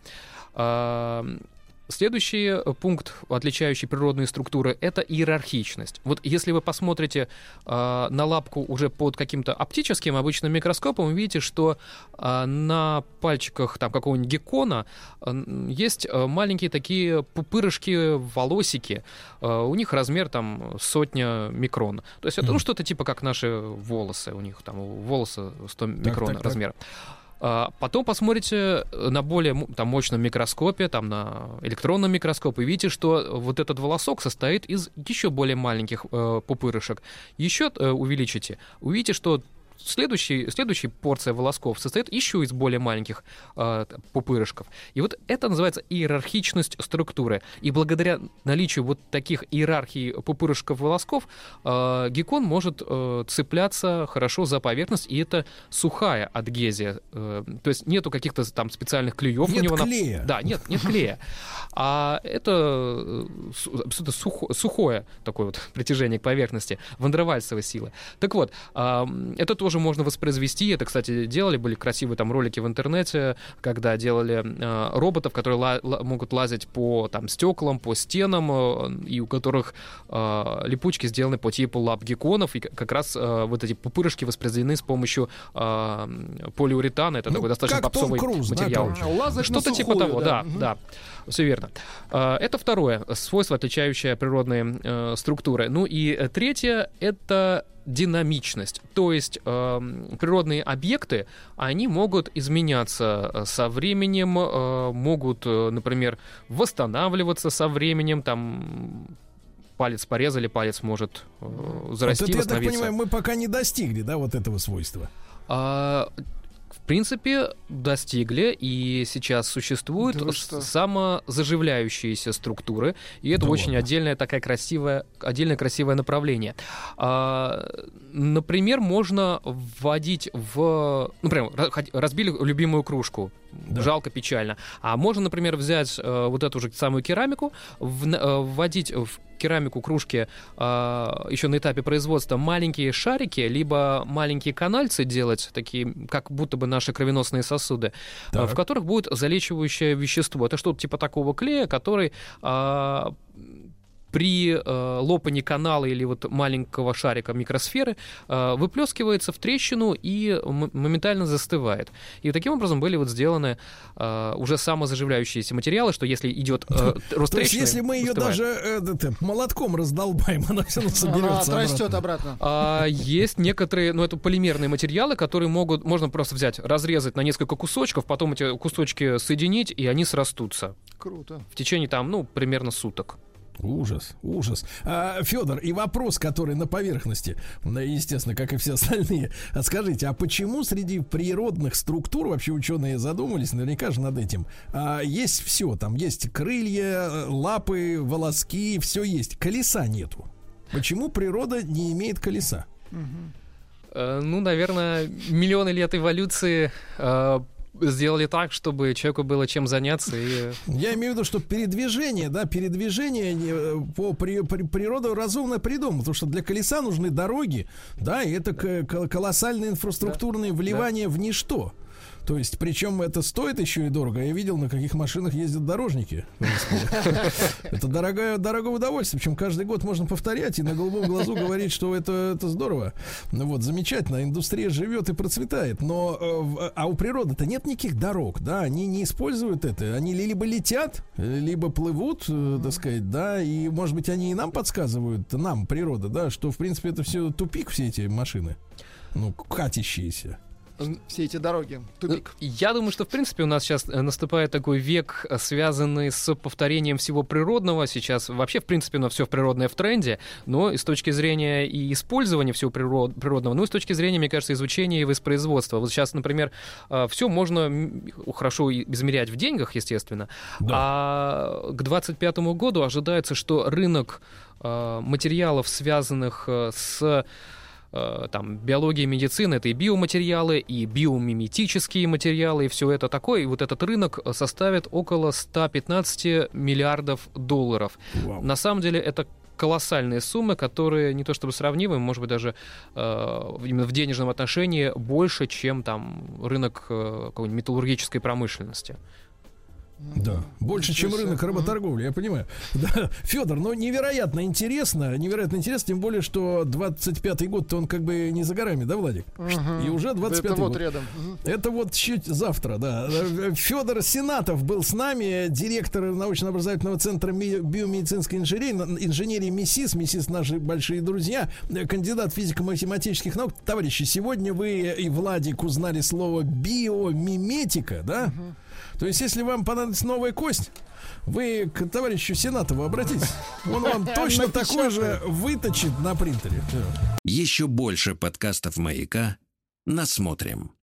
Следующий э, пункт, отличающий природные структуры, это иерархичность. Вот если вы посмотрите э, на лапку уже под каким-то оптическим обычным микроскопом, вы видите, что э, на пальчиках там какого-нибудь геккона э, есть э, маленькие такие пупырышки, волосики. Э, у них размер там сотня микрон. То есть это ну, что-то типа как наши волосы. У них там волосы 100 микрон так, так, размера. Так. А, потом посмотрите на более там, мощном микроскопе, там, на электронном микроскопе, и видите, что вот этот волосок состоит из еще более маленьких э, пупырышек. Еще э, увеличите, увидите, что следующий, следующая порция волосков состоит еще из более маленьких э, пупырышков. И вот это называется иерархичность структуры. И благодаря наличию вот таких иерархий пупырышков волосков э, геккон может э, цепляться хорошо за поверхность, и это сухая адгезия. Э, то есть нету каких-то там специальных клеев нет у него. Клея. На... Да, нет, нет клея. А это абсолютно сухо, сухое такое вот притяжение к поверхности, вандервальсовой силы. Так вот, э, это тоже можно воспроизвести. Это, кстати, делали, были красивые там ролики в интернете, когда делали э, роботов, которые ла- ла- могут лазить по там стеклам, по стенам, э, и у которых э, липучки сделаны по типу лап гекконов, и как раз э, вот эти пупырышки воспроизведены с помощью э, полиуретана. Это ну, такой достаточно попсовый Круз, материал. Да, Что-то типа того, да, да. да. Все верно. Э, это второе свойство, отличающее природные э, структуры. Ну и э, третье — это динамичность. То есть э, природные объекты, они могут изменяться э, со временем, э, могут, э, например, восстанавливаться со временем, там палец порезали, палец может э, зарасти, вот это, я так понимаю, мы пока не достигли, да, вот этого свойства. А, в принципе, достигли, и сейчас существуют да самозаживляющиеся структуры, и это да очень ладно. отдельное такая красивое, отдельное красивое направление. А, например, можно вводить в... Например, разбили любимую кружку, да. жалко, печально. А можно, например, взять э, вот эту же самую керамику, в, э, вводить в керамику кружки э, еще на этапе производства маленькие шарики, либо маленькие канальцы делать, такие, как будто бы наши кровеносные сосуды, э, в которых будет залечивающее вещество. Это что-то типа такого клея, который э, при э, лопании канала или вот маленького шарика микросферы э, выплескивается в трещину и моментально застывает. И таким образом были вот сделаны э, уже самозаживляющиеся материалы, что если идет э, рост То есть если мы ее даже э, молотком раздолбаем, она все равно соберется Она растет обратно. А, есть некоторые, ну это полимерные материалы, которые могут, можно просто взять, разрезать на несколько кусочков, потом эти кусочки соединить, и они срастутся. Круто. В течение там, ну, примерно суток. Ужас, ужас. А, Федор, и вопрос, который на поверхности, естественно, как и все остальные. А скажите, а почему среди природных структур, вообще ученые задумались, наверняка же над этим, а, есть все, там есть крылья, лапы, волоски, все есть, колеса нету. Почему природа не имеет колеса? Э, ну, наверное, миллионы лет эволюции э, сделали так, чтобы человеку было чем заняться. И... Я имею в виду, что передвижение, да, передвижение э, по при, при, природа разумно придумала, потому что для колеса нужны дороги, да, и это колоссальные инфраструктурные да. вливания да. в ничто. То есть, причем это стоит еще и дорого. Я видел, на каких машинах ездят дорожники. Это дорогое, дорогое удовольствие. Причем каждый год можно повторять и на голубом глазу говорить, что это, это здорово. Ну вот, замечательно. Индустрия живет и процветает. Но э, а у природы-то нет никаких дорог, да, они не используют это. Они либо летят, либо плывут, э, так сказать, да, и, может быть, они и нам подсказывают, нам, природа, да, что, в принципе, это все тупик, все эти машины. Ну, катящиеся. Все эти дороги. Тупик. Я думаю, что в принципе у нас сейчас э, наступает такой век, э, связанный с повторением всего природного. Сейчас вообще в принципе у нас все в природное в тренде, но и с точки зрения и использования всего природ, природного, ну и с точки зрения, мне кажется, изучения и воспроизводства. Вот сейчас, например, э, все можно хорошо измерять в деньгах, естественно, да. а к 2025 году ожидается, что рынок материалов, связанных с там, биология и медицина, это и биоматериалы, и биомиметические материалы, и все это такое. И вот этот рынок составит около 115 миллиардов долларов. Вау. На самом деле это колоссальные суммы, которые не то чтобы сравнимы, может быть, даже э, именно в денежном отношении больше, чем там рынок э, какой-нибудь металлургической промышленности. Да, больше, чем рынок работорговли, я понимаю. Да, Федор, ну невероятно интересно, невероятно интересно, тем более, что 25-й год-то он как бы не за горами, да, Владик? Угу. И уже 25-й Это вот рядом. Это вот чуть завтра, да. Федор Сенатов был с нами, директор научно-образовательного центра биомедицинской инженерии, инженерии МИСИС, МИСИС наши большие друзья, кандидат физико-математических наук. Товарищи, сегодня вы и Владик узнали слово биомиметика, да? Угу. То есть, если вам понадобится новая кость, вы к товарищу Сенатову обратитесь. Он вам точно такой же выточит на принтере. Еще больше подкастов «Маяка» насмотрим.